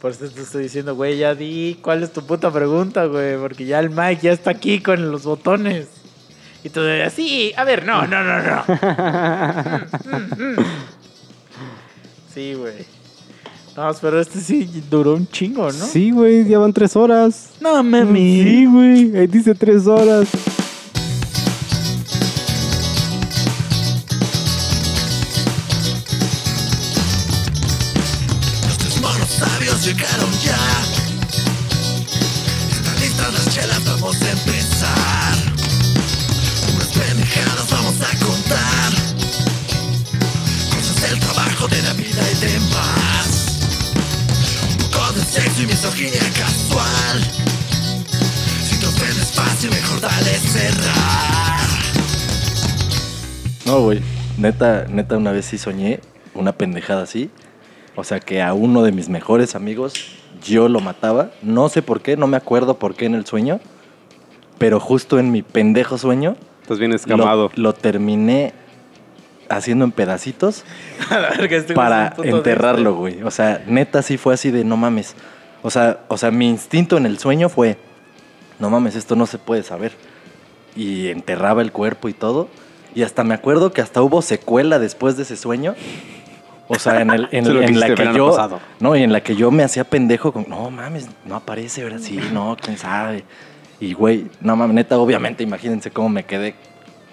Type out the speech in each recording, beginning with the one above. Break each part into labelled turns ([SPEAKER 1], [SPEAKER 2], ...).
[SPEAKER 1] Por eso te estoy diciendo, güey, ya di cuál es tu puta pregunta, güey. Porque ya el Mike ya está aquí con los botones. Y tú sí, a ver, no, no, no, no. Mm, mm, mm. Sí, güey. No, pero este sí duró un chingo, ¿no?
[SPEAKER 2] Sí, güey, ya van tres horas.
[SPEAKER 1] No mami.
[SPEAKER 2] Sí, güey, ahí dice tres horas.
[SPEAKER 3] Neta, neta, una vez sí soñé una pendejada así. O sea, que a uno de mis mejores amigos yo lo mataba. No sé por qué, no me acuerdo por qué en el sueño. Pero justo en mi pendejo sueño
[SPEAKER 2] Estás bien escamado.
[SPEAKER 3] lo, lo terminé haciendo en pedacitos
[SPEAKER 1] A la verga, este
[SPEAKER 3] para enterrarlo, güey. O sea, neta sí fue así de no mames. O sea, o sea, mi instinto en el sueño fue no mames, esto no se puede saber. Y enterraba el cuerpo y todo. Y hasta me acuerdo que hasta hubo secuela después de ese sueño. O sea, en, el, en, en la que yo.
[SPEAKER 2] pasado.
[SPEAKER 3] No, y en la que yo me hacía pendejo con. No mames, no aparece ahora sí, no, quién sabe. Y güey, no mames, neta, obviamente, imagínense cómo me quedé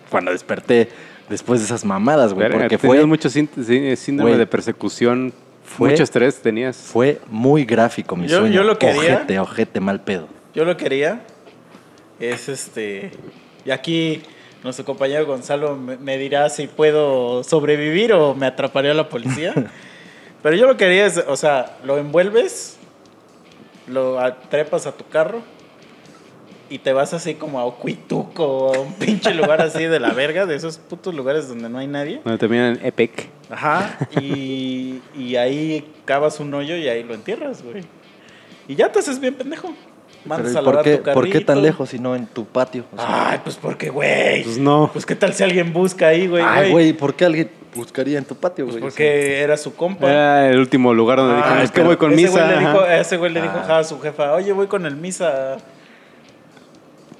[SPEAKER 3] cuando desperté después de esas mamadas, güey. Porque fue,
[SPEAKER 2] mucho síndrome
[SPEAKER 3] Güey.
[SPEAKER 2] de persecución.
[SPEAKER 3] Fue-
[SPEAKER 2] mucho estrés tenías.
[SPEAKER 3] fue muy gráfico mi
[SPEAKER 1] Yo-
[SPEAKER 3] sueño.
[SPEAKER 1] yo lo quería.
[SPEAKER 3] Ojete, ojete, mal pedo.
[SPEAKER 1] Yo lo quería. Es este. Y aquí nuestro compañero Gonzalo me, dirá si puedo sobrevivir o me atraparía la policía. Pero yo lo quería es, o sea, lo envuelves, lo a- trepas a tu carro y te vas así como a Ocuituco o a un pinche lugar así de la verga, de esos putos lugares donde no hay nadie.
[SPEAKER 2] Donde terminan en Epic.
[SPEAKER 1] Ajá. Y, y ahí cavas un hoyo y ahí lo entierras, güey. Y ya te haces bien pendejo. Mandas
[SPEAKER 3] Pero,
[SPEAKER 1] a
[SPEAKER 3] ¿y ¿por, qué,
[SPEAKER 1] tu
[SPEAKER 3] ¿Por qué tan lejos y no en tu patio? O sea,
[SPEAKER 1] Ay, pues porque, güey.
[SPEAKER 2] Pues no.
[SPEAKER 1] Pues qué tal si alguien busca ahí, güey.
[SPEAKER 3] Ay, güey, ¿por qué alguien buscaría en tu patio,
[SPEAKER 1] Pues
[SPEAKER 3] güey?
[SPEAKER 1] porque era su compa.
[SPEAKER 2] Era el último lugar donde
[SPEAKER 1] Ah,
[SPEAKER 2] dijo, es que voy con
[SPEAKER 1] ese
[SPEAKER 2] misa.
[SPEAKER 1] Güey le dijo,
[SPEAKER 2] ajá.
[SPEAKER 1] ese güey le dijo
[SPEAKER 3] Ah.
[SPEAKER 1] ajá, a su jefa, oye, voy con el misa.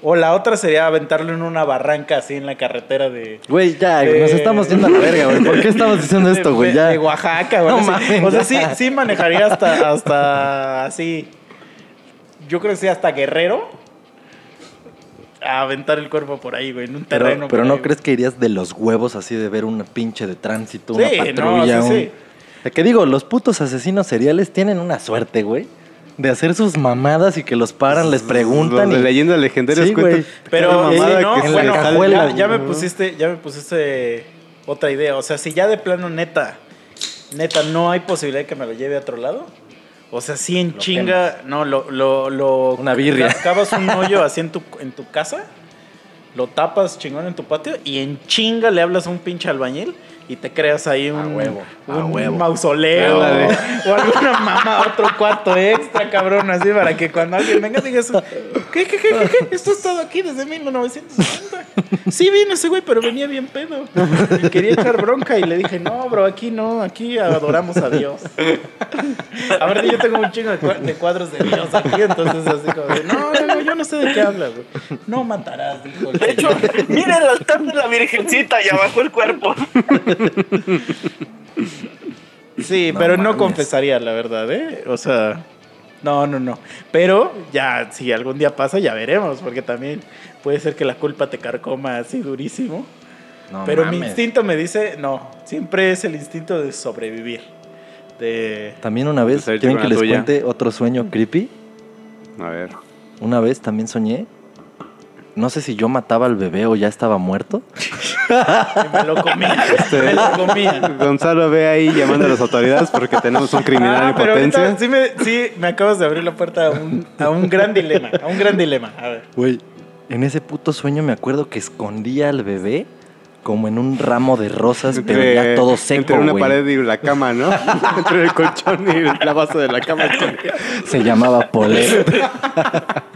[SPEAKER 1] O la otra sería aventarlo en una barranca así en la carretera de...
[SPEAKER 3] Güey, ya,
[SPEAKER 1] de-
[SPEAKER 3] nos estamos yendo a la verga, güey. ¿Por qué estamos diciendo esto, güey?
[SPEAKER 1] de-
[SPEAKER 3] Ya.
[SPEAKER 1] De Oaxaca, güey.
[SPEAKER 3] No
[SPEAKER 1] o sea, sí, sí manejaría hasta, hasta así. Yo creo que sí, hasta Guerrero. A aventar el cuerpo por ahí, güey, en un terreno.
[SPEAKER 3] pero no
[SPEAKER 1] ahí,
[SPEAKER 3] crees que irías de los huevos así de ver una pinche de tránsito,
[SPEAKER 1] Sí,
[SPEAKER 3] una
[SPEAKER 1] no,
[SPEAKER 3] patrulla,
[SPEAKER 1] sí,
[SPEAKER 3] un-
[SPEAKER 1] sí.
[SPEAKER 3] Que digo, los putos asesinos seriales tienen una suerte, güey. De hacer sus mamadas y que los paran, les preguntan
[SPEAKER 2] Los de
[SPEAKER 3] y...
[SPEAKER 2] leyendas legendarias
[SPEAKER 3] Sí,
[SPEAKER 2] cuentan
[SPEAKER 3] güey.
[SPEAKER 1] Pero sí,
[SPEAKER 2] mamada
[SPEAKER 1] no,
[SPEAKER 2] que
[SPEAKER 1] bueno,
[SPEAKER 3] cajuela,
[SPEAKER 1] ya, ya me pusiste, ya me pusiste otra idea. O sea, si ya de plano neta, neta, no hay posibilidad de que me lo lleve a otro lado. O sea, sí en chinga, no, lo, lo, lo
[SPEAKER 3] Una birria.
[SPEAKER 1] Cavas un hoyo así en tu, en tu casa, lo tapas chingón en tu patio y en chinga le hablas a un pinche albañil y te creas ahí un,
[SPEAKER 3] huevo, a
[SPEAKER 1] un
[SPEAKER 3] huevo.
[SPEAKER 1] mausoleo
[SPEAKER 2] Ándale.
[SPEAKER 1] o alguna mamá, otro cuarto extra, cabrón, así para que cuando alguien venga digas, ¿qué, qué, qué, qué, qué? Esto ha estado aquí desde 1990. Sí vino ese güey, pero venía bien pedo. Y quería echar bronca y le dije, no, bro, aquí no, aquí adoramos a Dios. A ver, yo tengo un chingo de, cua- de cuadros de Dios aquí, entonces así como de, no, no, no, yo no sé de qué habla, güey. No matarás, dijo
[SPEAKER 4] De hecho, mira el altar de la Virgencita y abajo el cuerpo.
[SPEAKER 1] Sí,
[SPEAKER 3] No
[SPEAKER 1] pero no confesaría, la verdad, ¿eh? O sea, no, no, no. Pero ya, si algún día pasa, ya veremos, porque también puede ser que la culpa te carcoma así durísimo.
[SPEAKER 3] No
[SPEAKER 1] pero mi instinto me dice, no, siempre es el instinto de sobrevivir. De...
[SPEAKER 3] También una vez,
[SPEAKER 2] Pues
[SPEAKER 3] ¿quieren que les
[SPEAKER 2] tuya.
[SPEAKER 3] cuente otro sueño creepy?
[SPEAKER 2] A ver.
[SPEAKER 3] Una vez también soñé. No sé si yo mataba al bebé o ya estaba muerto.
[SPEAKER 1] me lo comía, me lo comía.
[SPEAKER 2] Gonzalo ve ahí llamando a las autoridades porque tenemos un criminal
[SPEAKER 1] Ah,
[SPEAKER 2] en
[SPEAKER 1] pero ahorita
[SPEAKER 2] potencia.
[SPEAKER 1] sí me, sí me acabas de abrir la puerta a un, a un gran dilema, a un gran dilema. A ver.
[SPEAKER 3] Güey, en ese puto sueño me acuerdo que escondía al bebé como en un ramo de rosas, pero ya todo seco,
[SPEAKER 2] Entre una pared y la cama, ¿no? entre el colchón y la base de la cama.
[SPEAKER 3] Se llamaba Polet.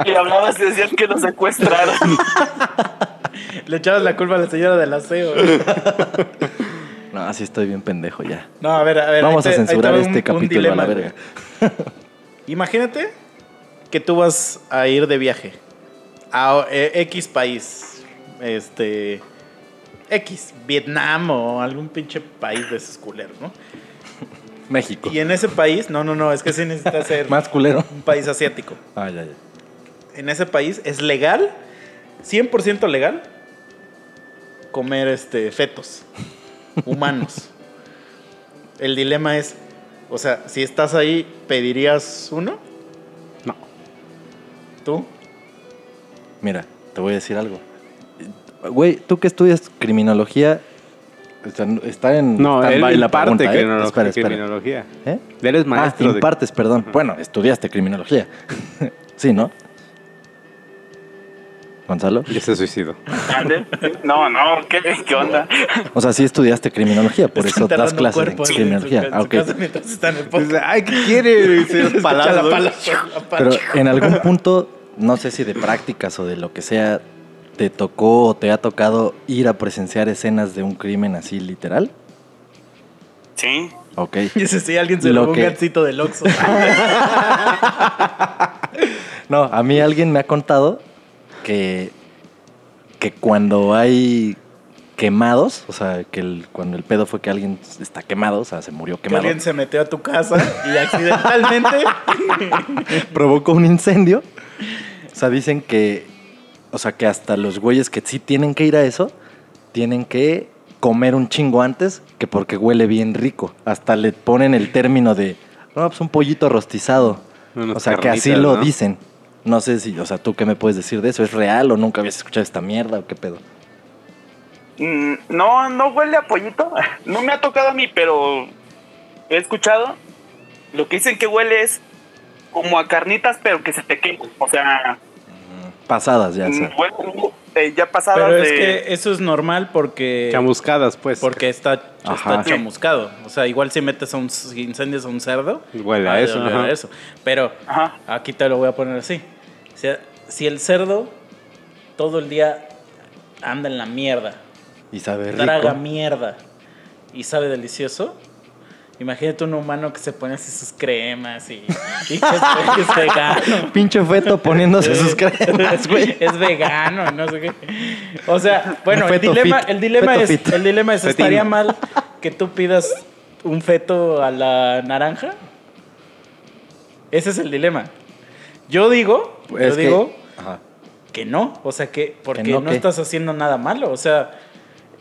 [SPEAKER 4] Y hablabas y decías que lo secuestraron.
[SPEAKER 1] Le echabas la culpa a la señora del aseo.
[SPEAKER 3] No, así estoy bien pendejo ya.
[SPEAKER 1] No, a ver, a ver.
[SPEAKER 3] Vamos a censurar este capítulo a la verga.
[SPEAKER 1] Imagínate que tú vas a ir de viaje a eh, X país, este, X, Vietnam o algún pinche país de esos culeros, ¿no?
[SPEAKER 3] México.
[SPEAKER 1] Y en ese país, no, no, no, es que sí necesita ser
[SPEAKER 3] Más culero.
[SPEAKER 1] un país asiático.
[SPEAKER 3] Ay, ay, ay.
[SPEAKER 1] En ese país es legal, 100% legal, comer este, fetos humanos. El dilema es, o sea, si estás ahí, ¿pedirías uno?
[SPEAKER 2] No.
[SPEAKER 1] ¿Tú?
[SPEAKER 3] Mira, te voy a decir algo. Güey, tú que estudias criminología, o sea, está en
[SPEAKER 2] No, él
[SPEAKER 3] stand-by la
[SPEAKER 2] imparte
[SPEAKER 3] pregunta, ¿eh?
[SPEAKER 2] criminología.
[SPEAKER 3] Espera, espera.
[SPEAKER 2] criminología.
[SPEAKER 3] ¿Eh?
[SPEAKER 2] Él es maestro
[SPEAKER 3] ah,
[SPEAKER 2] de-
[SPEAKER 3] impartes, perdón. Bueno, estudiaste criminología. sí, ¿no? Gonzalo.
[SPEAKER 2] Ya se suicidó.
[SPEAKER 4] ¿Ande? No, no, ¿qué, qué onda?
[SPEAKER 3] O sea, sí estudiaste criminología, por eso das clases de
[SPEAKER 1] cuerpos en su
[SPEAKER 3] criminología.
[SPEAKER 1] en
[SPEAKER 3] Ah,
[SPEAKER 1] su
[SPEAKER 3] ok.
[SPEAKER 1] casa mientras está en
[SPEAKER 2] Ay, ¿qué quiere? Se
[SPEAKER 1] Escucha
[SPEAKER 2] palabras,
[SPEAKER 1] la
[SPEAKER 2] ¿no?
[SPEAKER 1] pala- la pala-
[SPEAKER 3] Pero en algún punto, no sé si de prácticas o de lo que sea, ¿te tocó o te ha tocado ir a presenciar escenas de un crimen así literal?
[SPEAKER 4] Sí.
[SPEAKER 3] Ok.
[SPEAKER 1] Y ese sí, alguien se
[SPEAKER 3] Lo
[SPEAKER 1] un
[SPEAKER 3] que-
[SPEAKER 1] gancito del Oxxo.
[SPEAKER 3] No, a mí alguien me ha contado que, que cuando hay quemados, o sea, que el- cuando el pedo fue que alguien está quemado, o sea, se murió
[SPEAKER 1] que
[SPEAKER 3] quemado,
[SPEAKER 1] alguien se metió a tu casa y accidentalmente
[SPEAKER 3] provocó un incendio. O sea, dicen que, o sea, que hasta los güeyes que sí tienen que ir a eso, tienen que comer un chingo antes que porque huele bien rico. Hasta le ponen el término de, no, pues un pollito rostizado. O sea, que así lo
[SPEAKER 2] ¿no?
[SPEAKER 3] dicen. No sé si, o sea, ¿tú qué me puedes decir de eso? ¿Es real o nunca habías escuchado esta mierda o qué pedo?
[SPEAKER 4] Mm, No, no huele a pollito. No me ha tocado a mí, pero he escuchado. Lo que dicen que huele es como a carnitas, pero que se te queman. O sea,
[SPEAKER 3] Pasadas ya, o sea.
[SPEAKER 4] huele eh, ya pasadas
[SPEAKER 1] Pero es
[SPEAKER 4] de...
[SPEAKER 1] que eso es normal porque
[SPEAKER 2] Chamuscadas, pues.
[SPEAKER 1] porque está, chamuscado. O sea, igual si metes a un incendios a un cerdo,
[SPEAKER 2] Huele a eso, ajá.
[SPEAKER 1] a eso. Pero
[SPEAKER 4] Ajá.
[SPEAKER 1] aquí te lo voy a poner así. O sea, si el cerdo todo el día anda en la mierda,
[SPEAKER 3] Y sabe rico.
[SPEAKER 1] traga mierda y sabe delicioso. Imagínate un humano que se pone así sus cremas y, y que es, vegano.
[SPEAKER 3] Pinche feto poniéndose sus cremas, güey.
[SPEAKER 1] Es vegano, no sé qué. O sea, bueno, el dilema, el dilema es, el dilema es. ¿estaría mal que tú pidas un feto a la naranja? Ese es el dilema. Yo digo, yo
[SPEAKER 3] Es que-
[SPEAKER 1] digo
[SPEAKER 3] Ajá.
[SPEAKER 1] que no, o sea que porque
[SPEAKER 3] no,
[SPEAKER 1] estás haciendo nada malo, o sea,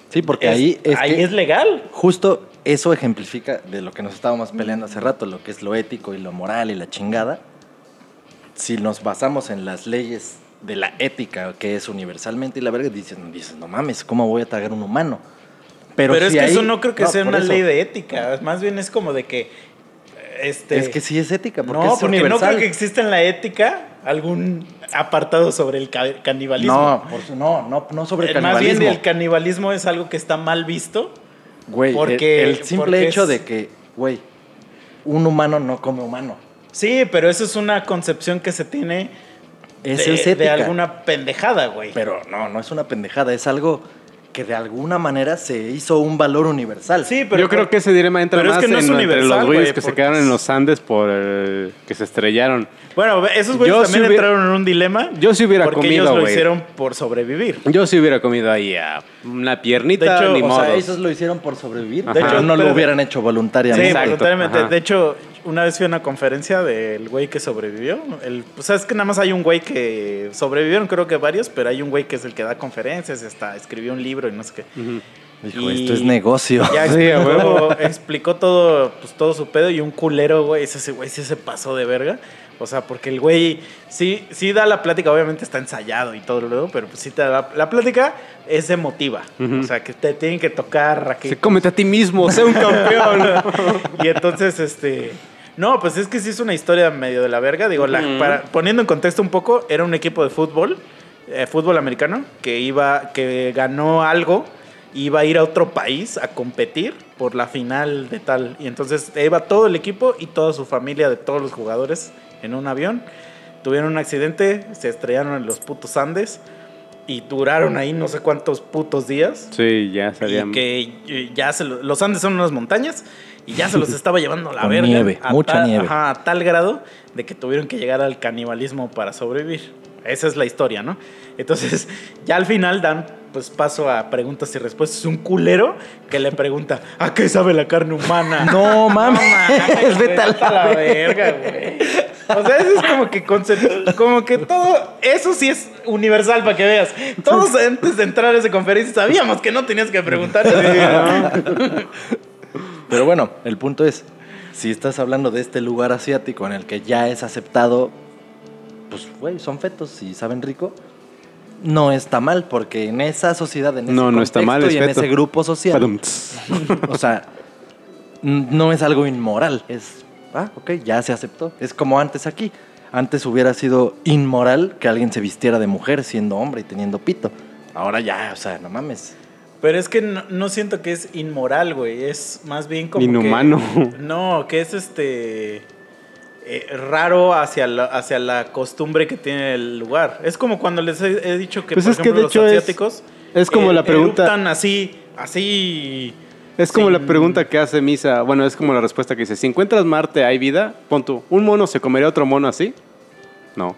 [SPEAKER 3] Sí, porque
[SPEAKER 1] es-
[SPEAKER 3] ahí es
[SPEAKER 1] ahí es legal.
[SPEAKER 3] justo eso ejemplifica de lo que nos estábamos peleando hace rato, lo que es lo ético y lo moral y la chingada. Si nos basamos en las leyes de la ética, que es universalmente y la verga, dices, dices no mames, ¿cómo voy a tragar un humano?
[SPEAKER 1] Pero,
[SPEAKER 3] si
[SPEAKER 1] es que
[SPEAKER 3] ahí-
[SPEAKER 1] eso no creo que sea
[SPEAKER 3] por
[SPEAKER 1] una
[SPEAKER 3] eso.
[SPEAKER 1] ley de ética, más bien es como de que este
[SPEAKER 3] Es que sí es ética, porque
[SPEAKER 1] no,
[SPEAKER 3] es
[SPEAKER 1] porque no
[SPEAKER 3] universal.
[SPEAKER 1] creo que exista en la ética algún apartado sobre el ca- canibalismo.
[SPEAKER 3] No, por no, no, no sobre el
[SPEAKER 1] Eh, Más bien
[SPEAKER 3] canibalismo.
[SPEAKER 1] el canibalismo es algo que está mal visto.
[SPEAKER 3] Güey, el-
[SPEAKER 1] porque-
[SPEAKER 3] el, simple
[SPEAKER 1] porque
[SPEAKER 3] hecho
[SPEAKER 1] es-
[SPEAKER 3] de que, güey, un humano no come humano.
[SPEAKER 1] Sí, pero eso es una concepción que se tiene
[SPEAKER 3] Eso
[SPEAKER 1] de,
[SPEAKER 3] es
[SPEAKER 1] alguna pendejada, güey.
[SPEAKER 3] Pero no, no es una pendejada, es algo que de alguna manera se hizo un valor universal.
[SPEAKER 1] Sí, pero
[SPEAKER 2] Yo creo que ese dilema entra
[SPEAKER 1] pero es
[SPEAKER 2] más
[SPEAKER 1] que no es
[SPEAKER 2] en- entre
[SPEAKER 1] universal,
[SPEAKER 2] los güeyes
[SPEAKER 1] güey,
[SPEAKER 2] que se quedaron en
[SPEAKER 1] es-
[SPEAKER 2] los Andes por el- que se estrellaron.
[SPEAKER 1] Bueno, esos güeyes
[SPEAKER 2] Yo
[SPEAKER 1] también
[SPEAKER 2] si hubiera-
[SPEAKER 1] entraron en un dilema.
[SPEAKER 2] Yo sí hubiera
[SPEAKER 1] porque
[SPEAKER 2] comido,
[SPEAKER 1] ellos lo hicieron por sobrevivir.
[SPEAKER 2] Yo sí hubiera comido ahí a una piernita,
[SPEAKER 1] De hecho,
[SPEAKER 2] ni
[SPEAKER 1] o
[SPEAKER 2] modo.
[SPEAKER 3] Sea, esos lo hicieron por sobrevivir.
[SPEAKER 2] Ajá.
[SPEAKER 3] De hecho, no lo hubieran hecho
[SPEAKER 1] Sí,
[SPEAKER 3] voluntariamente.
[SPEAKER 2] Exacto,
[SPEAKER 1] voluntariamente.
[SPEAKER 2] ajá.
[SPEAKER 1] De hecho, una vez fui a una conferencia del güey que sobrevivió. El, pues sabes que nada más hay un güey que sobrevivieron, creo que varios, pero hay un güey que es el que da conferencias, y hasta escribió un libro y no sé qué.
[SPEAKER 3] Dijo,
[SPEAKER 1] Y-
[SPEAKER 3] esto es negocio.
[SPEAKER 1] Ya
[SPEAKER 2] Sí, a
[SPEAKER 1] explicó, explicó todo, pues, todo su pedo y un culero, güey. Ese güey sí se pasó de verga. O sea, porque el güey sí, sí da la plática, obviamente está ensayado y todo luego, pero pues sí te da la, la plática es emotiva. O sea, que te tienen que tocar aquí.
[SPEAKER 2] Se cómete a ti mismo, sé un campeón.
[SPEAKER 1] Y entonces, este. No, pues es que sí es una historia medio de la verga. Digo, la- para- poniendo en contexto un poco, era un equipo de fútbol, eh, fútbol americano, que iba, que ganó algo, iba a ir a otro país a competir por la final de tal. Y entonces iba todo el equipo y toda su familia de todos los jugadores en un avión. Tuvieron un accidente, se estrellaron en los putos Andes y duraron ahí no sé cuántos putos días.
[SPEAKER 2] Sí, ya sabían.
[SPEAKER 1] Y que eh, ya se lo- los Andes son unas montañas y ya se los estaba llevando a la
[SPEAKER 3] Con
[SPEAKER 1] verga.
[SPEAKER 3] nieve,
[SPEAKER 1] a
[SPEAKER 3] mucha
[SPEAKER 1] tal-
[SPEAKER 3] nieve.
[SPEAKER 1] Ajá, a tal grado de que tuvieron que llegar al canibalismo para sobrevivir. Esa es la historia, ¿no? Entonces, ya al final dan pues paso a preguntas y respuestas. Un culero que le pregunta, ¿a qué sabe la carne humana?
[SPEAKER 3] No mames,
[SPEAKER 1] mames,
[SPEAKER 3] vete a la
[SPEAKER 1] verga, güey. O sea, eso es como que como que todo, eso sí es universal para que veas. Todos antes de entrar a esa conferencia sabíamos que no tenías que preguntar.
[SPEAKER 3] Pero bueno, el punto es, si estás hablando de este lugar asiático en el que ya es aceptado, pues, güey, son fetos y saben rico, no está mal, porque en esa sociedad, en ese
[SPEAKER 2] No, no está mal,
[SPEAKER 3] contexto
[SPEAKER 2] es
[SPEAKER 3] y en
[SPEAKER 2] feto.
[SPEAKER 3] ese grupo social, o sea, no es algo inmoral, es, ah, ok, ya se aceptó. Es como antes aquí. Antes hubiera sido inmoral que alguien se vistiera de mujer siendo hombre y teniendo pito. Ahora ya, o sea, no mames.
[SPEAKER 1] Pero es que no, no siento que es inmoral, güey. Es más bien como. que-
[SPEAKER 2] Inhumano.
[SPEAKER 1] no, que es este. eh, raro hacia la, hacia la costumbre que tiene el lugar. Es como cuando les he, he dicho que,
[SPEAKER 2] Pues
[SPEAKER 1] por
[SPEAKER 2] es que,
[SPEAKER 1] ejemplo,
[SPEAKER 2] de
[SPEAKER 1] los
[SPEAKER 2] hecho,
[SPEAKER 1] asiáticos.
[SPEAKER 2] es como la pregunta-
[SPEAKER 1] eruptan así, así.
[SPEAKER 2] Es como la
[SPEAKER 1] sin-
[SPEAKER 2] pregunta que hace Misa. Bueno, es como la respuesta que dice: Si encuentras Marte, ¿hay vida? Pon tú, ¿un mono se comería otro mono así? No.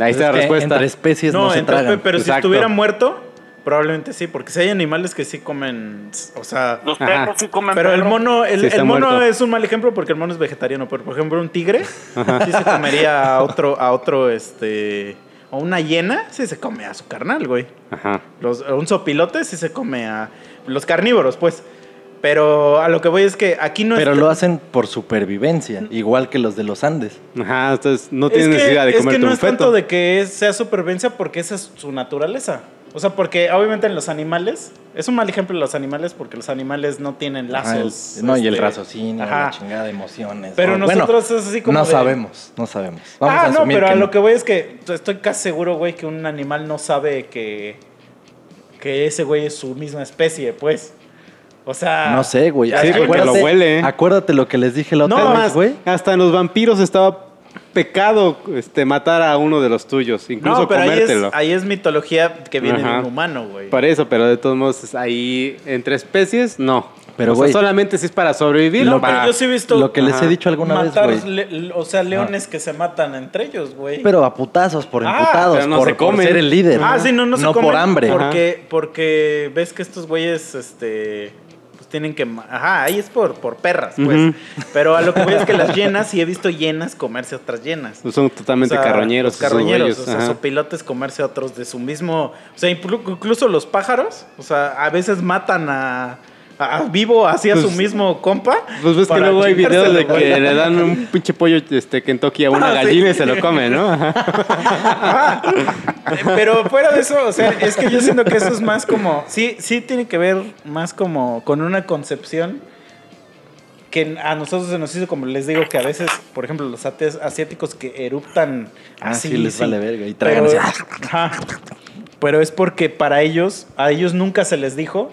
[SPEAKER 2] Ahí está
[SPEAKER 3] Es
[SPEAKER 2] la respuesta.
[SPEAKER 3] Entre especies no,
[SPEAKER 1] No,
[SPEAKER 3] se
[SPEAKER 1] entonces,
[SPEAKER 3] tragan.
[SPEAKER 1] pero si
[SPEAKER 2] Exacto.
[SPEAKER 1] estuviera muerto, probablemente sí, porque si hay animales que sí comen, o sea,
[SPEAKER 4] Los
[SPEAKER 2] Ajá.
[SPEAKER 4] perros sí comen
[SPEAKER 1] Pero el mono, el,
[SPEAKER 2] Sí,
[SPEAKER 1] el mono
[SPEAKER 2] muerto.
[SPEAKER 1] es un mal ejemplo porque el mono es vegetariano. Pero por ejemplo, un tigre sí se comería a otro, a otro, este. O una hiena sí se come a su carnal, güey.
[SPEAKER 2] Ajá.
[SPEAKER 1] Los, un sopilote sí se come a. Los carnívoros, pues. Pero a lo que voy es que aquí no
[SPEAKER 3] Pero
[SPEAKER 1] es.
[SPEAKER 3] lo hacen por supervivencia, igual que los de los Andes.
[SPEAKER 2] Ajá, entonces no
[SPEAKER 1] es que,
[SPEAKER 2] necesidad de
[SPEAKER 1] es que no es tanto de que sea supervivencia porque esa es su naturaleza. O sea, porque obviamente en los animales, es un mal ejemplo los animales porque los animales no tienen
[SPEAKER 3] Ajá, el-
[SPEAKER 1] lazos.
[SPEAKER 3] no, y el
[SPEAKER 1] este,
[SPEAKER 3] raciocinio,
[SPEAKER 1] ajá.
[SPEAKER 3] la chingada de emociones.
[SPEAKER 1] Pero
[SPEAKER 3] O, bueno,
[SPEAKER 1] nosotros es así como
[SPEAKER 3] No
[SPEAKER 1] de-
[SPEAKER 3] sabemos, no sabemos. Vamos
[SPEAKER 1] ah,
[SPEAKER 3] a
[SPEAKER 1] no, pero a lo
[SPEAKER 3] no.
[SPEAKER 1] que voy es que estoy casi seguro, güey, que un animal no sabe que, que ese güey es su misma especie, pues. O sea...
[SPEAKER 3] No sé, güey.
[SPEAKER 1] Sí, porque
[SPEAKER 3] Acuérdate-
[SPEAKER 2] lo huele.
[SPEAKER 3] Acuérdate lo que les dije la
[SPEAKER 1] No,
[SPEAKER 3] otra vez,
[SPEAKER 2] Además,
[SPEAKER 3] güey.
[SPEAKER 2] hasta en los vampiros estaba pecado este, matar a uno de los tuyos, incluso
[SPEAKER 1] No, pero ahí es,
[SPEAKER 2] comértelo.
[SPEAKER 1] ahí es mitología que viene de un humano, güey.
[SPEAKER 2] Por eso, pero de todos modos, ahí entre especies, no.
[SPEAKER 3] Pero,
[SPEAKER 2] o sea,
[SPEAKER 3] güey,
[SPEAKER 2] solamente si es para sobrevivir.
[SPEAKER 1] No,
[SPEAKER 2] para-
[SPEAKER 1] pero yo sí he visto
[SPEAKER 3] Lo que les he dicho alguna
[SPEAKER 1] matar,
[SPEAKER 3] vez, güey.
[SPEAKER 1] le- o sea, leones que se matan entre ellos, güey.
[SPEAKER 3] Pero a putazos, por
[SPEAKER 1] Ah,
[SPEAKER 3] imputados,
[SPEAKER 2] pero no
[SPEAKER 3] por,
[SPEAKER 2] se
[SPEAKER 3] por
[SPEAKER 2] comen.
[SPEAKER 3] ser el líder.
[SPEAKER 1] Ah, sí, no, no se
[SPEAKER 3] No
[SPEAKER 1] comen
[SPEAKER 3] por hambre.
[SPEAKER 1] Porque, porque ves que estos güeyes, este, pues tienen que, ajá, ahí es por, por perras, pues. Pero a lo que voy es que las llenas, sí he visto llenas comerse a otras llenas.
[SPEAKER 2] Son totalmente
[SPEAKER 1] O sea,
[SPEAKER 2] carroñeros.
[SPEAKER 1] Carroñeros, o sea,
[SPEAKER 2] ajá.
[SPEAKER 1] sopilotes comerse a otros de su mismo. O sea, inclu- incluso los pájaros, o sea, a veces matan a. vivo hacia su
[SPEAKER 2] Pues-
[SPEAKER 1] mismo compa.
[SPEAKER 2] Pues ves que luego hay videos de que le dan un pinche pollo este, Kentucky a una
[SPEAKER 1] Ah, sí.
[SPEAKER 2] gallina y se lo come, ¿no? Ajá.
[SPEAKER 1] Pero fuera de eso, o sea, es que yo siento que eso es más como. Sí, sí tiene que ver más como con una concepción que a nosotros se nos hizo, como les digo, que a veces, por ejemplo, los asiáticos que eruptan
[SPEAKER 3] Ah,
[SPEAKER 1] así.
[SPEAKER 3] sí, les vale verga y tragan
[SPEAKER 1] Pero. Pero es porque para ellos, a ellos nunca se les dijo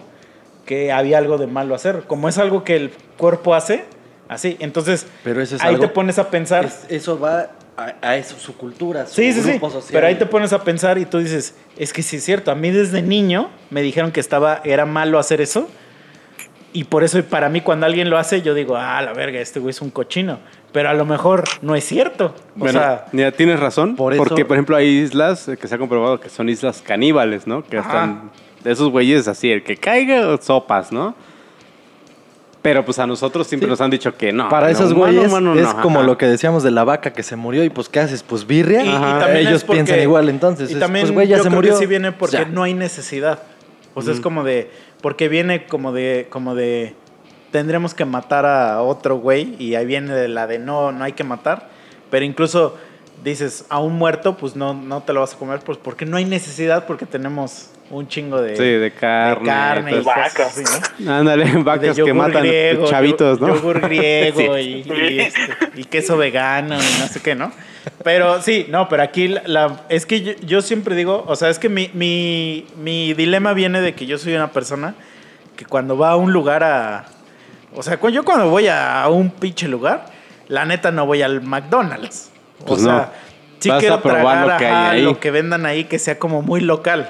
[SPEAKER 1] que había algo de malo hacer. Como es algo que el cuerpo hace, así. Entonces,
[SPEAKER 3] Pero eso es
[SPEAKER 1] ahí
[SPEAKER 3] algo-
[SPEAKER 1] te pones a pensar.
[SPEAKER 3] Es- eso va a, a eso, su cultura, su
[SPEAKER 1] Sí, sí, sí.
[SPEAKER 3] grupo social.
[SPEAKER 1] Pero ahí te pones a pensar y tú dices, es que sí es cierto. A mí desde niño me dijeron que estaba, era malo hacer eso. Y por eso para mí cuando alguien lo hace, yo digo, ah, la verga, este güey es un cochino. Pero a lo mejor no es cierto. O
[SPEAKER 2] Bueno,
[SPEAKER 1] sea,
[SPEAKER 2] mira, tienes razón.
[SPEAKER 3] por eso-
[SPEAKER 2] porque, por ejemplo, hay islas que se ha comprobado que son islas caníbales, ¿no? Que
[SPEAKER 1] Ajá.
[SPEAKER 2] están de esos güeyes así, el que caiga, sopas, ¿no? Pero pues a nosotros siempre
[SPEAKER 3] Sí.
[SPEAKER 2] nos han dicho que no.
[SPEAKER 3] Para
[SPEAKER 2] no,
[SPEAKER 3] esos güeyes
[SPEAKER 2] humano,
[SPEAKER 3] es
[SPEAKER 2] no,
[SPEAKER 3] como
[SPEAKER 2] ajá.
[SPEAKER 3] lo que decíamos de la vaca que se murió y pues ¿qué haces? Pues birria.
[SPEAKER 1] y, también
[SPEAKER 3] Ellos
[SPEAKER 1] porque-
[SPEAKER 3] piensan igual entonces.
[SPEAKER 1] Y
[SPEAKER 3] es,
[SPEAKER 1] también
[SPEAKER 3] pues güey ya
[SPEAKER 1] yo
[SPEAKER 3] se
[SPEAKER 1] creo
[SPEAKER 3] murió.
[SPEAKER 1] que sí viene porque
[SPEAKER 3] Ya.
[SPEAKER 1] no hay necesidad. O sea, es como de, porque viene como de, como de, tendremos que matar a otro güey y ahí viene de la de no, no hay que matar. Pero incluso dices, a un muerto, pues no, no te lo vas a comer, pues porque no hay necesidad, porque tenemos un chingo de,
[SPEAKER 2] Sí, de carne.
[SPEAKER 1] de carne y cosas
[SPEAKER 4] vacas.
[SPEAKER 1] así, ¿no?
[SPEAKER 2] Ándale,
[SPEAKER 1] De
[SPEAKER 2] vacas que matan
[SPEAKER 1] griego,
[SPEAKER 2] chavitos, ¿no?
[SPEAKER 1] Yogur griego
[SPEAKER 2] Sí.
[SPEAKER 1] y, y, este, y queso vegano y no sé qué, ¿no? Pero sí, no, pero aquí la, la- es que yo, yo siempre digo, o sea, es que mi, mi, mi dilema viene de que yo soy una persona que cuando va a un lugar a... O sea, yo cuando voy a un pinche lugar, la neta no voy al McDonald's. O
[SPEAKER 2] Pues
[SPEAKER 1] sea,
[SPEAKER 2] no.
[SPEAKER 1] sí
[SPEAKER 2] Vas
[SPEAKER 1] quiero
[SPEAKER 2] a probar
[SPEAKER 1] tragar,
[SPEAKER 2] lo que hay
[SPEAKER 1] ajá,
[SPEAKER 2] ahí.
[SPEAKER 1] lo que vendan ahí que sea como muy local.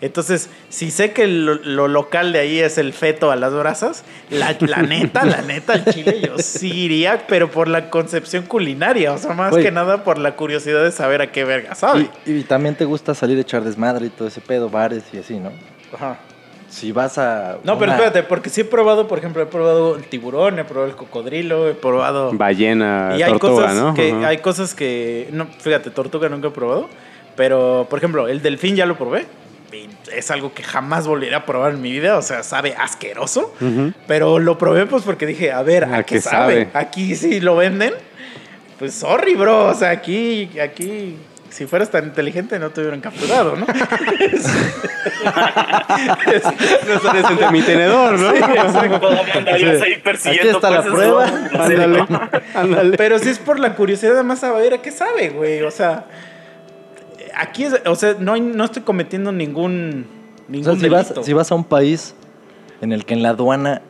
[SPEAKER 1] Entonces, si sé que lo, lo local de ahí es el feto a las brasas, la, la neta, la neta, el chile yo sí iría, pero por la concepción culinaria, o sea, más que nada por la curiosidad de saber a qué verga sabe.
[SPEAKER 3] Y, y también te gusta salir a echar desmadre y todo ese pedo, bares y así, ¿no?
[SPEAKER 1] Ajá.
[SPEAKER 3] Si vas a.
[SPEAKER 1] No, pero espérate, porque sí he probado, por ejemplo, he probado el tiburón, he probado el cocodrilo, he probado...
[SPEAKER 2] Ballena,
[SPEAKER 1] Y hay
[SPEAKER 2] tortuga,
[SPEAKER 1] cosas
[SPEAKER 2] ¿no?
[SPEAKER 1] que hay cosas que no, fíjate, tortuga nunca he probado, pero por ejemplo, el delfín ya lo probé. y es algo que jamás volveré a probar en mi vida, o sea, sabe asqueroso, pero lo probé pues porque dije, a ver, ¿a,
[SPEAKER 2] ¿A
[SPEAKER 1] qué
[SPEAKER 2] qué
[SPEAKER 1] sabe?
[SPEAKER 2] sabe?
[SPEAKER 1] Aquí sí lo venden. Pues sorry, bro, o sea, aquí aquí si fueras tan inteligente no te hubieran capturado, ¿no?
[SPEAKER 2] No sales entre mi tenedor, ¿no?
[SPEAKER 1] Sí, exacto.
[SPEAKER 4] Todavía andarías ahí persiguiendo
[SPEAKER 3] Aquí está la prueba.
[SPEAKER 2] Ándale, ándale.
[SPEAKER 1] Pero si es por la curiosidad, además a ver a qué sabe, güey. O sea, aquí es, o sea, no, hay- no estoy cometiendo ningún,
[SPEAKER 3] O
[SPEAKER 1] ningún
[SPEAKER 3] sea, si vas,
[SPEAKER 1] delito.
[SPEAKER 3] si vas a un país en el que en la aduana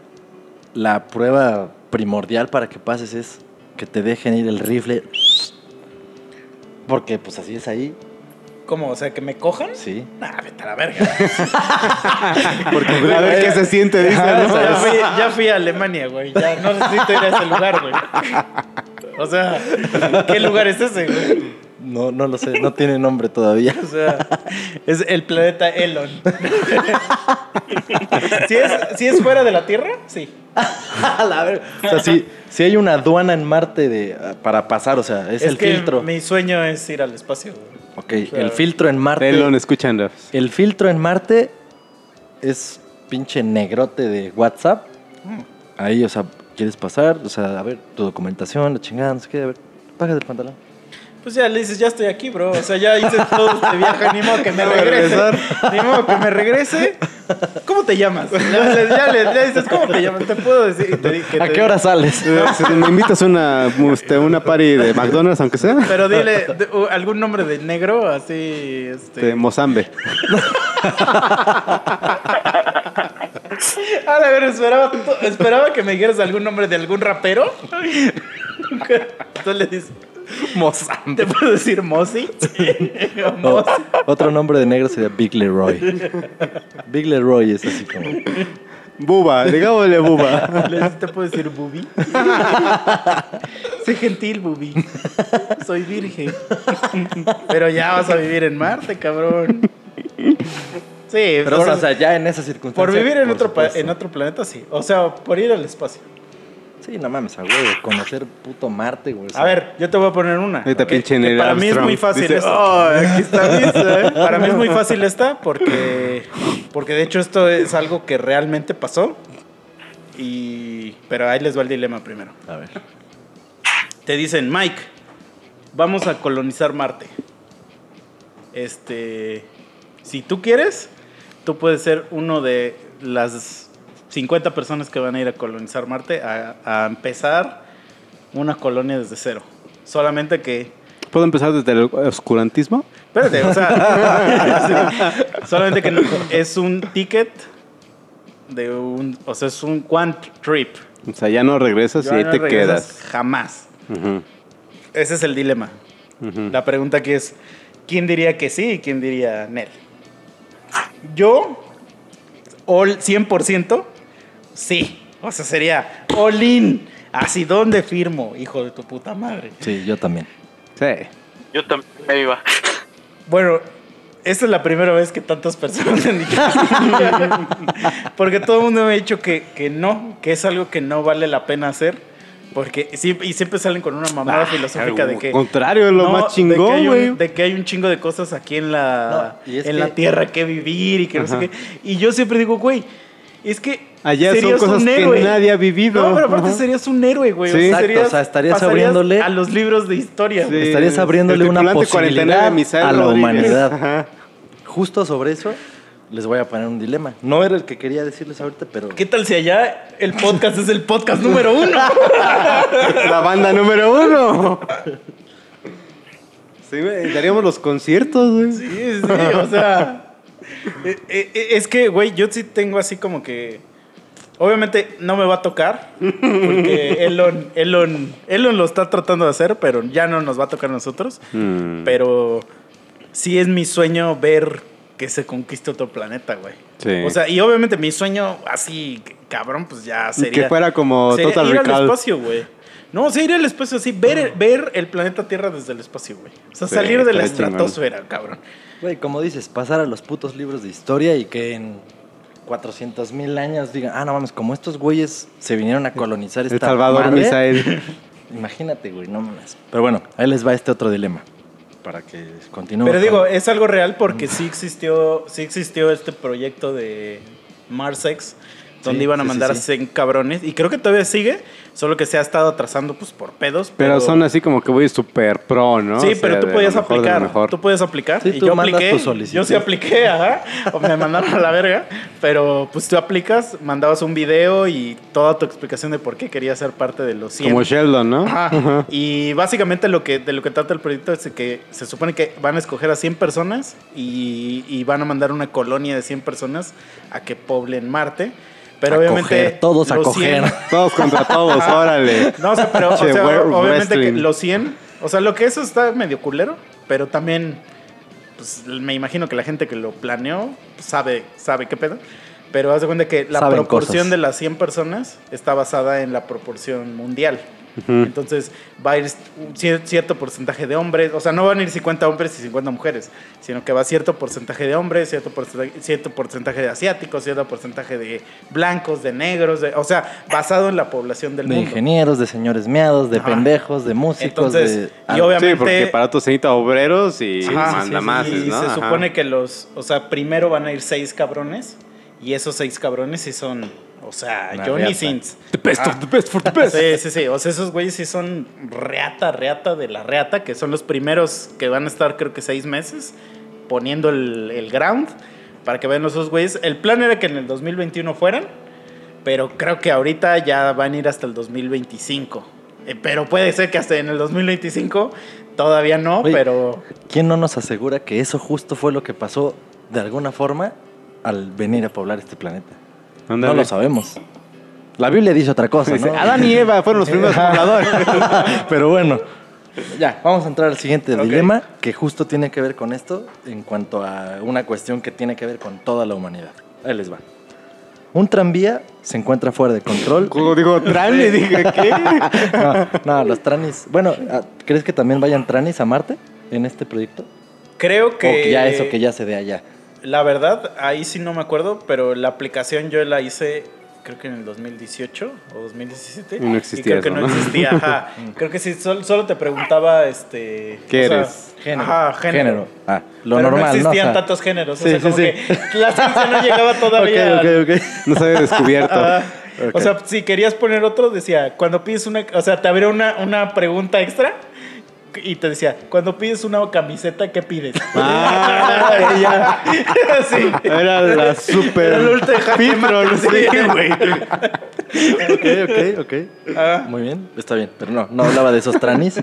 [SPEAKER 3] la prueba primordial para que pases es que te dejen ir el rifle. Porque pues así es ahí,
[SPEAKER 1] ¿Cómo? O sea, que me cojan.
[SPEAKER 3] sí.
[SPEAKER 1] Nah, vete a la verga.
[SPEAKER 2] A ver qué se siente, dice,
[SPEAKER 1] ya,
[SPEAKER 2] ¿no?
[SPEAKER 1] fui, ya fui a Alemania, güey. Ya no necesito ir a ese lugar, güey. O sea, ¿qué lugar es ese, güey?
[SPEAKER 3] No, no lo sé, no tiene nombre todavía.
[SPEAKER 1] O sea, es el planeta Elon. ¿Si es, si es fuera de la Tierra? Sí.
[SPEAKER 3] A la. O sea, si, si hay una aduana en Marte de, para pasar, o sea, es, el
[SPEAKER 1] que
[SPEAKER 3] filtro.
[SPEAKER 1] mi sueño es ir al espacio.
[SPEAKER 3] Ok,
[SPEAKER 1] sea,
[SPEAKER 3] el filtro en Marte.
[SPEAKER 2] Elon, escuchando.
[SPEAKER 3] El filtro en Marte es pinche negrote de WhatsApp. Ahí, o sea, quieres pasar, o sea, a ver, tu documentación, la chingada, no sé qué, a ver, págate el pantalón.
[SPEAKER 1] Pues ya le dices, ya estoy aquí, bro. O sea, ya hice todo este viaje, ni modo que me regrese. Ni modo que me regrese. ¿Cómo te llamas? Ya, le- ya le, ya dices, ¿cómo te llamas? Te puedo decir. y te que
[SPEAKER 3] ¿A
[SPEAKER 1] te
[SPEAKER 3] qué hora sales?
[SPEAKER 2] Si me invitas a una, este, una party de McDonald's, aunque sea,
[SPEAKER 1] Pero dile algún nombre de negro, así. Este...
[SPEAKER 2] de Mozambe.
[SPEAKER 1] A la ver, esperaba, esperaba que me dijeras algún nombre de algún rapero. Entonces le dices, ¿te puedo decir O- Mosi.
[SPEAKER 3] otro nombre de negro sería Big Leroy. Big Leroy es así como.
[SPEAKER 2] Buba, digámosle Buba.
[SPEAKER 1] ¿Te puedo decir Bubi? Sé gentil, Bubi. Soy virgen. Pero ya vas a vivir en Marte, cabrón. Sí,
[SPEAKER 3] Pero
[SPEAKER 1] por,
[SPEAKER 3] bueno, o sea, ya en esa circunstancia.
[SPEAKER 1] por vivir en
[SPEAKER 3] por
[SPEAKER 1] otro, en otro planeta, sí. O sea, por ir al espacio.
[SPEAKER 3] Sí, no mames, a huevo, conocer puto Marte, güey.
[SPEAKER 1] A ver, yo te voy a poner una. Para mí es muy fácil
[SPEAKER 2] dice,
[SPEAKER 1] esta.
[SPEAKER 2] "Oh, aquí está ¿eh?".
[SPEAKER 1] Para mí es muy fácil esta porque, porque de hecho esto es algo que realmente pasó. Y, pero ahí les va el dilema primero.
[SPEAKER 3] A ver.
[SPEAKER 1] Te dicen, Mike, vamos a colonizar Marte. Este, si tú quieres, tú puedes ser uno de las 50 personas que van a ir a colonizar Marte a, a empezar una colonia desde cero. Solamente que
[SPEAKER 2] ¿Puedo empezar desde el oscurantismo?
[SPEAKER 1] Espérate, o sea, solamente que no- es un ticket de un, o sea, es un one trip.
[SPEAKER 2] O sea, ya no regresas y ahí
[SPEAKER 1] no
[SPEAKER 2] te quedas.
[SPEAKER 1] Jamás. Ese es el dilema. La pregunta aquí es, ¿quién diría que sí y quién diría Nel? Yo, all 100%, sí. O sea, sería all in. Así, ¿dónde firmo, hijo de tu puta madre?
[SPEAKER 3] Sí, yo también.
[SPEAKER 2] Sí.
[SPEAKER 4] Yo también me iba.
[SPEAKER 1] Bueno, esta es la primera vez que tantas personas han dicho. Porque todo el mundo me ha dicho que, que no, que es algo que no vale la pena hacer. Porque y siempre salen con una mamada
[SPEAKER 2] Ah,
[SPEAKER 1] filosófica de que.
[SPEAKER 2] Contrario, es lo
[SPEAKER 1] no,
[SPEAKER 2] más chingón, güey.
[SPEAKER 1] De que hay un chingo de cosas aquí en la,
[SPEAKER 3] No,
[SPEAKER 1] en
[SPEAKER 3] que-
[SPEAKER 1] la tierra que vivir y que no sé qué. Y yo siempre digo, güey, es que.
[SPEAKER 2] Allá son
[SPEAKER 1] serías
[SPEAKER 2] cosas
[SPEAKER 1] un
[SPEAKER 2] que
[SPEAKER 1] héroe.
[SPEAKER 2] nadie ha vivido.
[SPEAKER 1] No, pero aparte
[SPEAKER 2] Ajá.
[SPEAKER 1] serías un héroe, güey.
[SPEAKER 2] Sí.
[SPEAKER 3] Exacto, o sea, estarías abriéndole-
[SPEAKER 1] A los libros de historia.
[SPEAKER 2] Sí.
[SPEAKER 1] güey.
[SPEAKER 3] Estarías abriéndole una
[SPEAKER 2] tripulante 49
[SPEAKER 3] posibilidad a la
[SPEAKER 2] Rodríguez.
[SPEAKER 3] humanidad.
[SPEAKER 2] Ajá.
[SPEAKER 3] Justo sobre eso, les voy a poner un dilema. No era el que quería decirles ahorita, pero.
[SPEAKER 1] ¿Qué tal si allá el podcast es el podcast número uno?
[SPEAKER 2] La banda número uno. Sí, güey, daríamos los conciertos, güey.
[SPEAKER 1] Sí, sí, o sea. eh, eh, es que, güey, yo sí tengo así como que. Obviamente no me va a tocar, porque Elon, Elon, Elon lo está tratando de hacer, pero ya no nos va a tocar a nosotros.
[SPEAKER 2] Mm,
[SPEAKER 1] Pero sí es mi sueño ver que se conquiste otro planeta, güey.
[SPEAKER 2] Sí.
[SPEAKER 1] O sea, y obviamente mi sueño así, cabrón, pues ya sería...
[SPEAKER 2] que fuera como
[SPEAKER 1] sería
[SPEAKER 2] Total
[SPEAKER 1] ir al espacio, güey. No, o sea, ir al espacio así, ver, ver el planeta Tierra desde el espacio, güey. O sea,
[SPEAKER 2] Sí,
[SPEAKER 1] salir de la estratosfera, cabrón.
[SPEAKER 3] Güey, como dices, pasar a los putos libros de historia y que en 400 mil años digan, ah, no mames, como estos güeyes se vinieron a colonizar
[SPEAKER 2] El
[SPEAKER 3] esta
[SPEAKER 2] Salvador
[SPEAKER 3] madre".
[SPEAKER 2] Misael.
[SPEAKER 3] Imagínate, güey, no mames. Pero bueno, ahí les va este otro dilema. Para que continúe.
[SPEAKER 1] Pero digo, es algo real porque sí existió, sí existió este proyecto de Marsex, donde
[SPEAKER 3] Sí,
[SPEAKER 1] iban a
[SPEAKER 3] sí,
[SPEAKER 1] mandar
[SPEAKER 3] sí.
[SPEAKER 1] a 100 cabrones. Y creo que todavía sigue, solo que se ha estado atrasando pues por pedos.
[SPEAKER 2] Pero son así como que voy super pro, ¿no?
[SPEAKER 1] Sí,
[SPEAKER 2] O sea,
[SPEAKER 1] pero tú podías
[SPEAKER 2] mejor
[SPEAKER 1] aplicar.
[SPEAKER 2] mejor.
[SPEAKER 1] Tú puedes aplicar.
[SPEAKER 3] Sí,
[SPEAKER 1] y
[SPEAKER 3] tú
[SPEAKER 1] yo apliqué.
[SPEAKER 3] tu solicitud.
[SPEAKER 1] Yo sí apliqué, ajá. O me mandaron a la verga. Pero pues tú aplicas, mandabas un video y toda tu explicación de por qué querías ser parte de los 100.
[SPEAKER 2] Como Sheldon, ¿no?
[SPEAKER 1] Ajá. Y básicamente lo que, de lo que trata el proyecto es de que se supone que van a escoger a 100 personas y, y van a mandar una colonia de 100 personas a que poblen Marte. Pero
[SPEAKER 3] A
[SPEAKER 1] obviamente.
[SPEAKER 3] coger, todos a coger.
[SPEAKER 2] Todos contra todos, órale.
[SPEAKER 1] No, o sea, pero o sea, obviamente que los 100. O sea, lo que eso está medio culero, pero también. Pues me imagino que la gente que lo planeó sabe, sabe qué pedo. Pero haz de cuenta que la
[SPEAKER 3] Saben
[SPEAKER 1] proporción
[SPEAKER 3] cosas.
[SPEAKER 1] de las 100 personas está basada en la proporción mundial. Entonces va a ir un cierto porcentaje de hombres, o sea, no van a ir 50 hombres y 50 mujeres, sino que va cierto porcentaje de hombres, cierto porcentaje, cierto porcentaje de asiáticos, cierto porcentaje de blancos, de negros, de- o sea, basado en la población del
[SPEAKER 3] De
[SPEAKER 1] mundo.
[SPEAKER 3] ingenieros, de señores meados, de
[SPEAKER 1] Ajá.
[SPEAKER 3] pendejos, de músicos,
[SPEAKER 1] Entonces,
[SPEAKER 3] de...
[SPEAKER 1] y obviamente...
[SPEAKER 2] Sí, porque para se necesita obreros y
[SPEAKER 1] Ajá,
[SPEAKER 2] manda
[SPEAKER 1] sí,
[SPEAKER 2] más,
[SPEAKER 1] sí, y
[SPEAKER 2] ¿no?
[SPEAKER 1] se
[SPEAKER 2] Ajá.
[SPEAKER 1] supone que los, o sea, primero van a ir seis cabrones y esos seis cabrones sí son, o sea,
[SPEAKER 3] Una
[SPEAKER 1] Johnny
[SPEAKER 3] reata.
[SPEAKER 1] Sins.
[SPEAKER 2] The best
[SPEAKER 1] Ah.
[SPEAKER 2] of the best for the best.
[SPEAKER 1] Sí, sí, sí. O sea, esos güeyes sí son reata, reata de la reata, que son los primeros que van a estar, creo que seis meses, poniendo el, el ground para que vean los dos güeyes. El plan era que en el 2021 fueran, pero creo que ahorita ya van a ir hasta el 2025. Eh, pero puede ser que hasta en el 2025 todavía no,
[SPEAKER 3] Oye,
[SPEAKER 1] pero.
[SPEAKER 3] ¿Quién no nos asegura que eso justo fue lo que pasó de alguna forma al venir a poblar este planeta? No lo sabemos. La Biblia dice otra cosa,
[SPEAKER 2] Dice,
[SPEAKER 3] ¿no?
[SPEAKER 2] Adán y Eva fueron los primeros pobladores.
[SPEAKER 3] Pero bueno, ya, vamos a entrar al siguiente dilema que justo tiene que ver con esto en cuanto a una cuestión que tiene que ver con toda la humanidad. Ahí les va. Un tranvía se encuentra fuera de control.
[SPEAKER 2] Digo, Tran, le dije, ¿qué?
[SPEAKER 3] No, no, los tranis. Bueno, ah, ¿crees que también vayan tranis a Marte en este proyecto?
[SPEAKER 1] Creo que.
[SPEAKER 3] O que ya eso que ya se dé allá.
[SPEAKER 1] La verdad, ahí sí no me acuerdo, pero la aplicación yo la hice creo que en el 2018 o 2017.
[SPEAKER 2] Y no existía
[SPEAKER 1] creo que no,
[SPEAKER 2] ¿no?
[SPEAKER 1] existía, ajá. creo que sí, solo, solo te preguntaba, este...
[SPEAKER 2] ¿Qué
[SPEAKER 1] o sea,
[SPEAKER 2] eres?
[SPEAKER 3] Género.
[SPEAKER 1] Ajá, género.
[SPEAKER 3] Ah, lo
[SPEAKER 1] Pero
[SPEAKER 3] normal,
[SPEAKER 1] no existían
[SPEAKER 3] O sea,
[SPEAKER 1] tantos géneros,
[SPEAKER 3] Sí,
[SPEAKER 1] o sea,
[SPEAKER 3] sí,
[SPEAKER 1] como
[SPEAKER 3] sí.
[SPEAKER 1] que la ciencia no llegaba todavía.
[SPEAKER 3] Ok, ok, ok.
[SPEAKER 2] No se había descubierto.
[SPEAKER 1] O sea, si querías poner otro, decía, cuando pides una, o sea, te abría una, una pregunta extra y te decía, cuando pides una camiseta, ¿qué pides?
[SPEAKER 2] Ah,
[SPEAKER 1] sí.
[SPEAKER 2] Era la super
[SPEAKER 1] Era
[SPEAKER 2] Pitron,
[SPEAKER 1] mate,
[SPEAKER 2] sí,
[SPEAKER 1] güey.
[SPEAKER 3] Ok, ok, ok.
[SPEAKER 1] Ah.
[SPEAKER 3] Muy bien, está bien. Pero no, no hablaba de esos tranis.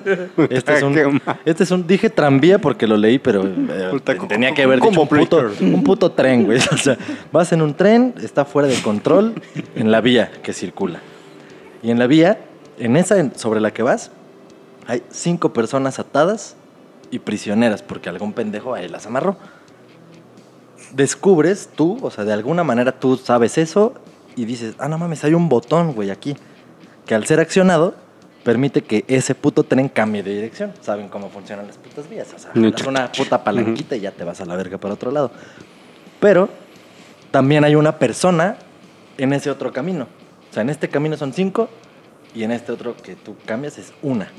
[SPEAKER 3] Este es un, este es un dije tranvía porque lo leí, pero eh, tenía que haber
[SPEAKER 2] como
[SPEAKER 3] dicho un puto, un puto tren, güey. O sea, vas en un tren, está fuera de control en la vía que circula. Y en la vía, en esa sobre la que vas, hay cinco personas atadas y prisioneras porque algún pendejo ahí las amarró. Descubres tú, o sea, de alguna manera tú sabes eso y dices, ah, no mames, hay un botón, güey, aquí, que al ser accionado permite que ese puto tren cambie de dirección. Saben cómo funcionan las putas vías. O sea, una puta palanquita y ya te vas a la verga para otro lado. Pero también hay una persona en ese otro camino. O sea, en este camino son cinco y en este otro que tú cambias es una.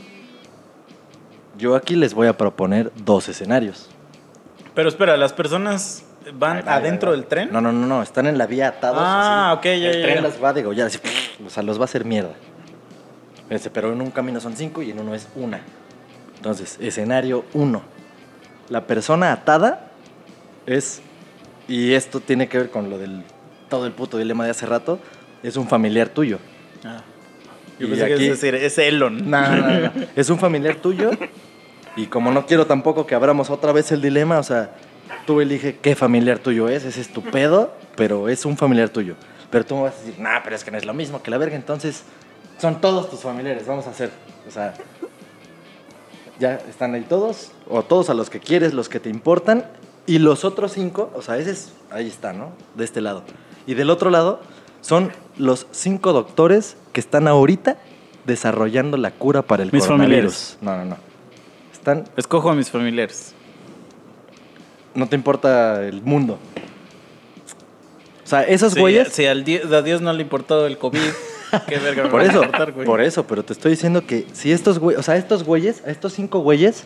[SPEAKER 3] Yo aquí les voy a proponer dos escenarios.
[SPEAKER 1] Pero espera, ¿las personas van
[SPEAKER 3] ahí
[SPEAKER 1] adentro del tren?
[SPEAKER 3] No, no, no, no, están en la vía atados.
[SPEAKER 1] Ah,
[SPEAKER 3] así.
[SPEAKER 1] ok, ya,
[SPEAKER 3] El
[SPEAKER 1] ya,
[SPEAKER 3] tren
[SPEAKER 1] ya.
[SPEAKER 3] las va a degollar, así, o sea, los va a hacer mierda. Pero en un camino son cinco y en uno es una. Entonces, escenario uno. La persona atada es, y esto tiene que ver con lo del todo el puto dilema de hace rato, es un familiar tuyo.
[SPEAKER 1] Ah. Yo pensé
[SPEAKER 3] aquí-
[SPEAKER 1] a decir, es Elon.
[SPEAKER 3] No, no, no, no. Es un familiar tuyo. Y como no quiero tampoco que abramos otra vez el dilema, o sea, tú elige qué familiar tuyo es, ese es tu pedo, pero es un familiar tuyo. Pero tú me vas a decir, nah, pero es que no es lo mismo que la verga. Entonces, son todos tus familiares. Vamos a hacer, o sea, ya están ahí todos, o todos a los que quieres, los que te importan. Y los otros cinco, o sea, ese es, ahí está, ¿no? De este lado. Y del otro lado, son los cinco doctores que están ahorita desarrollando la cura para el
[SPEAKER 1] Mis
[SPEAKER 3] coronavirus. No, no, no. Están,
[SPEAKER 1] Escojo a mis familiares.
[SPEAKER 3] no te importa el mundo. O sea, esos
[SPEAKER 1] Sí,
[SPEAKER 3] güeyes.
[SPEAKER 1] Si al a Dios no le importó el COVID, qué verga
[SPEAKER 3] Por eso,
[SPEAKER 1] importar, güey.
[SPEAKER 3] por eso, pero te estoy diciendo que si estos güeyes, o sea, estos güeyes, a estos cinco güeyes,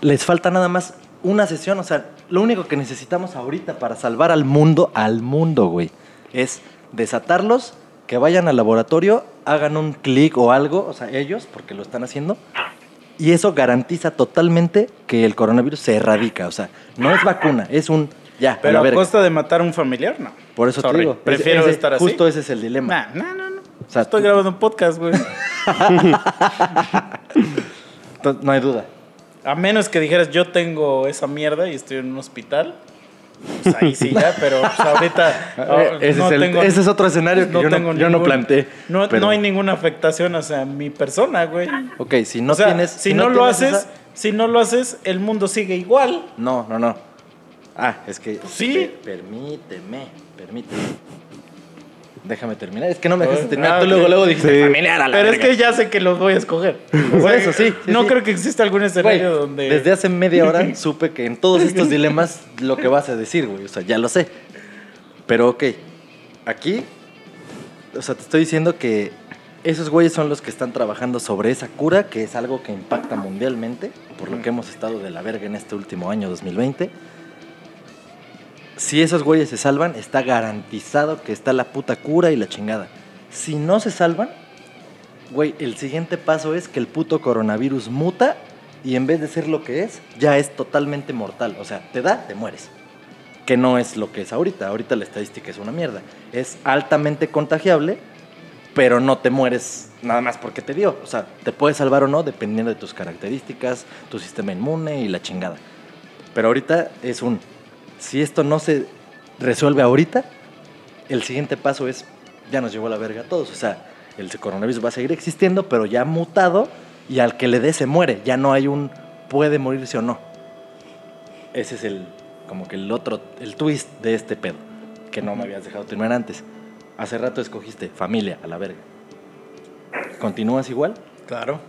[SPEAKER 3] les falta nada más una sesión, o sea, lo único que necesitamos ahorita para salvar al mundo, al mundo, güey, es desatarlos, que vayan al laboratorio, hagan un clic o algo, o sea, ellos, porque lo están haciendo, y eso garantiza totalmente que el coronavirus se erradica, o sea, no es vacuna, es un ya, a
[SPEAKER 1] Pero
[SPEAKER 3] la
[SPEAKER 1] a
[SPEAKER 3] verga.
[SPEAKER 1] costa de matar a un familiar, no.
[SPEAKER 3] Por eso
[SPEAKER 1] Sorry,
[SPEAKER 3] te digo,
[SPEAKER 1] Prefiero
[SPEAKER 3] ese-
[SPEAKER 1] estar así.
[SPEAKER 3] Justo ese es el dilema.
[SPEAKER 1] No, no, no.
[SPEAKER 3] O sea,
[SPEAKER 1] Estoy
[SPEAKER 3] tú-
[SPEAKER 1] grabando un podcast, güey.
[SPEAKER 3] No hay duda.
[SPEAKER 1] A menos que dijeras, yo tengo esa mierda y estoy en un hospital. Pues ahí sí ya, pero pues, ahorita oh,
[SPEAKER 3] Eh, ese,
[SPEAKER 1] no
[SPEAKER 3] es el-
[SPEAKER 1] tengo-
[SPEAKER 3] ese es otro escenario que
[SPEAKER 1] no
[SPEAKER 3] yo,
[SPEAKER 1] tengo
[SPEAKER 3] no, yo no
[SPEAKER 1] ningún-
[SPEAKER 3] planteé.
[SPEAKER 1] No,
[SPEAKER 3] pero-
[SPEAKER 1] no hay ninguna afectación hacia mi persona, güey.
[SPEAKER 3] Ok, si no
[SPEAKER 1] o sea,
[SPEAKER 3] tienes.
[SPEAKER 1] si, no, lo haces,
[SPEAKER 3] esa-
[SPEAKER 1] si no lo haces, el mundo sigue igual.
[SPEAKER 3] No, no, no. Ah, es que.
[SPEAKER 1] Sí.
[SPEAKER 3] pe- permíteme, permíteme. Déjame terminar. Es que no me dejaste terminar.
[SPEAKER 1] Ah,
[SPEAKER 3] Tú luego, luego dijiste
[SPEAKER 2] Sí.
[SPEAKER 3] familiar a la
[SPEAKER 1] Pero es
[SPEAKER 3] verga.
[SPEAKER 1] que ya sé que los voy a escoger.
[SPEAKER 3] Por eso, sí, sí,
[SPEAKER 1] no
[SPEAKER 3] sí.
[SPEAKER 1] creo que exista algún
[SPEAKER 3] Güey,
[SPEAKER 1] escenario donde.
[SPEAKER 3] Desde hace media hora supe que en todos estos dilemas lo que vas a decir, güey. O sea, ya lo sé. Pero ok, aquí, o sea, te estoy diciendo que esos güeyes son los que están trabajando sobre esa cura, que es algo que impacta mundialmente, por lo que hemos estado de la verga en este último año 2020. Si esos güeyes se salvan, está garantizado que está la puta cura y la chingada. Si no se salvan, güey, el siguiente paso es que el puto coronavirus muta y en vez de ser lo que es, ya es totalmente mortal. O sea, te da, te mueres. Que no es lo que es ahorita. Ahorita la estadística es una mierda. Es altamente contagiable, pero no te mueres nada más porque te dio. O sea, te puede salvar o no dependiendo de tus características, tu sistema inmune y la chingada. Pero ahorita es un, si esto no se resuelve ahorita, el siguiente paso es, ya nos llevó a la verga a todos. O sea, el coronavirus va a seguir existiendo, pero ya mutado y al que le dé se muere. Ya no hay un puede morirse o no. Ese es el, como que el otro, el twist de este pedo, que no me habías dejado terminar antes. Hace rato escogiste familia, a la verga. ¿Continúas igual,
[SPEAKER 1] Claro.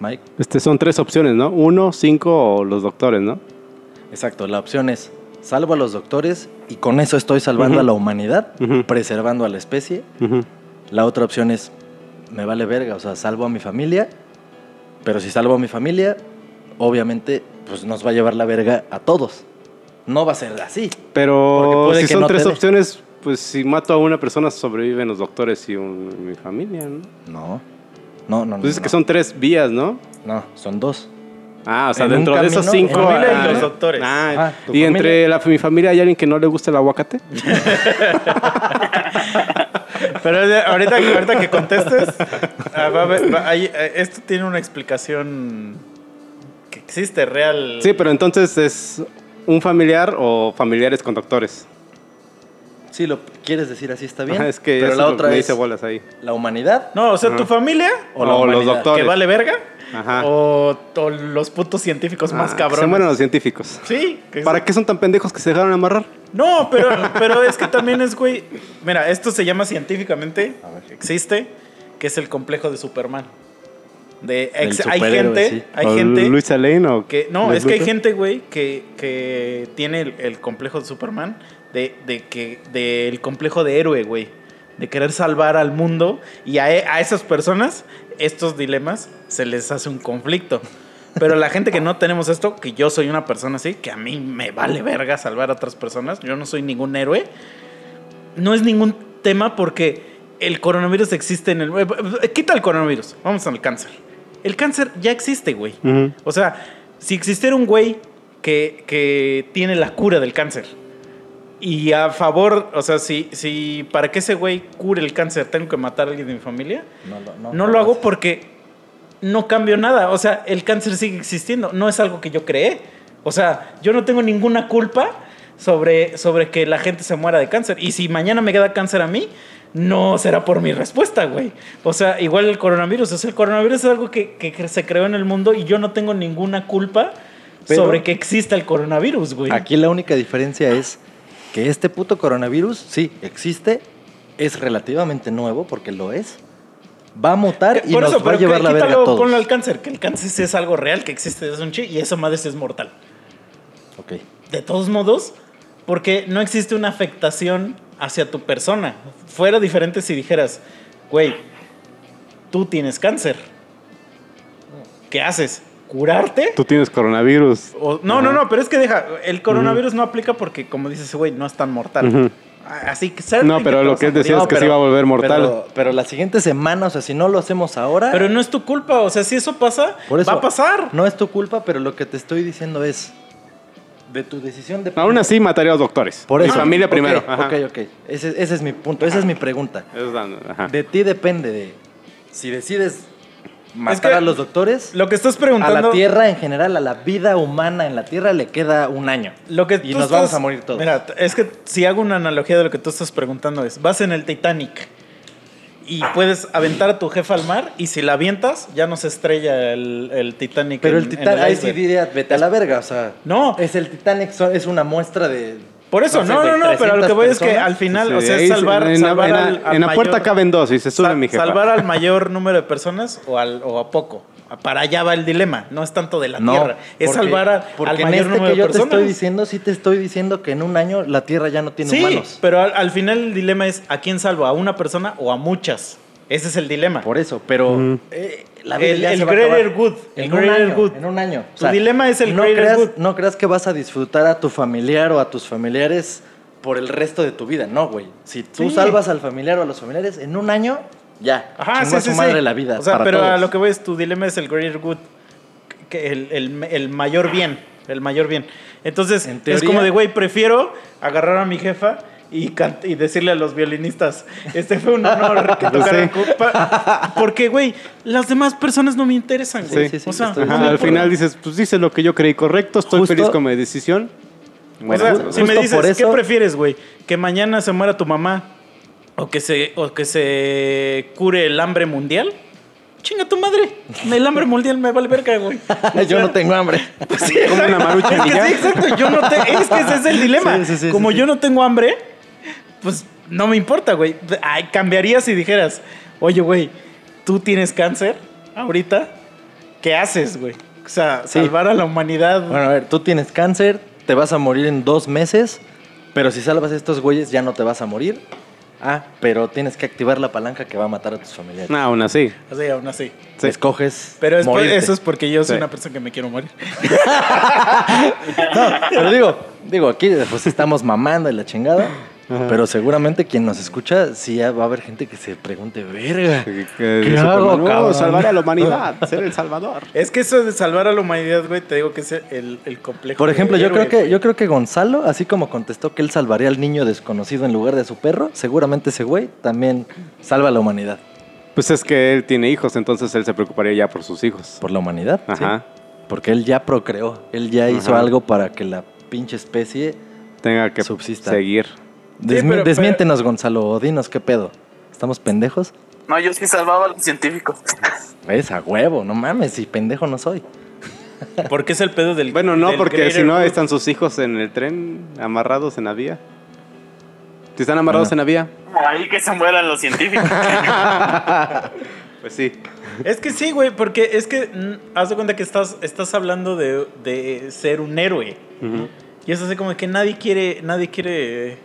[SPEAKER 3] Mike?
[SPEAKER 2] Este son tres opciones, ¿no? Uno, cinco o los doctores, ¿no?
[SPEAKER 3] Exacto, la opción es salvo a los doctores y con eso estoy salvando a la humanidad, preservando a la especie. La otra opción es me vale verga, o sea, salvo a mi familia, pero si salvo a mi familia, obviamente pues nos va a llevar la verga a todos. No va a ser así.
[SPEAKER 2] Pero si son
[SPEAKER 3] no
[SPEAKER 2] tres opciones, pues si mato a una persona sobreviven los doctores y un- mi familia, ¿no?
[SPEAKER 3] No. No, no, no.
[SPEAKER 2] Pues es
[SPEAKER 3] no.
[SPEAKER 2] que son tres vías, ¿no?
[SPEAKER 3] No, son dos.
[SPEAKER 2] Ah, o sea, dentro de esos cinco.
[SPEAKER 1] familia y
[SPEAKER 2] ah,
[SPEAKER 1] los doctores.
[SPEAKER 2] ah,
[SPEAKER 3] tu
[SPEAKER 2] y entre la, mi familia hay alguien que no le gusta el aguacate.
[SPEAKER 1] Pero ahorita, ahorita que contestes, ah, va a haber- va- hay- eh, esto tiene una explicación que existe, real.
[SPEAKER 2] Sí, pero entonces es un familiar o familiares con doctores.
[SPEAKER 3] Si lo quieres decir así está bien.
[SPEAKER 2] Ajá, es que
[SPEAKER 3] pero la otra es
[SPEAKER 2] dice bolas ahí.
[SPEAKER 3] la humanidad
[SPEAKER 1] No, o sea, tu familia
[SPEAKER 3] o la
[SPEAKER 2] O los doctores.
[SPEAKER 1] que vale verga
[SPEAKER 2] Ajá.
[SPEAKER 1] o, o los putos científicos más
[SPEAKER 2] Ah, que
[SPEAKER 1] cabrones.
[SPEAKER 2] Se mueren los científicos.
[SPEAKER 1] Sí. que
[SPEAKER 2] ¿Para
[SPEAKER 1] sí.
[SPEAKER 2] qué son tan pendejos que se dejaron amarrar?
[SPEAKER 1] No, pero, pero es que también es, güey. Mira, esto se llama científicamente,
[SPEAKER 3] A ver.
[SPEAKER 1] existe, que es el complejo de Superman. De ex- hay gente,
[SPEAKER 3] sí.
[SPEAKER 1] hay
[SPEAKER 2] ¿O
[SPEAKER 1] gente
[SPEAKER 2] Luis Lane o
[SPEAKER 1] que no, es que hay gente, güey, que, que tiene el, el complejo de Superman, de, de que del complejo de héroe, güey, de querer salvar al mundo y a, e- a esas personas estos dilemas se les hace un conflicto. Pero la gente que no tenemos esto, que yo soy una persona así, que a mí me vale verga salvar a otras personas, yo no soy ningún héroe, no es ningún tema porque el coronavirus existe en el... eh, Quita el coronavirus, vamos al cáncer. El cáncer ya existe, güey. O sea, si existiera un güey que, que tiene la cura del cáncer y a favor, o sea, si, si para que ese güey cure el cáncer tengo que matar a alguien de mi familia,
[SPEAKER 3] No, lo-
[SPEAKER 1] no, lo hago porque no cambio nada. O sea, el cáncer sigue existiendo. No es algo que yo creé. O sea, yo no tengo ninguna culpa sobre, sobre que la gente se muera de cáncer. Y si mañana me queda cáncer a mí, no será por mi respuesta, güey. O sea, igual el coronavirus. O sea, el coronavirus es algo que, que se creó en el mundo y yo no tengo ninguna culpa
[SPEAKER 3] Pero-
[SPEAKER 1] sobre que exista el coronavirus, güey.
[SPEAKER 3] Aquí la única diferencia es que este puto coronavirus, sí, existe, es relativamente nuevo, porque lo es. Va a mutar y
[SPEAKER 1] Por
[SPEAKER 3] nos
[SPEAKER 1] eso,
[SPEAKER 3] va a llevar
[SPEAKER 1] que-
[SPEAKER 3] la verga a todos.
[SPEAKER 1] ponlo al cáncer, que el cáncer sí es algo real que existe desde un chi y esa madre sí es mortal.
[SPEAKER 3] Ok.
[SPEAKER 1] De todos modos, porque no existe una afectación hacia tu persona. Fuera diferente si dijeras, güey, tú tienes cáncer. ¿Qué haces? ¿Curarte?
[SPEAKER 2] Tú tienes coronavirus.
[SPEAKER 1] O- no, no, no, pero es que deja, el coronavirus no aplica porque, como dices, güey, no es tan mortal. Así que
[SPEAKER 2] No, pero lo que
[SPEAKER 1] a
[SPEAKER 2] es que se iba a volver mortal.
[SPEAKER 3] Pero, pero la siguiente semana, o sea, si no lo hacemos ahora,
[SPEAKER 1] Pero no es tu culpa, o sea, si eso pasa,
[SPEAKER 3] por eso,
[SPEAKER 1] va a pasar.
[SPEAKER 3] No es tu culpa, pero lo que te estoy diciendo es de tu decisión de
[SPEAKER 2] Aún así mataría a los doctores.
[SPEAKER 3] Por
[SPEAKER 2] Mi
[SPEAKER 3] eso.
[SPEAKER 2] familia
[SPEAKER 3] Ok,
[SPEAKER 2] primero. Ajá.
[SPEAKER 3] Ok, ok. Ese, ese es mi punto, esa es mi pregunta.
[SPEAKER 2] Eso es dando- ajá.
[SPEAKER 3] De ti depende de si decides matar
[SPEAKER 1] que
[SPEAKER 3] a los doctores.
[SPEAKER 1] Lo que estás
[SPEAKER 3] A
[SPEAKER 1] preguntando.
[SPEAKER 3] la Tierra en general, a la vida humana en la Tierra le queda un año.
[SPEAKER 1] Lo que
[SPEAKER 3] y nos
[SPEAKER 1] estás-
[SPEAKER 3] vamos a morir todos.
[SPEAKER 1] Mira, es que si hago una analogía de lo que tú estás preguntando es, vas en el Titanic y puedes aventar a tu jefa al mar y si la avientas ya no se estrella el, el Titanic.
[SPEAKER 3] Pero
[SPEAKER 1] en-
[SPEAKER 3] el Titanic, ahí sí diría, vete a la verga, o sea.
[SPEAKER 1] No.
[SPEAKER 3] Es el Titanic, es una muestra de.
[SPEAKER 1] Por eso,
[SPEAKER 3] sé,
[SPEAKER 1] no,
[SPEAKER 3] de
[SPEAKER 1] no, no, pero lo que
[SPEAKER 3] 300
[SPEAKER 1] voy es que al final,
[SPEAKER 2] Sí,
[SPEAKER 1] o sea, es salvar,
[SPEAKER 2] en, la-
[SPEAKER 1] salvar
[SPEAKER 2] en la-
[SPEAKER 1] al, al
[SPEAKER 2] en la puerta caben dos y se sube
[SPEAKER 1] sal-
[SPEAKER 2] mi jefa.
[SPEAKER 1] salvar al mayor número de personas o, al, o a poco. Para allá va el dilema, no es tanto de la
[SPEAKER 3] No,
[SPEAKER 1] tierra, es
[SPEAKER 3] porque-
[SPEAKER 1] salvar a-
[SPEAKER 3] porque
[SPEAKER 1] al
[SPEAKER 3] en
[SPEAKER 1] mayor
[SPEAKER 3] este
[SPEAKER 1] número
[SPEAKER 3] que
[SPEAKER 1] de
[SPEAKER 3] yo te
[SPEAKER 1] personas.
[SPEAKER 3] estoy diciendo, sí te estoy diciendo que en un año la Tierra ya no tiene
[SPEAKER 1] Sí,
[SPEAKER 3] humanos.
[SPEAKER 1] pero al, al final el dilema es ¿a quién salvo? ¿A una persona o a muchas? Ese es el dilema.
[SPEAKER 3] Por eso, pero eh, la vida
[SPEAKER 1] El-
[SPEAKER 3] ya
[SPEAKER 1] el
[SPEAKER 3] se va a
[SPEAKER 1] greater
[SPEAKER 3] acabar.
[SPEAKER 1] good, el
[SPEAKER 3] En
[SPEAKER 1] greater
[SPEAKER 3] año,
[SPEAKER 1] good.
[SPEAKER 3] En un año.
[SPEAKER 1] Tu dilema es el
[SPEAKER 3] no
[SPEAKER 1] greater
[SPEAKER 3] creas,
[SPEAKER 1] good.
[SPEAKER 3] No creas que vas a disfrutar a tu familiar o a tus familiares por el resto de tu vida. No, güey. Si tú
[SPEAKER 1] Sí.
[SPEAKER 3] salvas al familiar o a los familiares, en un año, ya.
[SPEAKER 1] Ajá, sí,
[SPEAKER 3] a su
[SPEAKER 1] sí,
[SPEAKER 3] madre
[SPEAKER 1] sí.
[SPEAKER 3] la vida.
[SPEAKER 1] O sea,
[SPEAKER 3] para
[SPEAKER 1] pero a
[SPEAKER 3] todos.
[SPEAKER 1] lo que voy es tu dilema es el greater good, que el, el- el mayor bien, el mayor bien. Entonces,
[SPEAKER 3] En
[SPEAKER 1] es como de, güey, prefiero agarrar a mi jefa y, y decirle a los violinistas, este fue un honor que
[SPEAKER 2] Pues
[SPEAKER 1] tocaran
[SPEAKER 2] sí.
[SPEAKER 1] Porque, güey, las demás personas no me interesan, güey.
[SPEAKER 3] sí, sí,
[SPEAKER 1] o sea,
[SPEAKER 2] Ajá, al final dices, pues dice lo que yo creí correcto, estoy
[SPEAKER 3] Justo-
[SPEAKER 2] feliz con mi decisión.
[SPEAKER 1] O
[SPEAKER 2] Bueno,
[SPEAKER 1] sea,
[SPEAKER 2] pues,
[SPEAKER 1] si me dices,
[SPEAKER 3] por
[SPEAKER 1] ¿qué
[SPEAKER 3] eso-
[SPEAKER 1] prefieres, güey? Que mañana se muera tu mamá o que se, o que se cure el hambre mundial. Chinga tu madre. El hambre mundial me vale verga, güey.
[SPEAKER 3] yo no tengo hambre.
[SPEAKER 1] Pues sí,
[SPEAKER 2] Como una marucha
[SPEAKER 1] Es que sí, exacto. Yo no te- es que ese es el dilema.
[SPEAKER 3] Sí, sí, sí,
[SPEAKER 1] Como
[SPEAKER 3] sí,
[SPEAKER 1] yo
[SPEAKER 3] sí.
[SPEAKER 1] no tengo hambre, pues no me importa, güey. Ay, cambiaría si dijeras, oye, güey, tú tienes cáncer ahorita. ¿Qué haces, güey? O sea,
[SPEAKER 3] Sí.
[SPEAKER 1] salvar a la humanidad.
[SPEAKER 3] Bueno, a ver, tú tienes cáncer, te vas a morir en dos meses, pero si salvas a estos güeyes ya no te vas a morir. Ah, pero tienes que activar la palanca que va a matar a tus familiares.
[SPEAKER 2] no, aún así.
[SPEAKER 1] Así, aún así.
[SPEAKER 2] Sí.
[SPEAKER 3] Escoges
[SPEAKER 1] Pero es por- eso es porque yo soy
[SPEAKER 2] Sí.
[SPEAKER 1] una persona que me quiero morir.
[SPEAKER 3] No, pero digo, digo, aquí pues estamos mamando y la chingada. Pero seguramente quien nos escucha, sí ya va a haber gente que se pregunte, verga.
[SPEAKER 2] Que
[SPEAKER 3] ¿Qué
[SPEAKER 2] Superman,
[SPEAKER 3] hago,
[SPEAKER 2] "No,
[SPEAKER 3] cabrón?"
[SPEAKER 2] salvar a la humanidad, ser el salvador.
[SPEAKER 1] Es que eso de salvar a la humanidad, güey, te digo que es el, el complejo.
[SPEAKER 3] Por
[SPEAKER 1] de
[SPEAKER 3] ejemplo, yo
[SPEAKER 1] héroe,
[SPEAKER 3] creo que yo creo que Gonzalo, así como contestó que él salvaría al niño desconocido en lugar de su perro, seguramente ese güey también salva a la humanidad.
[SPEAKER 2] Pues es que él tiene hijos, entonces él se preocuparía ya por sus hijos.
[SPEAKER 3] Por la humanidad. sí.
[SPEAKER 2] Ajá.
[SPEAKER 3] Porque él ya procreó. Él ya hizo
[SPEAKER 2] Ajá.
[SPEAKER 3] algo para que la pinche especie.
[SPEAKER 2] Tenga que
[SPEAKER 3] Subsista.
[SPEAKER 2] seguir.
[SPEAKER 3] Desmi-
[SPEAKER 1] pero-
[SPEAKER 3] desmiéntenos, Gonzalo. Dinos qué pedo. ¿Estamos pendejos?
[SPEAKER 4] No, yo sí salvaba a los científicos.
[SPEAKER 3] Es a huevo, no mames, si pendejo no soy.
[SPEAKER 1] Porque es el pedo del.
[SPEAKER 2] Bueno, no,
[SPEAKER 1] del
[SPEAKER 2] porque si no, ahí están sus hijos en el tren, amarrados en la vía. Si están amarrados
[SPEAKER 3] Bueno.
[SPEAKER 2] en la vía,
[SPEAKER 4] Ahí que se mueran los científicos.
[SPEAKER 2] pues sí.
[SPEAKER 1] Es que sí, güey, porque es que mm, haz de cuenta que estás, estás hablando de, de ser un héroe. Y es así como que nadie quiere, nadie quiere,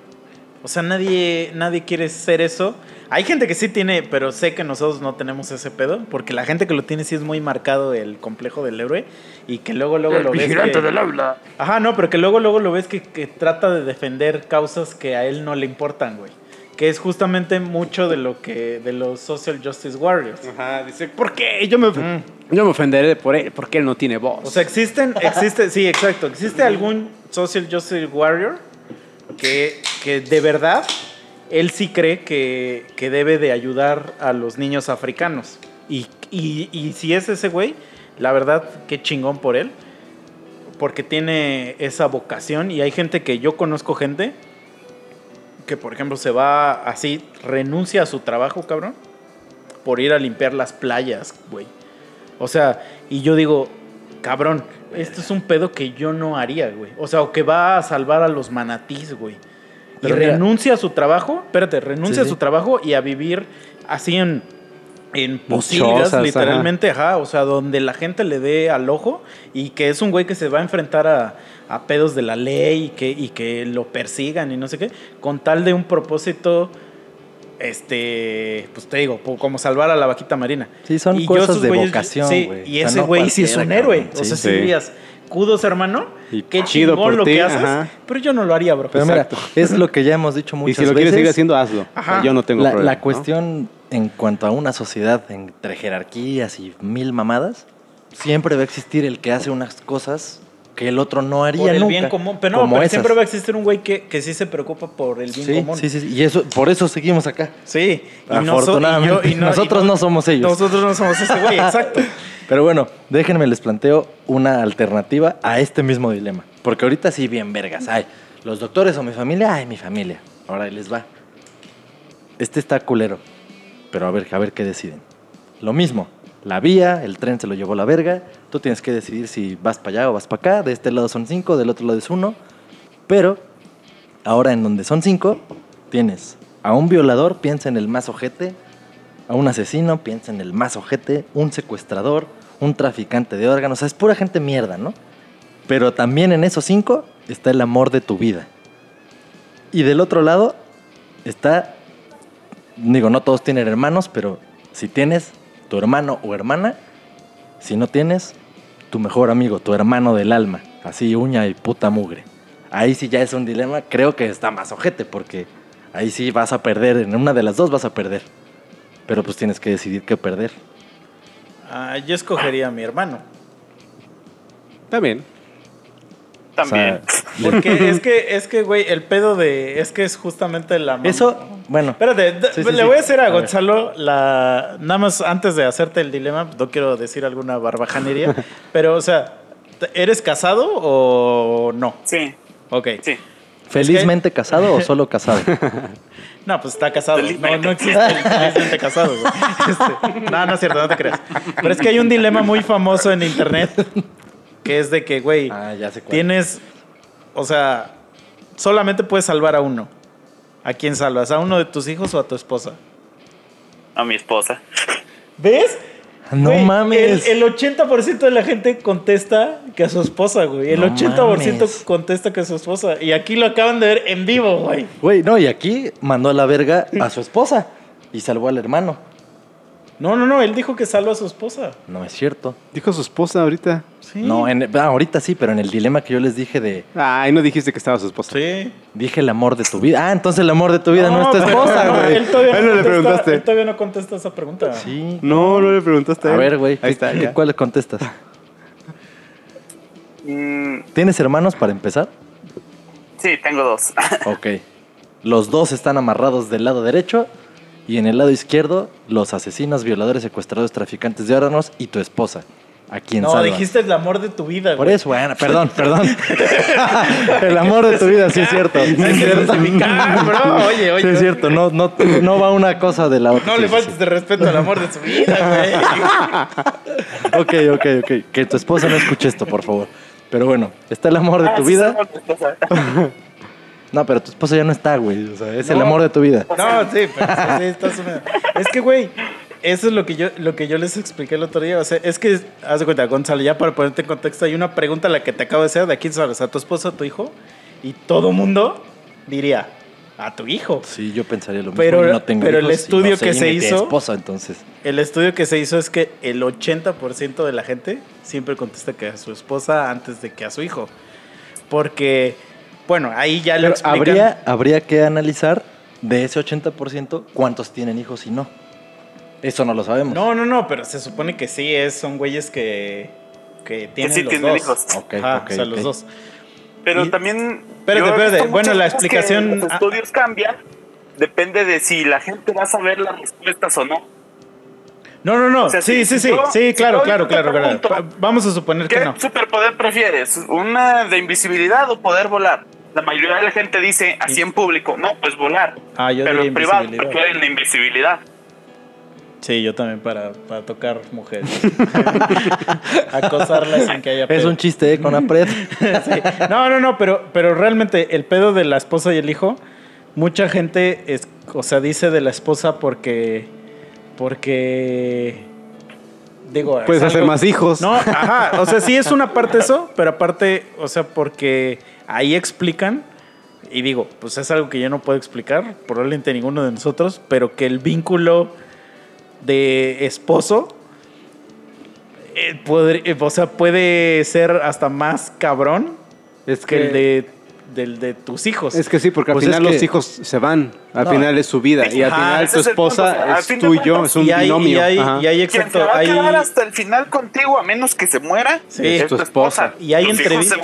[SPEAKER 1] o sea, nadie, nadie quiere ser eso. Hay gente que sí tiene, pero sé que nosotros no tenemos ese pedo, porque la gente que lo tiene sí es muy marcado el complejo del héroe y que luego, luego lo ves. que-
[SPEAKER 4] aula.
[SPEAKER 1] Ajá, no, pero que luego, luego lo ves que, que trata de defender causas que a él no le importan, güey. Que es justamente mucho de lo que, de los social justice warriors.
[SPEAKER 2] Ajá, dice, ¿por qué? Yo me, yo me ofenderé por él, porque él no tiene voz.
[SPEAKER 1] O sea, existen, existe, sí, exacto. ¿Existe algún social justice warrior que, que de verdad él sí cree que, que debe de ayudar a los niños africanos? Y, y, y si es ese güey, la verdad, qué chingón por él. porque tiene esa vocación y hay gente que yo conozco gente que por ejemplo se va así, renuncia a su trabajo, cabrón, por ir a limpiar las playas, güey. O sea, y yo digo, cabrón, esto es un pedo que yo no haría, güey. O sea, o que va a salvar a los manatís, güey. Y
[SPEAKER 3] mira-
[SPEAKER 1] renuncia a su trabajo, espérate, renuncia
[SPEAKER 3] Sí,
[SPEAKER 1] a
[SPEAKER 3] sí.
[SPEAKER 1] su trabajo y a vivir así en, en posilgas,
[SPEAKER 2] chozas,
[SPEAKER 1] literalmente, ajá. O sea, donde la gente le dé al ojo y que es un güey que se va a enfrentar a, a pedos de la ley y que, y que lo persigan y no sé qué, con tal de un propósito, este, pues te digo, como salvar a la vaquita marina.
[SPEAKER 3] Sí, son
[SPEAKER 1] Y yo
[SPEAKER 3] cosas de
[SPEAKER 1] güeyes-
[SPEAKER 3] vocación,
[SPEAKER 1] Sí,
[SPEAKER 3] güey.
[SPEAKER 1] y
[SPEAKER 3] O sea,
[SPEAKER 1] ese
[SPEAKER 3] no
[SPEAKER 1] güey sí es un héroe. O sea,
[SPEAKER 3] Sí.
[SPEAKER 1] si dirías, kudos, hermano,
[SPEAKER 2] Y
[SPEAKER 1] qué
[SPEAKER 2] chido
[SPEAKER 1] chingón
[SPEAKER 2] por
[SPEAKER 1] lo
[SPEAKER 2] ti,
[SPEAKER 1] que haces,
[SPEAKER 2] ajá.
[SPEAKER 1] pero yo no lo haría, bro.
[SPEAKER 3] Pero mira,
[SPEAKER 2] Exacto.
[SPEAKER 3] es lo que ya hemos dicho
[SPEAKER 2] Y
[SPEAKER 3] muchas
[SPEAKER 2] si lo
[SPEAKER 3] veces.
[SPEAKER 2] quieres seguir haciendo, hazlo.
[SPEAKER 1] Ajá.
[SPEAKER 2] Yo no tengo
[SPEAKER 3] la,
[SPEAKER 2] problema.
[SPEAKER 3] la cuestión en cuanto a una sociedad entre jerarquías y mil mamadas, siempre va a existir el que hace unas cosas que el otro no haría
[SPEAKER 1] por el
[SPEAKER 3] nunca.
[SPEAKER 1] bien común. Pero no,
[SPEAKER 3] como
[SPEAKER 1] pero siempre va a existir un güey que, que sí se preocupa por el bien
[SPEAKER 3] sí,
[SPEAKER 1] común.
[SPEAKER 3] sí, sí, sí. Y eso, por eso seguimos acá.
[SPEAKER 1] Sí, y noso-
[SPEAKER 3] Afortunadamente,
[SPEAKER 1] y yo- y
[SPEAKER 3] nosotros no somos ellos.
[SPEAKER 1] Nosotros no somos ese güey, exacto.
[SPEAKER 3] Pero bueno, déjenme les planteo una alternativa a este mismo dilema. Porque ahorita sí, bien vergas. Ay, los doctores o mi familia, ay, mi familia. Ahora les va. Este está culero. Pero a ver, a ver qué deciden. Lo mismo. La vía, el tren se lo llevó la verga. Tú tienes que decidir si vas para allá o vas para acá. De este lado son cinco, del otro lado es uno. Pero ahora en donde son cinco, tienes a un violador, piensa en el más ojete. A un asesino, piensa en el más ojete. Un secuestrador, un traficante de órganos. O sea, es pura gente mierda, ¿no? Pero también en esos cinco está el amor de tu vida. Y del otro lado está, digo, no todos tienen hermanos, pero si tienes tu hermano o hermana, si no tienes, tu mejor amigo, tu hermano del alma, así uña y puta mugre. Ahí sí ya es un dilema, creo que está más ojete, porque ahí sí vas a perder, en una de las dos vas a perder. Pero pues tienes que decidir qué perder.
[SPEAKER 1] Ah, yo escogería a mi hermano.
[SPEAKER 2] Está bien.
[SPEAKER 4] También.
[SPEAKER 3] O sea,
[SPEAKER 1] Porque es que, es que, güey, el pedo de. Es que es justamente la.
[SPEAKER 3] eso, bueno,
[SPEAKER 1] Espérate, d-
[SPEAKER 3] Sí, sí,
[SPEAKER 1] le
[SPEAKER 3] sí.
[SPEAKER 1] voy a hacer a,
[SPEAKER 3] A ver.
[SPEAKER 1] Gonzalo la. Nada más antes de hacerte el dilema, no quiero decir alguna barbajanería, pero, o sea, ¿eres casado o no?
[SPEAKER 4] Sí,
[SPEAKER 1] Ok.
[SPEAKER 4] sí.
[SPEAKER 3] felizmente casado o solo casado.
[SPEAKER 1] No, pues está casado. No, no existe el felizmente casado, güey. Este, no, no es cierto, no te creas. Pero es que hay un dilema muy famoso en internet que es de que, güey,
[SPEAKER 3] Ah,
[SPEAKER 1] tienes. O sea, solamente puedes salvar a uno. ¿A quién salvas? ¿A uno de tus hijos o a tu esposa?
[SPEAKER 4] A mi esposa.
[SPEAKER 1] ¿Ves?
[SPEAKER 3] No
[SPEAKER 1] Güey,
[SPEAKER 3] mames.
[SPEAKER 1] El, el 80% de la gente contesta que a su esposa, güey. El
[SPEAKER 3] No
[SPEAKER 1] 80%
[SPEAKER 3] mames.
[SPEAKER 1] contesta que a su esposa. Y aquí lo acaban de ver en vivo, güey.
[SPEAKER 3] Güey, no, y aquí mandó a la verga a su esposa y salvó al hermano.
[SPEAKER 1] No, no, no. Él dijo que salva a su esposa.
[SPEAKER 3] No es cierto.
[SPEAKER 2] Dijo su esposa ahorita.
[SPEAKER 1] Sí.
[SPEAKER 3] No, en, ah, ahorita sí, pero en el dilema que yo les dije de.
[SPEAKER 2] Ay, no dijiste que estaba su esposa.
[SPEAKER 1] Sí.
[SPEAKER 3] Dije el amor de tu vida. Ah, entonces el amor de tu vida no, es tu esposa, güey.
[SPEAKER 1] Él todavía, no
[SPEAKER 2] no le
[SPEAKER 1] contesta,
[SPEAKER 2] preguntaste.
[SPEAKER 1] él todavía no contesta esa pregunta.
[SPEAKER 3] Sí.
[SPEAKER 2] No, no le preguntaste.
[SPEAKER 3] A ver, güey.
[SPEAKER 2] Ahí está. ya.
[SPEAKER 3] ¿Cuál contestas?
[SPEAKER 4] Mm,
[SPEAKER 3] ¿Tienes hermanos para empezar?
[SPEAKER 4] sí, tengo dos.
[SPEAKER 3] Ok. Los dos están amarrados del lado derecho y en el lado izquierdo los asesinos, violadores, secuestradores, traficantes de órganos y tu esposa. ¿A quién
[SPEAKER 1] No, dijiste el amor de tu vida,
[SPEAKER 3] Por
[SPEAKER 1] güey.
[SPEAKER 3] eso, bueno, perdón, perdón. el amor de tu vida, sí es cierto. Sí es cierto.
[SPEAKER 1] bro. Oye, oye.
[SPEAKER 3] Sí es cierto, no, no, no va una cosa de la otra.
[SPEAKER 1] No
[SPEAKER 3] Sí,
[SPEAKER 1] le
[SPEAKER 3] sí,
[SPEAKER 1] faltes de respeto al amor de su vida, güey.
[SPEAKER 3] sí. Ok, ok, ok. Que tu esposa no escuche esto, por favor. Pero bueno, está el amor de
[SPEAKER 4] Ah,
[SPEAKER 3] tu
[SPEAKER 4] sí,
[SPEAKER 3] vida. No, pero tu esposa ya no está, güey. O sea, es el amor de tu vida.
[SPEAKER 1] No, sí, pero sí, sí, estás una- Es que, güey, eso es lo que yo lo que yo les expliqué el otro día. O sea, es que, haz de cuenta, Gonzalo, ya para ponerte en contexto, hay una pregunta a la que te acabo de hacer, de quién sabes, a tu esposo, a tu hijo, y todo mundo diría, a tu hijo.
[SPEAKER 3] Sí, yo pensaría lo mismo.
[SPEAKER 1] Pero-
[SPEAKER 3] no tengo
[SPEAKER 1] pero el
[SPEAKER 3] hijos
[SPEAKER 1] estudio que se hizo-
[SPEAKER 3] esposa, entonces.
[SPEAKER 1] El estudio que se hizo es que el 80% de la gente siempre contesta que a su esposa antes de que a su hijo. Porque, bueno, ahí ya lo explican.
[SPEAKER 3] habría, habría que analizar de ese 80% cuántos tienen hijos y no. Eso no lo sabemos.
[SPEAKER 1] No, no, no, pero se supone que sí, es, son güeyes que, que tienen
[SPEAKER 4] sí
[SPEAKER 1] los
[SPEAKER 4] tienen
[SPEAKER 1] dos.
[SPEAKER 4] hijos.
[SPEAKER 3] Ok,
[SPEAKER 1] Ajá,
[SPEAKER 3] ok,
[SPEAKER 1] o sea, los dos.
[SPEAKER 4] Pero
[SPEAKER 1] Y-
[SPEAKER 4] también.
[SPEAKER 1] Espérate, espérate. Bueno, la
[SPEAKER 4] que
[SPEAKER 1] explicación-
[SPEAKER 4] Los
[SPEAKER 1] ah.
[SPEAKER 4] estudios cambian. Depende de si la gente va a saber las respuestas o no.
[SPEAKER 1] No, no, no.
[SPEAKER 4] O sea,
[SPEAKER 1] sí, sí,
[SPEAKER 4] si
[SPEAKER 1] sí.
[SPEAKER 4] yo-
[SPEAKER 1] sí, claro, claro, claro, claro.
[SPEAKER 4] pregunto,
[SPEAKER 1] Pa- Vamos a suponer que
[SPEAKER 4] ¿Qué
[SPEAKER 1] no.
[SPEAKER 4] superpoder prefieres? ¿Una de invisibilidad o poder volar? La mayoría de la gente dice así en público, no, pues volar.
[SPEAKER 1] Ah, yo
[SPEAKER 4] Pero en privado prefieren la invisibilidad.
[SPEAKER 1] Sí, yo también para, para tocar mujeres. Acosarlas sin que haya
[SPEAKER 3] Es
[SPEAKER 1] pedo.
[SPEAKER 3] un chiste, ¿eh? Con Apred.
[SPEAKER 1] Sí. No, no, no, pero, pero realmente el pedo de la esposa y el hijo, mucha gente es, o sea, dice de la esposa porque, porque, digo, es
[SPEAKER 2] Puedes hacer más hijos.
[SPEAKER 1] No, ajá, o sea, sí es una parte eso, pero aparte, o sea, porque ahí explican y digo, pues es algo que yo no puedo explicar, probablemente ninguno de nosotros, pero que el vínculo de esposo eh, podr- eh, o sea, puede ser hasta más cabrón
[SPEAKER 2] Es
[SPEAKER 1] que el de, del de tus hijos.
[SPEAKER 2] Es que sí, porque al
[SPEAKER 3] Pues es
[SPEAKER 2] final los
[SPEAKER 3] que-
[SPEAKER 2] hijos se van. Al
[SPEAKER 1] No.
[SPEAKER 2] final es su vida. Y al
[SPEAKER 4] Ajá,
[SPEAKER 2] final tu esposa es tú y yo. Es un
[SPEAKER 1] y hay,
[SPEAKER 2] binomio.
[SPEAKER 1] y hay, y hay
[SPEAKER 4] Quien se va a quedar hasta el final contigo, a menos que se muera,
[SPEAKER 1] Sí.
[SPEAKER 4] es
[SPEAKER 2] tu esposa.
[SPEAKER 1] y hay entrevistas. o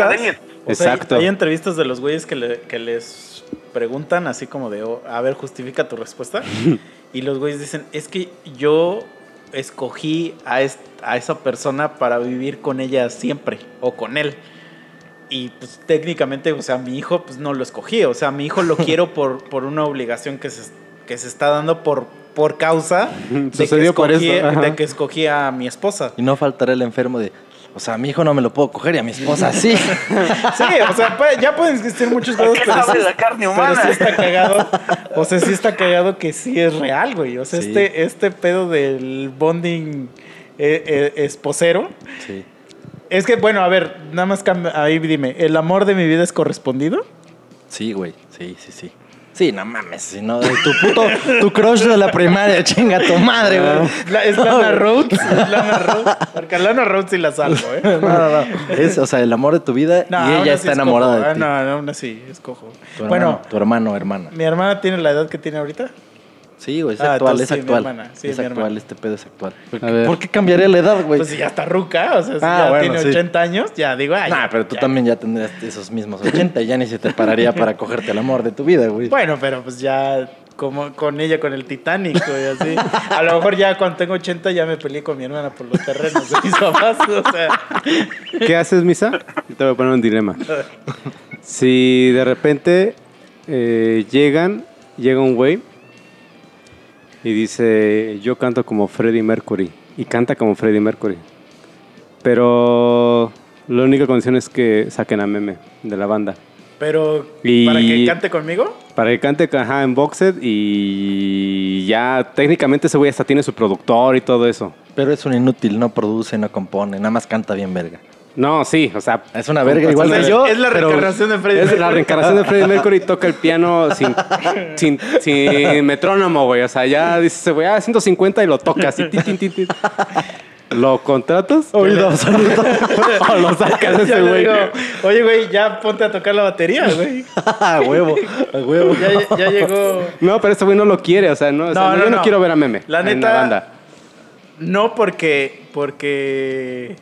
[SPEAKER 1] sea,
[SPEAKER 2] Exacto.
[SPEAKER 1] hay, entrevistas de los güeyes que, le- que les preguntan así como de, oh, a ver, justifica tu respuesta. y los güeyes dicen, es que yo escogí a, a esa persona para vivir con ella siempre o con él. Y pues técnicamente, o sea, mi hijo pues no lo escogí, o sea, mi hijo lo quiero por, por una obligación que se, que se está dando por, por causa de que,
[SPEAKER 2] Sucedió por
[SPEAKER 1] escogí,
[SPEAKER 2] eso,
[SPEAKER 1] de que escogí a mi esposa.
[SPEAKER 3] Y no faltará el enfermo de, o sea, a mi hijo no me lo puedo coger y a mi esposa sí.
[SPEAKER 1] Sí, o sea, puede- ya pueden existir muchos casos,
[SPEAKER 4] ¿Qué
[SPEAKER 1] pero,
[SPEAKER 4] sabe
[SPEAKER 1] sí-
[SPEAKER 4] la carne
[SPEAKER 1] pero
[SPEAKER 4] humana?
[SPEAKER 1] sí está cagado. O sea, sí está cagado que sí es real, güey. O sea,
[SPEAKER 3] Sí.
[SPEAKER 1] este, este pedo del bonding eh, eh, esposero.
[SPEAKER 3] Sí.
[SPEAKER 1] Es que, bueno, a ver, nada más cambia- ahí dime, ¿el amor de mi vida es correspondido?
[SPEAKER 3] Sí, güey. Sí, sí, sí. Sí, no mames. Si no, tu puto, tu crush de la primaria, chinga tu madre, güey.
[SPEAKER 1] La- es Lana Rhodes. es Lana Rhodes. Porque Lana Rhodes sí la salvo, ¿eh?
[SPEAKER 3] No, no, no. Es, o sea, el amor de tu vida
[SPEAKER 1] No,
[SPEAKER 3] y ella está enamorada
[SPEAKER 1] Ah,
[SPEAKER 3] de ti.
[SPEAKER 1] No, no, aún así, escojo.
[SPEAKER 3] Tu
[SPEAKER 1] Bueno,
[SPEAKER 3] hermano, tu hermano, hermana.
[SPEAKER 1] mi hermana tiene la edad que tiene ahorita.
[SPEAKER 3] Sí, güey, es
[SPEAKER 1] Ah,
[SPEAKER 3] actual,
[SPEAKER 1] entonces
[SPEAKER 3] es
[SPEAKER 1] sí,
[SPEAKER 3] actual.
[SPEAKER 1] sí,
[SPEAKER 3] es
[SPEAKER 1] mi
[SPEAKER 3] actual,
[SPEAKER 1] hermana.
[SPEAKER 3] este pedo es actual. ¿Por qué, por qué cambiaría la edad, güey?
[SPEAKER 1] Pues si ya está ruca, o sea, si
[SPEAKER 3] Ah,
[SPEAKER 1] ya
[SPEAKER 3] bueno,
[SPEAKER 1] tiene
[SPEAKER 3] sí.
[SPEAKER 1] 80 años, ya digo, ay.
[SPEAKER 3] Nah, pero tú
[SPEAKER 1] ya.
[SPEAKER 3] también ya tendrías esos mismos 80 y ya ni se te pararía para cogerte el amor de tu vida, güey.
[SPEAKER 1] Bueno, pero pues ya como con ella, con el Titanic, y así. A lo mejor ya cuando tengo 80 ya me peleé con mi hermana por los terrenos de mis papás, o sea.
[SPEAKER 2] ¿Qué haces, Misa? Yo te voy a poner un dilema. Si de repente eh, llegan, llega un güey y dice, yo canto como Freddie Mercury. Y canta como Freddie Mercury. Pero la única condición es que saquen a Meme de la banda.
[SPEAKER 1] Pero
[SPEAKER 2] Y-
[SPEAKER 1] para que cante conmigo,
[SPEAKER 2] Para que cante ajá, en Boxed y ya técnicamente ese güey hasta tiene su productor y todo eso.
[SPEAKER 3] Pero es un inútil, no produce, no compone, nada más canta bien verga.
[SPEAKER 2] No, sí, o sea,
[SPEAKER 3] Es una verga igual que
[SPEAKER 1] es,
[SPEAKER 3] yo.
[SPEAKER 1] es la reencarnación de Freddie
[SPEAKER 2] Es la
[SPEAKER 1] Mercury.
[SPEAKER 2] reencarnación de Freddie Mercury toca el piano sin, sin, sin metrónomo, güey. O sea, ya dice ese güey, ah, 150 y lo toca así. tin, tin, tin, tin. ¿Lo contratas?
[SPEAKER 3] Oído absoluto.
[SPEAKER 2] o lo sacas ese güey.
[SPEAKER 1] oye, güey, ya ponte a tocar la batería, güey.
[SPEAKER 3] a huevo, a huevo.
[SPEAKER 1] Ya, ya llegó.
[SPEAKER 2] No, pero este güey no lo quiere, o sea, no, o sea,
[SPEAKER 1] No,
[SPEAKER 2] no, yo no,
[SPEAKER 1] no.
[SPEAKER 2] quiero ver a Meme
[SPEAKER 1] La
[SPEAKER 2] en
[SPEAKER 1] neta-
[SPEAKER 2] la banda.
[SPEAKER 1] No porque, porque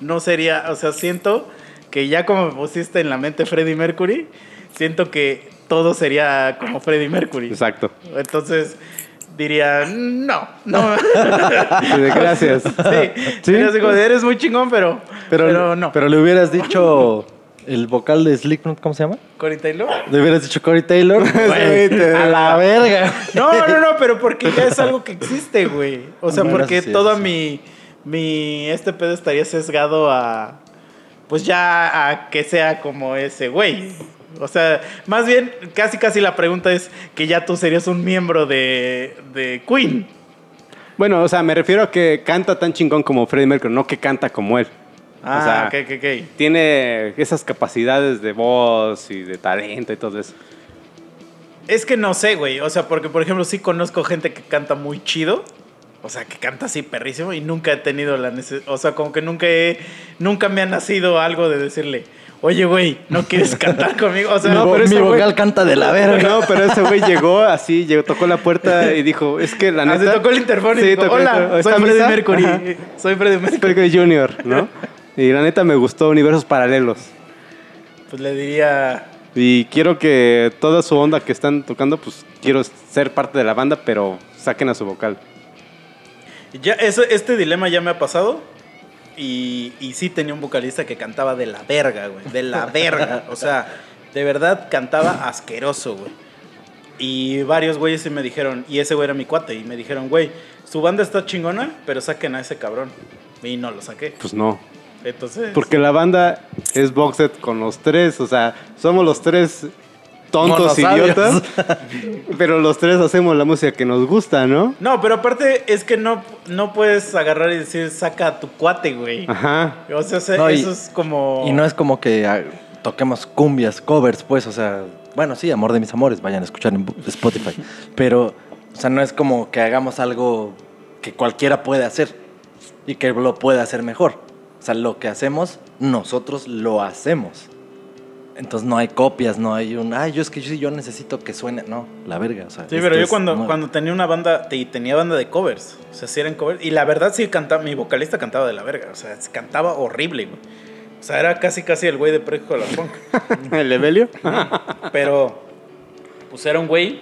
[SPEAKER 1] no sería, o sea, siento que ya como me pusiste en la mente Freddie Mercury, siento que todo sería como Freddie Mercury.
[SPEAKER 2] Exacto.
[SPEAKER 1] Entonces diría, no, no.
[SPEAKER 2] Sí, gracias.
[SPEAKER 1] sí, como de, eres muy chingón, pero, pero,
[SPEAKER 3] Pero,
[SPEAKER 1] no.
[SPEAKER 3] Pero le hubieras dicho el vocal de Slipknot, ¿cómo se llama?
[SPEAKER 1] Cory Taylor.
[SPEAKER 3] Le hubieras dicho Corey Taylor. A la verga.
[SPEAKER 1] No, no, no, pero porque ya es algo que existe, güey. O sea, porque
[SPEAKER 3] sí, sí.
[SPEAKER 1] mi, mi, este pedo estaría sesgado a, pues ya a que sea como ese güey. O sea, más bien, casi casi la pregunta es que ya tú serías un miembro de, de Queen.
[SPEAKER 2] Bueno, o sea, me refiero a que canta tan chingón como Freddie Mercury, no que canta como él.
[SPEAKER 1] Ah,
[SPEAKER 2] O sea,
[SPEAKER 1] ok, ok, ok.
[SPEAKER 2] Tiene esas capacidades de voz y de talento y todo eso.
[SPEAKER 1] Es que no sé, güey. O sea, porque por ejemplo sí conozco gente que canta muy chido. O sea, que canta así perrísimo y nunca he tenido la necesidad. O sea, como que nunca he, nunca me ha nacido algo de decirle, oye, güey, ¿no quieres cantar conmigo? O sea,
[SPEAKER 2] No,
[SPEAKER 3] mi
[SPEAKER 2] pero
[SPEAKER 3] mi
[SPEAKER 2] ese
[SPEAKER 3] vocal canta de la verga.
[SPEAKER 2] No, pero ese güey llegó así, llegó, tocó la puerta y dijo, es que la
[SPEAKER 1] Ah,
[SPEAKER 2] neta...
[SPEAKER 1] se tocó el interfono y dijo,
[SPEAKER 2] tocó
[SPEAKER 1] hola, soy
[SPEAKER 2] ¿Está
[SPEAKER 1] Freddie? Mercury.
[SPEAKER 2] Ajá.
[SPEAKER 1] Soy Freddie Mercury.
[SPEAKER 2] Mercury Junior, ¿no? Y la neta me gustó Universos Paralelos.
[SPEAKER 1] Pues le diría,
[SPEAKER 2] Y quiero que toda su onda que están tocando, pues quiero ser parte de la banda, pero saquen a su vocal.
[SPEAKER 1] Ya, eso, este dilema ya me ha pasado. Y, y sí tenía un vocalista que cantaba de la verga, güey. De la verga. O sea, de verdad cantaba asqueroso, güey. Y varios güeyes sí me dijeron, y ese güey era mi cuate, y me dijeron, güey, su banda está chingona, pero saquen a ese cabrón. Y no lo saqué.
[SPEAKER 2] Pues no.
[SPEAKER 1] Entonces.
[SPEAKER 2] Porque la banda es Boxed con los tres, o sea, somos los tres tontos idiotas, pero los tres hacemos la música que nos gusta, ¿no?
[SPEAKER 1] No, pero aparte es que no, no puedes agarrar y decir, saca a tu cuate, güey.
[SPEAKER 2] Ajá.
[SPEAKER 1] O sea, se-
[SPEAKER 3] No, y-
[SPEAKER 1] eso es como.
[SPEAKER 3] Y no es como que ah, toquemos cumbias, covers, pues, o sea, bueno, sí, Amor de mis amores, vayan a escuchar en Spotify. Pero, o sea, no es como que hagamos algo que cualquiera puede hacer y que lo puede hacer mejor. O sea, lo que hacemos, nosotros lo hacemos. Entonces no hay copias, no hay un, ay, yo es que yo, yo necesito que suene. No, la verga, o sea.
[SPEAKER 1] Sí, pero yo cuando,
[SPEAKER 3] nuevo.
[SPEAKER 1] cuando tenía una banda, y tenía banda de covers, o sea, sí eran covers, y la verdad sí cantaba, mi vocalista cantaba de la verga, o sea, cantaba horrible, güey. O sea, era casi casi el güey de Prejo de la Punk.
[SPEAKER 2] ¿El Evelio?
[SPEAKER 1] Pero, pues era un güey,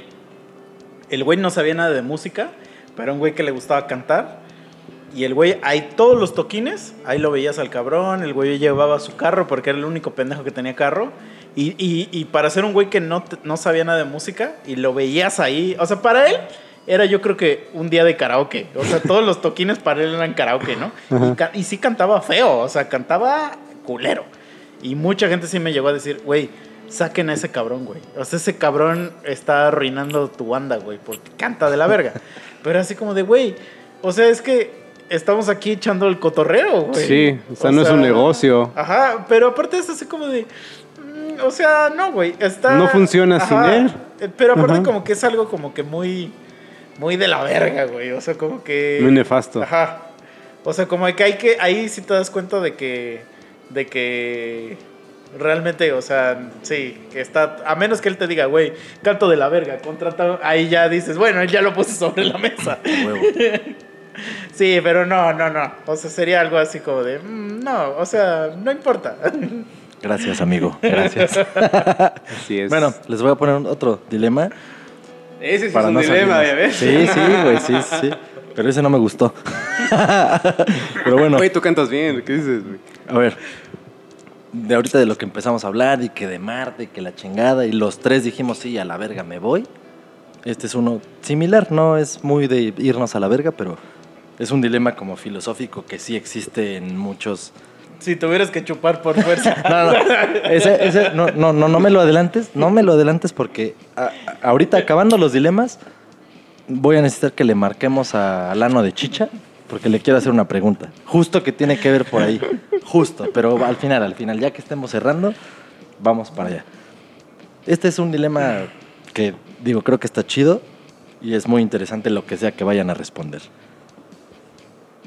[SPEAKER 1] el güey no sabía nada de música, pero era un güey que le gustaba cantar. Y el güey, ahí todos los toquines, ahí lo veías al cabrón, el güey llevaba su carro porque era el único pendejo que tenía carro. Y, y- y para ser un güey que no, no sabía nada de música y lo veías ahí, o sea, para él era yo creo que un día de karaoke. O sea, todos los toquines para él eran karaoke, ¿no? Y, y sí cantaba feo, o sea, cantaba culero. Y mucha gente sí me llegó a decir, güey, saquen a ese cabrón, güey. O sea, ese cabrón está arruinando tu banda, güey, porque canta de la verga. Pero así como de, güey, o sea, es que estamos aquí echando el cotorreo, güey.
[SPEAKER 2] Sí, o sea, no es un negocio.
[SPEAKER 1] Ajá, pero aparte es así como de, mm, o sea, no, güey, está...
[SPEAKER 2] No funciona sin él.
[SPEAKER 1] Eh, Pero aparte
[SPEAKER 2] Ajá.
[SPEAKER 1] como que es algo como que muy, muy de la verga, güey. O sea, como que...
[SPEAKER 2] Muy nefasto.
[SPEAKER 1] Ajá. O sea, como que hay que, ahí sí te das cuenta de que, de que realmente, o sea, sí, que está, a menos que él te diga, güey, canto de la verga, contrata, ahí ya dices, bueno, él ya lo puse sobre la mesa.
[SPEAKER 3] Huevo.
[SPEAKER 1] Sí, pero no, no, no. O sea, sería algo así como de, mm, no, o sea, no importa.
[SPEAKER 3] Gracias, amigo. Gracias.
[SPEAKER 2] Así es.
[SPEAKER 3] Bueno, les voy a poner otro dilema.
[SPEAKER 2] ese sí
[SPEAKER 3] para
[SPEAKER 2] es un
[SPEAKER 3] no
[SPEAKER 2] dilema. ¿ya ves?
[SPEAKER 3] Sí, sí, güey, sí, sí. Pero ese no me gustó. Pero bueno,
[SPEAKER 2] Oye, tú cantas bien, ¿qué dices, güey?
[SPEAKER 3] a ver. De ahorita de lo que empezamos a hablar y que de Marte y que la chingada y los tres dijimos, sí, a la verga me voy. Este es uno similar, no es muy de irnos a la verga, pero es un dilema como filosófico que sí existe en muchos...
[SPEAKER 1] si tuvieras que chupar por fuerza.
[SPEAKER 3] No, no, ese, ese- no, no, no, no me lo adelantes, no me lo adelantes porque a- ahorita acabando los dilemas voy a necesitar que le marquemos a Alano de Chicha porque le quiero hacer una pregunta. Justo que tiene que ver por ahí, justo, pero al final, al final, ya que estemos cerrando, vamos para allá. Este es un dilema que digo, creo que está chido y es muy interesante lo que sea que vayan a responder.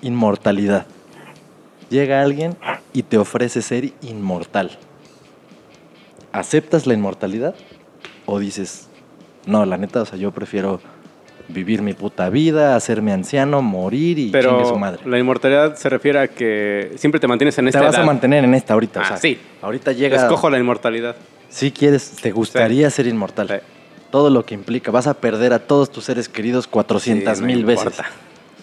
[SPEAKER 3] Inmortalidad. Llega alguien y te ofrece ser inmortal. ¿Aceptas la inmortalidad? ¿O dices, no, la neta, o sea, yo prefiero vivir mi puta vida, hacerme anciano, morir y chingue su
[SPEAKER 2] Pero
[SPEAKER 3] madre?
[SPEAKER 2] la inmortalidad se refiere a que siempre te mantienes en
[SPEAKER 3] Te
[SPEAKER 2] esta
[SPEAKER 3] vas
[SPEAKER 2] edad.
[SPEAKER 3] a mantener en esta ahorita, o
[SPEAKER 2] Ah,
[SPEAKER 3] sea,
[SPEAKER 2] sí.
[SPEAKER 3] ahorita llega...
[SPEAKER 2] Escojo la inmortalidad.
[SPEAKER 3] Si quieres, te gustaría ser inmortal.
[SPEAKER 2] Sí.
[SPEAKER 3] Todo lo que implica, vas a perder a todos tus seres queridos 400
[SPEAKER 2] Sí, no
[SPEAKER 3] mil veces.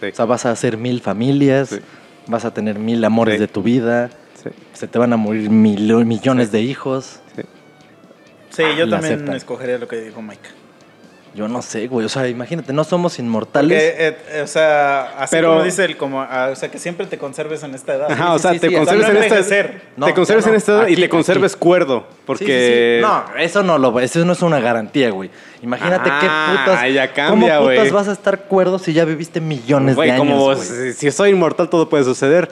[SPEAKER 2] Sí.
[SPEAKER 3] O sea, vas a hacer mil familias,
[SPEAKER 2] Sí.
[SPEAKER 3] vas a tener mil amores
[SPEAKER 2] Sí.
[SPEAKER 3] de tu vida,
[SPEAKER 2] Sí,
[SPEAKER 3] se te van a morir mil- millones de hijos.
[SPEAKER 2] sí.
[SPEAKER 1] Sí, yo también
[SPEAKER 3] aceptan.
[SPEAKER 1] escogería lo que dijo Mike.
[SPEAKER 3] Yo no sé, güey. O sea, imagínate, no somos inmortales.
[SPEAKER 1] Porque, eh, eh, o sea, así
[SPEAKER 2] Pero-
[SPEAKER 1] como dice él, como, ah, o sea, que siempre te conserves en esta edad.
[SPEAKER 2] Ajá, o sea,
[SPEAKER 3] sí,
[SPEAKER 2] te
[SPEAKER 3] sí,
[SPEAKER 2] conserves en esta.
[SPEAKER 3] No,
[SPEAKER 2] te conserves en esta edad y te conserves cuerdo,
[SPEAKER 3] Sí, sí, sí.
[SPEAKER 2] porque
[SPEAKER 3] No, eso no lo eso no es una garantía, güey. Imagínate
[SPEAKER 2] Ah,
[SPEAKER 3] qué putas.
[SPEAKER 2] ya cambia,
[SPEAKER 3] ¿Cómo putas vas a estar cuerdo si ya viviste millones de años?
[SPEAKER 2] como
[SPEAKER 3] güey?
[SPEAKER 2] si, si soy inmortal todo puede suceder.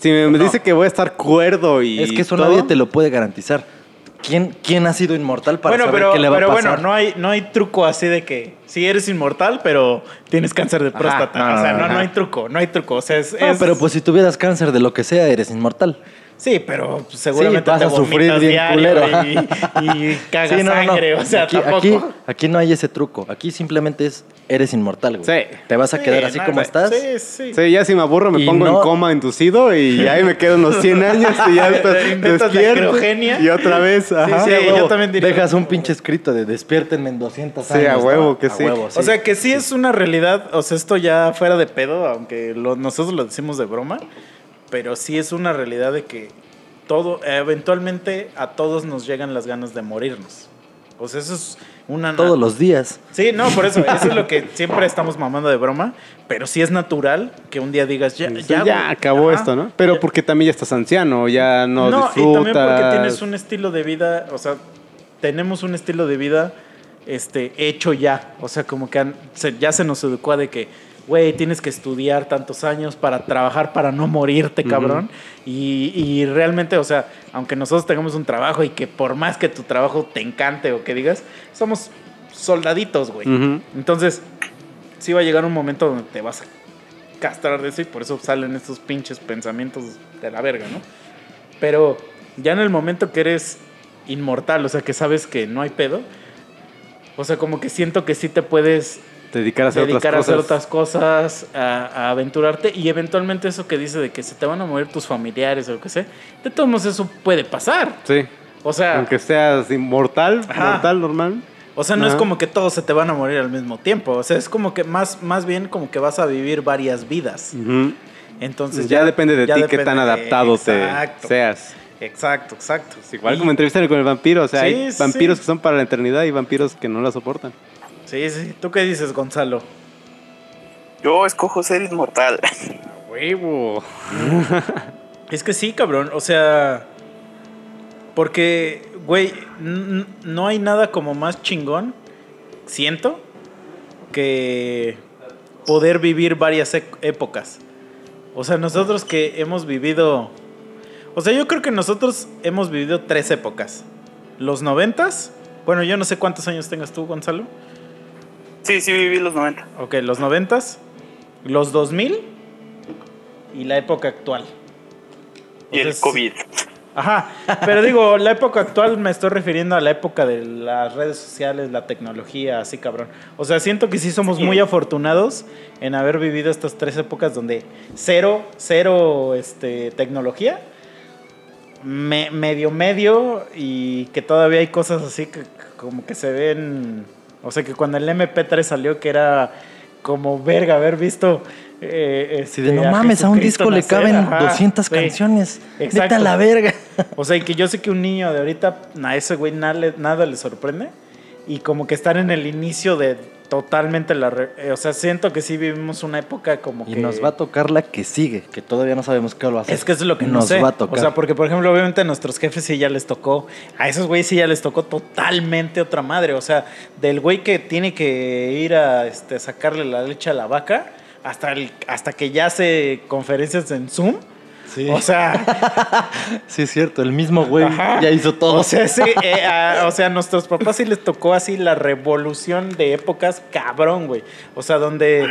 [SPEAKER 2] Si me, me dice que voy a estar cuerdo y
[SPEAKER 3] Es que eso
[SPEAKER 2] todo,
[SPEAKER 3] nadie te lo puede garantizar. ¿Quién, quién ha sido inmortal para
[SPEAKER 1] bueno,
[SPEAKER 3] saber
[SPEAKER 1] pero,
[SPEAKER 3] qué le va
[SPEAKER 1] pero
[SPEAKER 3] a pasar?
[SPEAKER 1] bueno, no hay, no hay truco así de que si eres inmortal, pero tienes cáncer de próstata.
[SPEAKER 3] no,
[SPEAKER 1] o sea,
[SPEAKER 3] no,
[SPEAKER 1] no,
[SPEAKER 3] no.
[SPEAKER 1] no hay truco, no hay truco. O sea, es,
[SPEAKER 3] No,
[SPEAKER 1] es-
[SPEAKER 3] pero pues si tuvieras cáncer de lo que sea, eres inmortal.
[SPEAKER 1] Sí, pero seguramente
[SPEAKER 3] vas
[SPEAKER 1] te
[SPEAKER 3] a sufrir bien
[SPEAKER 1] diario
[SPEAKER 3] culero.
[SPEAKER 1] y, y cagas
[SPEAKER 3] Sí, no, no, no.
[SPEAKER 1] sangre, o sea,
[SPEAKER 3] aquí,
[SPEAKER 1] tampoco.
[SPEAKER 3] aquí, aquí no hay ese truco. Aquí simplemente es, eres inmortal, güey.
[SPEAKER 2] Sí.
[SPEAKER 3] Te vas a
[SPEAKER 1] Sí,
[SPEAKER 3] quedar así como estás.
[SPEAKER 1] Sí, sí.
[SPEAKER 2] Sí, ya si me aburro me
[SPEAKER 3] Y
[SPEAKER 2] pongo
[SPEAKER 3] no-
[SPEAKER 2] en coma inducido y ahí me quedo unos 100 años y ya
[SPEAKER 1] la
[SPEAKER 2] despierto. Y otra vez, ajá.
[SPEAKER 1] sí,
[SPEAKER 3] a
[SPEAKER 1] yo también diría-
[SPEAKER 3] Dejas un pinche escrito de despiértenme en 200
[SPEAKER 2] Sí,
[SPEAKER 3] años.
[SPEAKER 2] a
[SPEAKER 3] ¿no?
[SPEAKER 2] huevo que
[SPEAKER 3] A
[SPEAKER 2] sí.
[SPEAKER 3] huevo,
[SPEAKER 1] O sea, que sí es una realidad, o sea, esto ya fuera de pedo, aunque lo- nosotros lo decimos de broma, pero sí es una realidad de que todo, eventualmente a todos nos llegan las ganas de morirnos. O sea, eso es una...
[SPEAKER 3] Todos los días.
[SPEAKER 1] Sí, no, por eso, eso es lo que siempre estamos mamando de broma, pero sí es natural que un día digas, ya, ya,
[SPEAKER 2] acabó
[SPEAKER 1] ajá.
[SPEAKER 2] esto, ¿no? Pero
[SPEAKER 1] Ya-
[SPEAKER 2] porque también ya estás anciano, ya no,
[SPEAKER 1] no,
[SPEAKER 2] disfrutas.
[SPEAKER 1] y también porque tienes un estilo de vida, o sea, tenemos un estilo de vida este, hecho ya. O sea, como que han- se- ya se nos educó a de que, güey, tienes que estudiar tantos años para trabajar, para no morirte, cabrón. y, y realmente, o sea, aunque nosotros tengamos un trabajo y que por más que tu trabajo te encante o que digas, somos soldaditos, güey. Entonces, sí va a llegar un momento donde te vas a castrar de eso y por eso salen estos pinches pensamientos de la verga, ¿no? Pero ya en el momento que eres inmortal, o sea, que sabes que no hay pedo, o sea, como que siento que sí te puedes
[SPEAKER 2] Dedicar a hacer
[SPEAKER 1] dedicar a
[SPEAKER 2] otras
[SPEAKER 1] hacer
[SPEAKER 2] cosas.
[SPEAKER 1] otras cosas, a, a aventurarte y eventualmente eso que dice de que se te van a morir tus familiares o lo que sea, de todos modos eso puede pasar.
[SPEAKER 2] Sí.
[SPEAKER 1] O sea,
[SPEAKER 2] Aunque seas inmortal,
[SPEAKER 1] Ajá.
[SPEAKER 2] mortal, normal.
[SPEAKER 1] o sea, no es como que todos se te van a morir al mismo tiempo, o sea, es como que más, más bien como que vas a vivir varias vidas. Entonces
[SPEAKER 2] ya, depende de ti qué tan adaptado te seas.
[SPEAKER 1] Exacto, exacto.
[SPEAKER 2] Igual
[SPEAKER 1] Y-
[SPEAKER 2] como entrevistar con el vampiro, o sea,
[SPEAKER 1] Sí,
[SPEAKER 2] hay vampiros
[SPEAKER 1] sí.
[SPEAKER 2] que son para la eternidad y vampiros que no la soportan.
[SPEAKER 1] Sí, sí. ¿Tú qué dices, Gonzalo?
[SPEAKER 4] Yo escojo ser inmortal.
[SPEAKER 2] Huevo.
[SPEAKER 1] Es que sí, cabrón. O sea, porque, güey, no hay nada como más chingón, siento, que poder vivir varias épocas. O sea, nosotros que hemos vivido... O sea, yo creo que nosotros hemos vivido tres épocas. Los noventas. Bueno, yo no sé cuántos años tengas tú, Gonzalo.
[SPEAKER 4] Sí, sí, viví los 90.
[SPEAKER 1] Ok, los noventas, los 2000 y la época actual.
[SPEAKER 4] Y el COVID.
[SPEAKER 1] Ajá, pero digo, la época actual me estoy refiriendo a la época de las redes sociales, la tecnología, así cabrón. O sea, siento que sí somos
[SPEAKER 4] Sí.
[SPEAKER 1] muy afortunados en haber vivido estas tres épocas donde cero, cero este, tecnología, me- medio, medio, y que todavía hay cosas así que como que se ven... O sea, que cuando el MP3 salió que era como verga haber visto... Eh,
[SPEAKER 3] de
[SPEAKER 1] este,
[SPEAKER 3] no mames, a un disco le
[SPEAKER 1] nacer",
[SPEAKER 3] caben
[SPEAKER 1] ajá,
[SPEAKER 3] 200
[SPEAKER 1] sí.
[SPEAKER 3] canciones.
[SPEAKER 1] Exacto.
[SPEAKER 3] Vete a la verga.
[SPEAKER 1] O sea, y que yo sé que un niño de ahorita, a ese güey nada, le- nada le sorprende. Y como que están en el inicio de totalmente la... re- eh, o sea, siento que sí vivimos una época como
[SPEAKER 3] Y
[SPEAKER 1] que...
[SPEAKER 3] nos va a tocar la que sigue, que todavía no sabemos qué va a hacer.
[SPEAKER 1] Es que eso es lo que no
[SPEAKER 3] nos
[SPEAKER 1] sé.
[SPEAKER 3] va a tocar.
[SPEAKER 1] O sea, porque por ejemplo, obviamente a nuestros jefes sí ya les tocó, a esos güeyes sí ya les tocó totalmente otra madre. O sea, del güey que tiene que ir a este, sacarle la leche a la vaca, hasta, el, hasta que ya hace conferencias en Zoom.
[SPEAKER 3] Sí.
[SPEAKER 1] O sea,
[SPEAKER 3] sí, es cierto, el mismo güey
[SPEAKER 1] Ajá.
[SPEAKER 3] ya hizo todo.
[SPEAKER 1] O sea, sí, eh, a, o sea, a nuestros papás sí les tocó así la revolución de épocas, cabrón, güey. O sea, donde.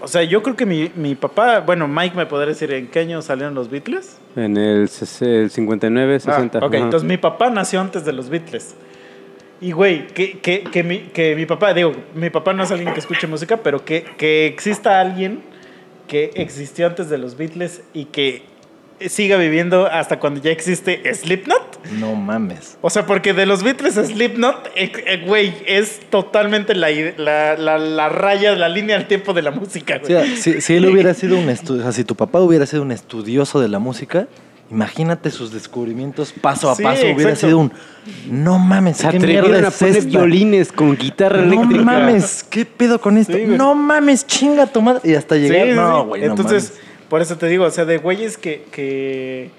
[SPEAKER 1] O sea, yo creo que mi, mi papá, bueno, Mike me podrá decir en qué año salieron los Beatles.
[SPEAKER 2] En el, el 59, 60.
[SPEAKER 1] Ah, ok,
[SPEAKER 2] ajá.
[SPEAKER 1] entonces mi papá nació antes de los Beatles. Y, güey, que, que, que, mi, que mi papá, digo, mi papá no es alguien que escuche música, pero que, que exista alguien que existió antes de los Beatles y que siga viviendo hasta cuando ya existe Slipknot.
[SPEAKER 3] No mames.
[SPEAKER 1] O sea, porque de los Beatles a Slipknot, eh, eh, güey, es totalmente la, la, la, la raya, la línea del tiempo de la música,
[SPEAKER 3] O
[SPEAKER 1] güey.
[SPEAKER 3] sea, si, si él hubiera sido un o sea, si tu papá hubiera sido un estudioso de la música, imagínate sus descubrimientos paso a
[SPEAKER 1] Sí,
[SPEAKER 3] paso. Hubiera
[SPEAKER 1] exacto.
[SPEAKER 3] sido un. No mames,
[SPEAKER 2] Se
[SPEAKER 3] ¿qué mierda
[SPEAKER 2] a poner
[SPEAKER 3] esta?
[SPEAKER 2] violines con guitarra
[SPEAKER 3] No
[SPEAKER 2] eléctrica.
[SPEAKER 3] mames, ¿qué pedo con esto?
[SPEAKER 1] Sí,
[SPEAKER 3] no mames, chinga tu madre. Y hasta llegar.
[SPEAKER 1] Sí, sí,
[SPEAKER 3] no,
[SPEAKER 1] sí.
[SPEAKER 3] güey. no
[SPEAKER 1] Entonces,
[SPEAKER 3] mames.
[SPEAKER 1] Por eso te digo, o sea, de güeyes que, que,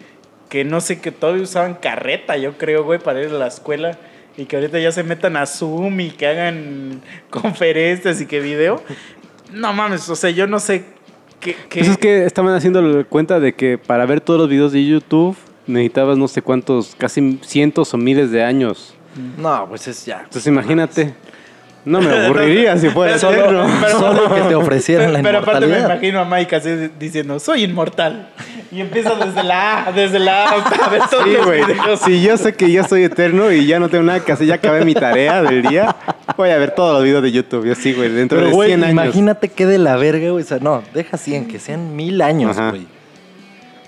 [SPEAKER 1] que no sé, que todavía usaban carreta, yo creo, güey, para ir a la escuela. Y que ahorita ya se metan a Zoom y que hagan conferencias y que video. No mames, o sea, yo no sé qué. qué-
[SPEAKER 2] Pues es que estaban haciendo cuenta de que para ver todos los videos de YouTube necesitabas no sé cuántos, casi cientos o miles de años.
[SPEAKER 3] No, pues es ya.
[SPEAKER 2] Entonces imagínate. No me aburriría si fuera
[SPEAKER 1] Solo- pero-
[SPEAKER 3] Solo que te ofrecieran la
[SPEAKER 1] Pero aparte me
[SPEAKER 3] inmortalidad.
[SPEAKER 1] imagino a Mike así diciendo, soy inmortal. Y empieza desde la A, desde la A a ver todos
[SPEAKER 2] Sí, güey. Si yo sé que ya soy eterno y ya no tengo nada que hacer, ya acabé mi tarea del día, voy a ver todos los videos de YouTube. Yo sí, güey, dentro
[SPEAKER 3] Pero,
[SPEAKER 2] de
[SPEAKER 3] güey,
[SPEAKER 2] 100 años.
[SPEAKER 3] imagínate qué de la verga, güey. O sea, no, deja 100, que sean mil años, güey.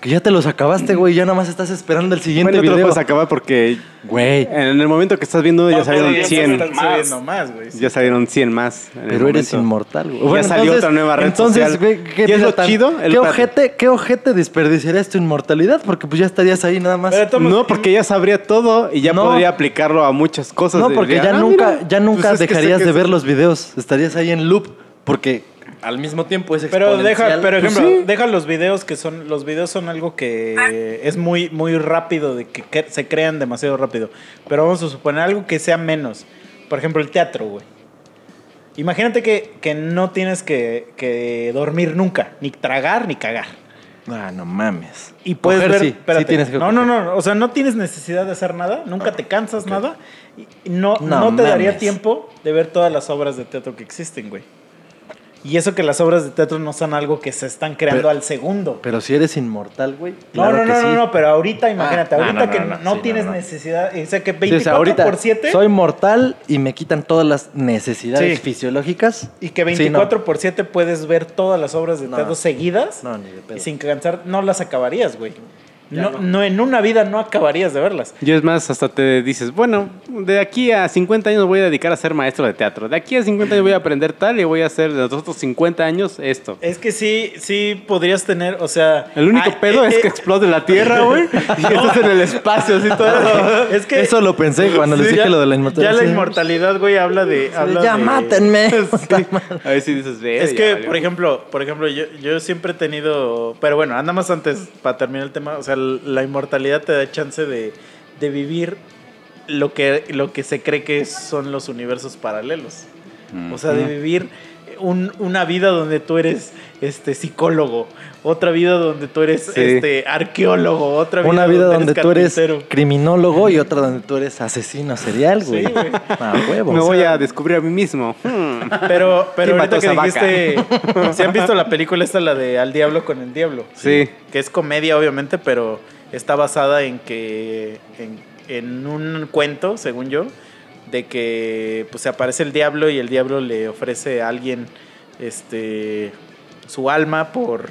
[SPEAKER 3] Que ya te los acabaste, güey. Ya nada más estás esperando el siguiente
[SPEAKER 2] Bueno,
[SPEAKER 3] video.
[SPEAKER 2] puedes acabar porque
[SPEAKER 3] Güey,
[SPEAKER 2] en el momento que estás viendo ya
[SPEAKER 4] No,
[SPEAKER 2] salieron
[SPEAKER 4] ya
[SPEAKER 2] 100.
[SPEAKER 4] están
[SPEAKER 1] Están
[SPEAKER 4] más.
[SPEAKER 1] subiendo más, güey.
[SPEAKER 2] Ya salieron 100 más.
[SPEAKER 3] pero eres
[SPEAKER 2] momento.
[SPEAKER 3] inmortal, güey.
[SPEAKER 2] Ya salió otra nueva red
[SPEAKER 3] entonces,
[SPEAKER 2] social.
[SPEAKER 3] güey, ¿qué
[SPEAKER 2] ¿Y es lo
[SPEAKER 3] pirata-
[SPEAKER 2] chido? El
[SPEAKER 3] ¿Qué ojete, ¿Qué ojete desperdiciarías tu inmortalidad? Porque pues ya estarías ahí nada más.
[SPEAKER 2] No, porque ya sabría todo y ya
[SPEAKER 3] No.
[SPEAKER 2] podría aplicarlo a muchas cosas.
[SPEAKER 3] No, porque ya
[SPEAKER 2] ah,
[SPEAKER 3] nunca,
[SPEAKER 2] mira,
[SPEAKER 3] ya nunca
[SPEAKER 2] pues es que sé
[SPEAKER 3] dejarías
[SPEAKER 2] que
[SPEAKER 3] de ver los videos. Estarías ahí en loop. Porque al mismo tiempo es
[SPEAKER 1] Pero deja, pero
[SPEAKER 2] Pues
[SPEAKER 1] ejemplo,
[SPEAKER 2] sí.
[SPEAKER 1] deja los videos que son, los videos son algo que es muy, muy rápido, de que, que se crean demasiado rápido. Pero vamos a suponer algo que sea menos. Por ejemplo, el teatro, güey. Imagínate que, que no tienes que, que dormir nunca, ni tragar ni cagar.
[SPEAKER 3] Ah, no mames.
[SPEAKER 1] Y puedes
[SPEAKER 3] Coger,
[SPEAKER 1] ver.
[SPEAKER 3] sí,
[SPEAKER 1] espérate.
[SPEAKER 3] sí tienes que
[SPEAKER 1] no, no,
[SPEAKER 3] coger.
[SPEAKER 1] no. O sea, no tienes necesidad de hacer nada. Nunca te cansas nada. Y no,
[SPEAKER 3] No
[SPEAKER 1] no, te daría tiempo de ver todas las obras de teatro que existen, güey. Y eso que las obras de teatro no son algo que se están creando
[SPEAKER 3] Pero-
[SPEAKER 1] al segundo.
[SPEAKER 3] Pero si eres inmortal, güey.
[SPEAKER 1] No,
[SPEAKER 3] claro
[SPEAKER 1] no, no, no,
[SPEAKER 3] sí.
[SPEAKER 1] no, pero ahorita, imagínate,
[SPEAKER 3] Ah, no,
[SPEAKER 1] ahorita
[SPEAKER 3] no,
[SPEAKER 1] que
[SPEAKER 3] no, sí,
[SPEAKER 1] tienes necesidad, o sea, que
[SPEAKER 3] Sí,
[SPEAKER 1] 24
[SPEAKER 3] o sea, ahorita
[SPEAKER 1] por 7
[SPEAKER 3] soy mortal y me quitan todas las necesidades fisiológicas.
[SPEAKER 1] y que
[SPEAKER 3] Sí,
[SPEAKER 1] 24 por 7 puedes ver todas las obras de teatro seguidas
[SPEAKER 3] no. no, ni de pedo.
[SPEAKER 1] y sin cansar, no las acabarías, güey. No,
[SPEAKER 4] no.
[SPEAKER 1] no, en una vida no acabarías de verlas.
[SPEAKER 2] Yo es más, hasta te dices, bueno, de aquí a 50 años voy a dedicar a ser maestro de teatro. De aquí a 50 años voy a aprender tal y voy a hacer de los otros 50 años esto.
[SPEAKER 1] Es que sí, sí podrías tener, o sea...
[SPEAKER 2] El único
[SPEAKER 1] ay,
[SPEAKER 2] pedo
[SPEAKER 1] eh,
[SPEAKER 2] es que
[SPEAKER 1] eh,
[SPEAKER 2] explote la tierra, güey. y estás en el espacio así todo.
[SPEAKER 1] es que...
[SPEAKER 3] Eso lo pensé cuando les
[SPEAKER 1] Sí,
[SPEAKER 3] dije
[SPEAKER 1] ya-
[SPEAKER 3] lo de la inmortalidad.
[SPEAKER 1] Ya la inmortalidad, güey, habla de...
[SPEAKER 3] Sí,
[SPEAKER 1] habla
[SPEAKER 3] ya
[SPEAKER 1] de-
[SPEAKER 3] mátenme.
[SPEAKER 2] A ver si dices, "Ve,
[SPEAKER 1] Es
[SPEAKER 2] ya
[SPEAKER 1] que,
[SPEAKER 2] valió".
[SPEAKER 1] por ejemplo, por ejemplo, yo, yo siempre he tenido, pero bueno, anda más antes para terminar el tema, o sea, la inmortalidad te da chance de, de vivir lo que, lo que se cree que son los universos paralelos. O sea, de vivir un- una vida donde tú eres este psicólogo, otra vida donde tú eres
[SPEAKER 2] Sí.
[SPEAKER 1] este arqueólogo, otra vida
[SPEAKER 3] Una vida donde tú eres criminólogo y otra donde tú eres asesino serial, güey.
[SPEAKER 1] Sí, güey.
[SPEAKER 3] Ah, huevo.
[SPEAKER 2] Me
[SPEAKER 3] o
[SPEAKER 2] voy
[SPEAKER 3] sea,
[SPEAKER 2] a descubrir a mí mismo. Hmm.
[SPEAKER 1] Pero, pero
[SPEAKER 2] ¿Quién
[SPEAKER 1] ahorita que dijiste, ¿se han visto la película esta, la de Al Diablo con el Diablo?
[SPEAKER 2] Sí.
[SPEAKER 1] Que es comedia, obviamente, pero está basada en que, en, en un cuento, según yo, de que pues se aparece el diablo y el diablo le ofrece a alguien este su alma por,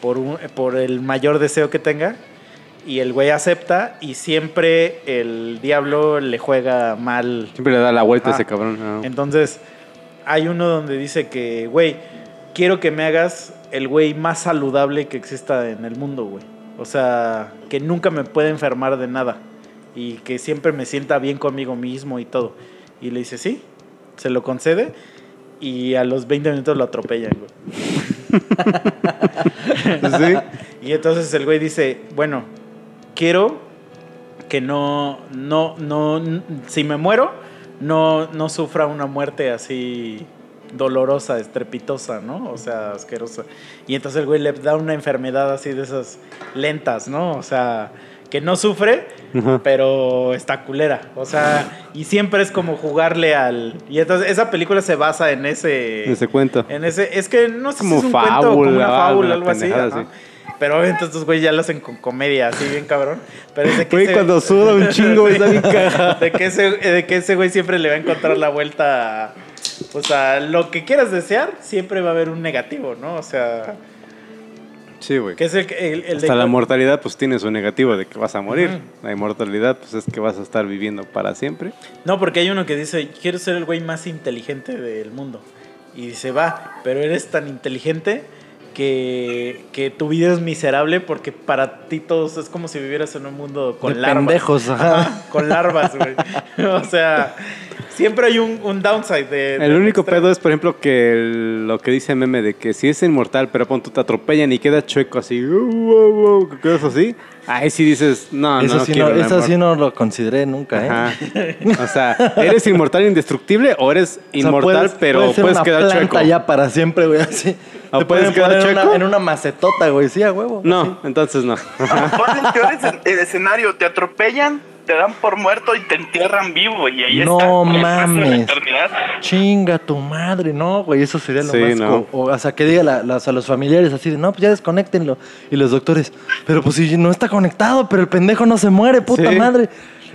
[SPEAKER 1] por, un- por el mayor deseo que tenga. Y el güey acepta y siempre el diablo le juega mal
[SPEAKER 2] Siempre le da la vuelta a ese cabrón.
[SPEAKER 1] Entonces, hay uno donde dice que, güey, quiero que me hagas el güey más saludable que exista en el mundo, güey. O sea, que nunca me pueda enfermar de nada. Y que siempre me sienta bien conmigo mismo y todo. Y le dice, sí, se lo concede. Y a los 20 minutos lo atropellan, güey. Y entonces el güey dice, bueno, quiero que no, no, no, si me muero, no, no sufra una muerte así dolorosa, estrepitosa, ¿no? O sea, asquerosa. Y entonces el güey le da una enfermedad así de esas lentas, ¿no? O sea, que no sufre, pero está culera. O sea, y siempre es como jugarle al... Y entonces esa película se basa en ese...
[SPEAKER 2] Ese cuento.
[SPEAKER 1] En ese, es que no sé
[SPEAKER 2] Como
[SPEAKER 1] si es un cuento como una fábula, algo así. Pero obviamente estos güeyes ya lo hacen con comedia, así bien cabrón. Pero es de que
[SPEAKER 2] Güey,
[SPEAKER 1] ese-
[SPEAKER 2] cuando suda un chingo, está bien
[SPEAKER 1] de que ese, de que ese güey siempre le va a encontrar la vuelta. a- O sea, lo que quieras desear, siempre va a haber un negativo, ¿no? O sea,
[SPEAKER 2] Sí, güey.
[SPEAKER 1] que es el, el, el
[SPEAKER 2] Hasta la mortalidad, pues tiene su negativo de que vas a morir. La inmortalidad, pues es que vas a estar viviendo para siempre.
[SPEAKER 1] No, porque hay uno que dice, quiero ser el güey más inteligente del mundo. Y dice, va, pero eres tan inteligente que, que tu vida es miserable porque para ti todos es como si vivieras en un mundo con
[SPEAKER 3] De
[SPEAKER 1] larvas.
[SPEAKER 3] pendejos, ajá.
[SPEAKER 1] Con larvas, güey. o sea, siempre hay un, un downside de...
[SPEAKER 2] El único pedo es, por ejemplo, que el- lo que dice Meme de que si es inmortal, pero pon tú te atropellan y queda chueco así, uh, uh, uh, que quedas así. Ahí sí dices, no,
[SPEAKER 3] eso
[SPEAKER 2] no,
[SPEAKER 3] sí,
[SPEAKER 2] quiero
[SPEAKER 3] no, eso sí no lo consideré nunca, ¿eh?
[SPEAKER 2] Ajá. O sea, ¿eres inmortal indestructible o eres
[SPEAKER 3] O sea,
[SPEAKER 2] inmortal,
[SPEAKER 3] puedes-
[SPEAKER 2] pero
[SPEAKER 3] puedes ser
[SPEAKER 2] puedes
[SPEAKER 3] una
[SPEAKER 2] quedar chueco?
[SPEAKER 3] ya para siempre, güey, así.
[SPEAKER 2] ¿O
[SPEAKER 3] Te
[SPEAKER 2] puedes
[SPEAKER 3] pueden
[SPEAKER 2] quedar
[SPEAKER 3] poner en una, en una macetota, güey, sí, a huevo.
[SPEAKER 2] No, entonces no.
[SPEAKER 4] Ponle el peor escen- el escenario, te atropellan, te dan por muerto y te entierran vivo y ahí
[SPEAKER 3] No
[SPEAKER 4] está.
[SPEAKER 3] mames.
[SPEAKER 4] eternidad.
[SPEAKER 3] Chinga tu madre, no, güey, eso sería lo
[SPEAKER 2] Sí,
[SPEAKER 3] más...
[SPEAKER 2] no.
[SPEAKER 3] O, o sea, que diga la- las- a los familiares así de, no, pues ya desconectenlo. Y los doctores, pero pues si no está conectado, pero el pendejo no se muere, puta
[SPEAKER 2] Sí.
[SPEAKER 3] madre.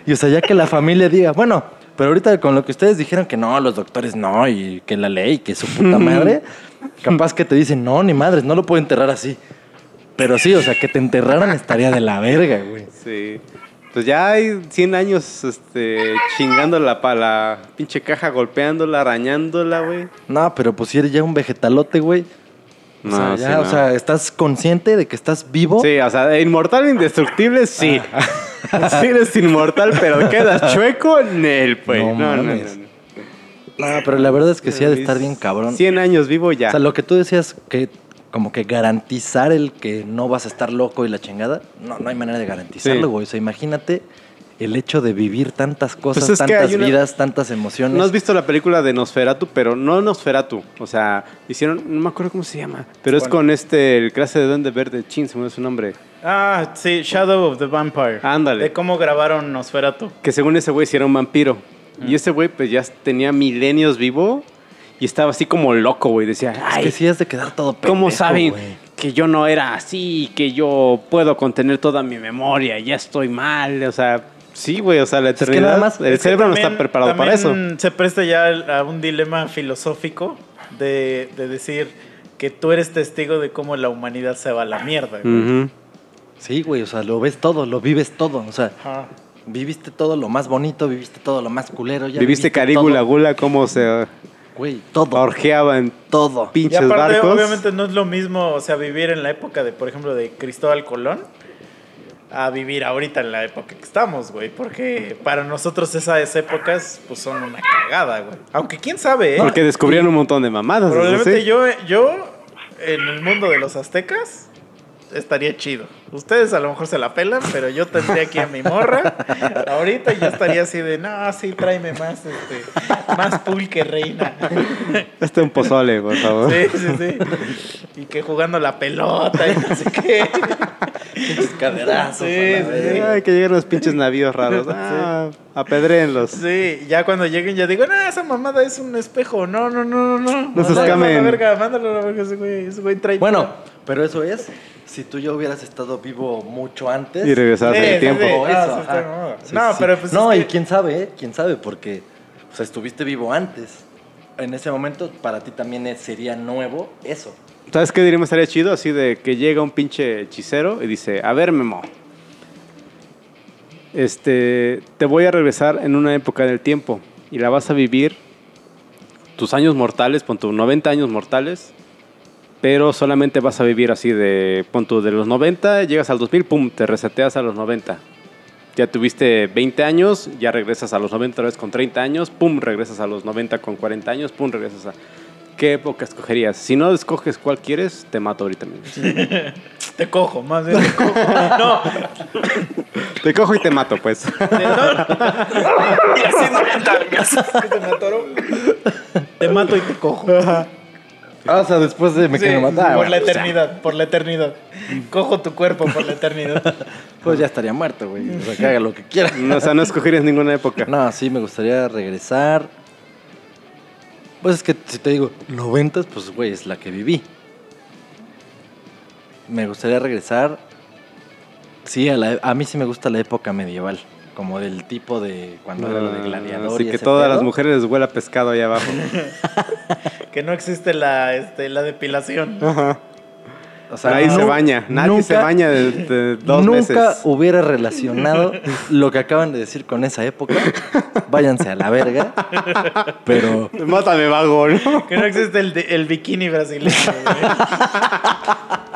[SPEAKER 3] Y o sea, ya que la familia diga, bueno, pero ahorita con lo que ustedes dijeron que no, los doctores no, y que la ley, que su puta madre, capaz que te dicen, no, ni madres, no lo puedo enterrar así. Pero sí, o sea, que te enterraran estaría de la verga, güey.
[SPEAKER 2] Sí. Pues ya hay 100 años este, chingando la, la pinche caja, golpeándola, arañándola, güey.
[SPEAKER 3] No, pero pues si eres ya un vegetalote, güey. O sea,
[SPEAKER 2] No,
[SPEAKER 3] ya,
[SPEAKER 2] sí,
[SPEAKER 3] o
[SPEAKER 2] no.
[SPEAKER 3] sea, ¿estás consciente de que estás vivo?
[SPEAKER 2] Sí, o sea, inmortal, indestructible, sí. sí eres inmortal, pero quedas chueco en él, pues.
[SPEAKER 3] No
[SPEAKER 2] No, no, no, no.
[SPEAKER 3] No, pero la verdad es que sí ha de estar bien cabrón.
[SPEAKER 2] 100 años vivo ya.
[SPEAKER 3] O sea, lo que tú decías, que como que garantizar el que no vas a estar loco y la chingada, no, no hay manera de garantizarlo,
[SPEAKER 2] Sí.
[SPEAKER 3] güey. O sea, imagínate el hecho de vivir tantas cosas,
[SPEAKER 2] Pues
[SPEAKER 3] tantas
[SPEAKER 2] una-
[SPEAKER 3] vidas, tantas emociones.
[SPEAKER 2] ¿No has visto la película de Nosferatu? Pero no Nosferatu. O sea, hicieron, no me acuerdo cómo se llama. Pero es con este, el clase de Duende Verde, chin, se me su nombre.
[SPEAKER 1] Ah, sí, Shadow of the Vampire.
[SPEAKER 2] Ándale.
[SPEAKER 1] De cómo grabaron Nosferatu.
[SPEAKER 2] Que según ese güey sí era un vampiro.
[SPEAKER 3] Mm.
[SPEAKER 2] Y ese güey pues ya tenía milenios vivo y estaba así como loco, güey. Decía,
[SPEAKER 3] Es
[SPEAKER 2] ay,
[SPEAKER 3] que sí has de quedar todo pendejo,
[SPEAKER 2] ¿cómo saben que yo no era así? Que yo puedo contener toda mi memoria, ya estoy mal. O sea, sí, güey, o sea, la
[SPEAKER 3] que
[SPEAKER 2] eternidad,
[SPEAKER 3] nada más-
[SPEAKER 2] el
[SPEAKER 1] Es que
[SPEAKER 2] cerebro no está preparado para eso.
[SPEAKER 1] Se presta ya a un dilema filosófico de, de decir que tú eres testigo de cómo la humanidad se va a la mierda. güey.
[SPEAKER 3] Sí, güey, o sea, lo ves todo, lo vives todo. O sea,
[SPEAKER 1] Ajá.
[SPEAKER 3] Viviste todo lo más bonito, viviste todo lo más culero. Ya
[SPEAKER 2] ¿Viviste Carígula
[SPEAKER 3] todo.
[SPEAKER 2] Gula cómo se
[SPEAKER 3] Güey, todo.
[SPEAKER 2] orgeaba en
[SPEAKER 3] Todo.
[SPEAKER 1] Y
[SPEAKER 2] pinches
[SPEAKER 1] aparte,
[SPEAKER 2] barcos?
[SPEAKER 1] obviamente no es lo mismo, o sea, vivir en la época de, por ejemplo, de Cristóbal Colón a vivir ahorita en la época que estamos, güey. Porque para nosotros esas épocas, pues son una cagada, güey. Aunque quién sabe, ¿eh?
[SPEAKER 2] Porque descubrieron un montón de mamadas.
[SPEAKER 1] Probablemente
[SPEAKER 2] sí.
[SPEAKER 1] yo, yo, en el mundo de los aztecas, estaría chido. Ustedes a lo mejor se la pelan, pero yo tendría aquí a mi morra. Ahorita yo estaría así de, no, sí, tráeme más, este, más pulque, reina.
[SPEAKER 2] Este un pozole, por favor.
[SPEAKER 1] Sí, sí, sí. Y que jugando la pelota y no sé qué.
[SPEAKER 3] caderazos.
[SPEAKER 1] Sí, sí, sí.
[SPEAKER 2] Ay, que llegan los pinches navíos raros. Ah, apedréenlos.
[SPEAKER 1] Sí, ya cuando lleguen ya digo, no, esa mamada es un espejo. No, no, no, no, no.
[SPEAKER 2] No se
[SPEAKER 1] Mándalo a
[SPEAKER 2] escamen.
[SPEAKER 1] la verga, mándalo a la verga ese güey. Ese güey trae.
[SPEAKER 3] Bueno, pero eso es si tú ya hubieras estado vivo mucho antes.
[SPEAKER 2] Y regresar
[SPEAKER 1] Sí,
[SPEAKER 2] el
[SPEAKER 1] sí,
[SPEAKER 2] tiempo.
[SPEAKER 1] sí. Ah,
[SPEAKER 3] eso. Sí,
[SPEAKER 1] No,
[SPEAKER 3] sí.
[SPEAKER 1] pero pues
[SPEAKER 3] No,
[SPEAKER 1] es
[SPEAKER 3] y
[SPEAKER 1] que-
[SPEAKER 3] quién sabe, ¿eh? Quién sabe, porque o sea, estuviste vivo antes. En ese momento para ti también es- sería nuevo eso.
[SPEAKER 2] ¿Sabes qué diríamos estaría chido? Así de que llega un pinche hechicero y dice, a ver, Memo. Este, te voy a regresar en una época del tiempo y la vas a vivir tus años mortales, pon tus 90 años mortales, pero solamente vas a vivir así de, pon tu de los 90, llegas al 2000, pum, te reseteas a los 90. Ya tuviste 20 años, ya regresas a los 90 otra vez con 30 años, pum, regresas a los 90 con 40 años, pum, regresas a... ¿Qué época escogerías? Si no escoges cuál quieres, te mato ahorita mismo.
[SPEAKER 1] Te cojo, más bien te cojo. No,
[SPEAKER 2] Te cojo y te mato, pues.
[SPEAKER 1] te, no,
[SPEAKER 4] Y así 90 años.
[SPEAKER 1] que te me atoro. Te mato y te cojo.
[SPEAKER 3] Ah, o sea, después de me
[SPEAKER 1] Sí,
[SPEAKER 3] quiero matar.
[SPEAKER 1] por la
[SPEAKER 3] o sea,
[SPEAKER 1] eternidad, por la eternidad. Cojo tu cuerpo por la eternidad.
[SPEAKER 3] pues ya estaría muerto, güey. O sea, que haga lo que quiera.
[SPEAKER 2] No, o sea, no escogerías ninguna época.
[SPEAKER 3] No, sí, me gustaría regresar. Pues es que si te digo, 90, pues güey, es la que viví. Me gustaría regresar. Sí, a, la- a mí sí me gusta la época medieval. Como del tipo de cuando era lo de gladiador.
[SPEAKER 2] Así
[SPEAKER 3] y
[SPEAKER 2] que
[SPEAKER 3] ese
[SPEAKER 2] todas
[SPEAKER 3] pedo.
[SPEAKER 2] las mujeres les huela pescado ahí abajo.
[SPEAKER 1] Que no existe la, este, la depilación.
[SPEAKER 3] O sea,
[SPEAKER 2] Nadie se baña. Nadie se
[SPEAKER 3] nunca-
[SPEAKER 2] baña de, de dos
[SPEAKER 3] Nunca
[SPEAKER 2] meses.
[SPEAKER 3] hubiera relacionado lo que acaban de decir con esa época. Váyanse a la verga. Pero
[SPEAKER 2] Mátame, vago, ¿no?
[SPEAKER 1] Que no existe el, el bikini brasileño.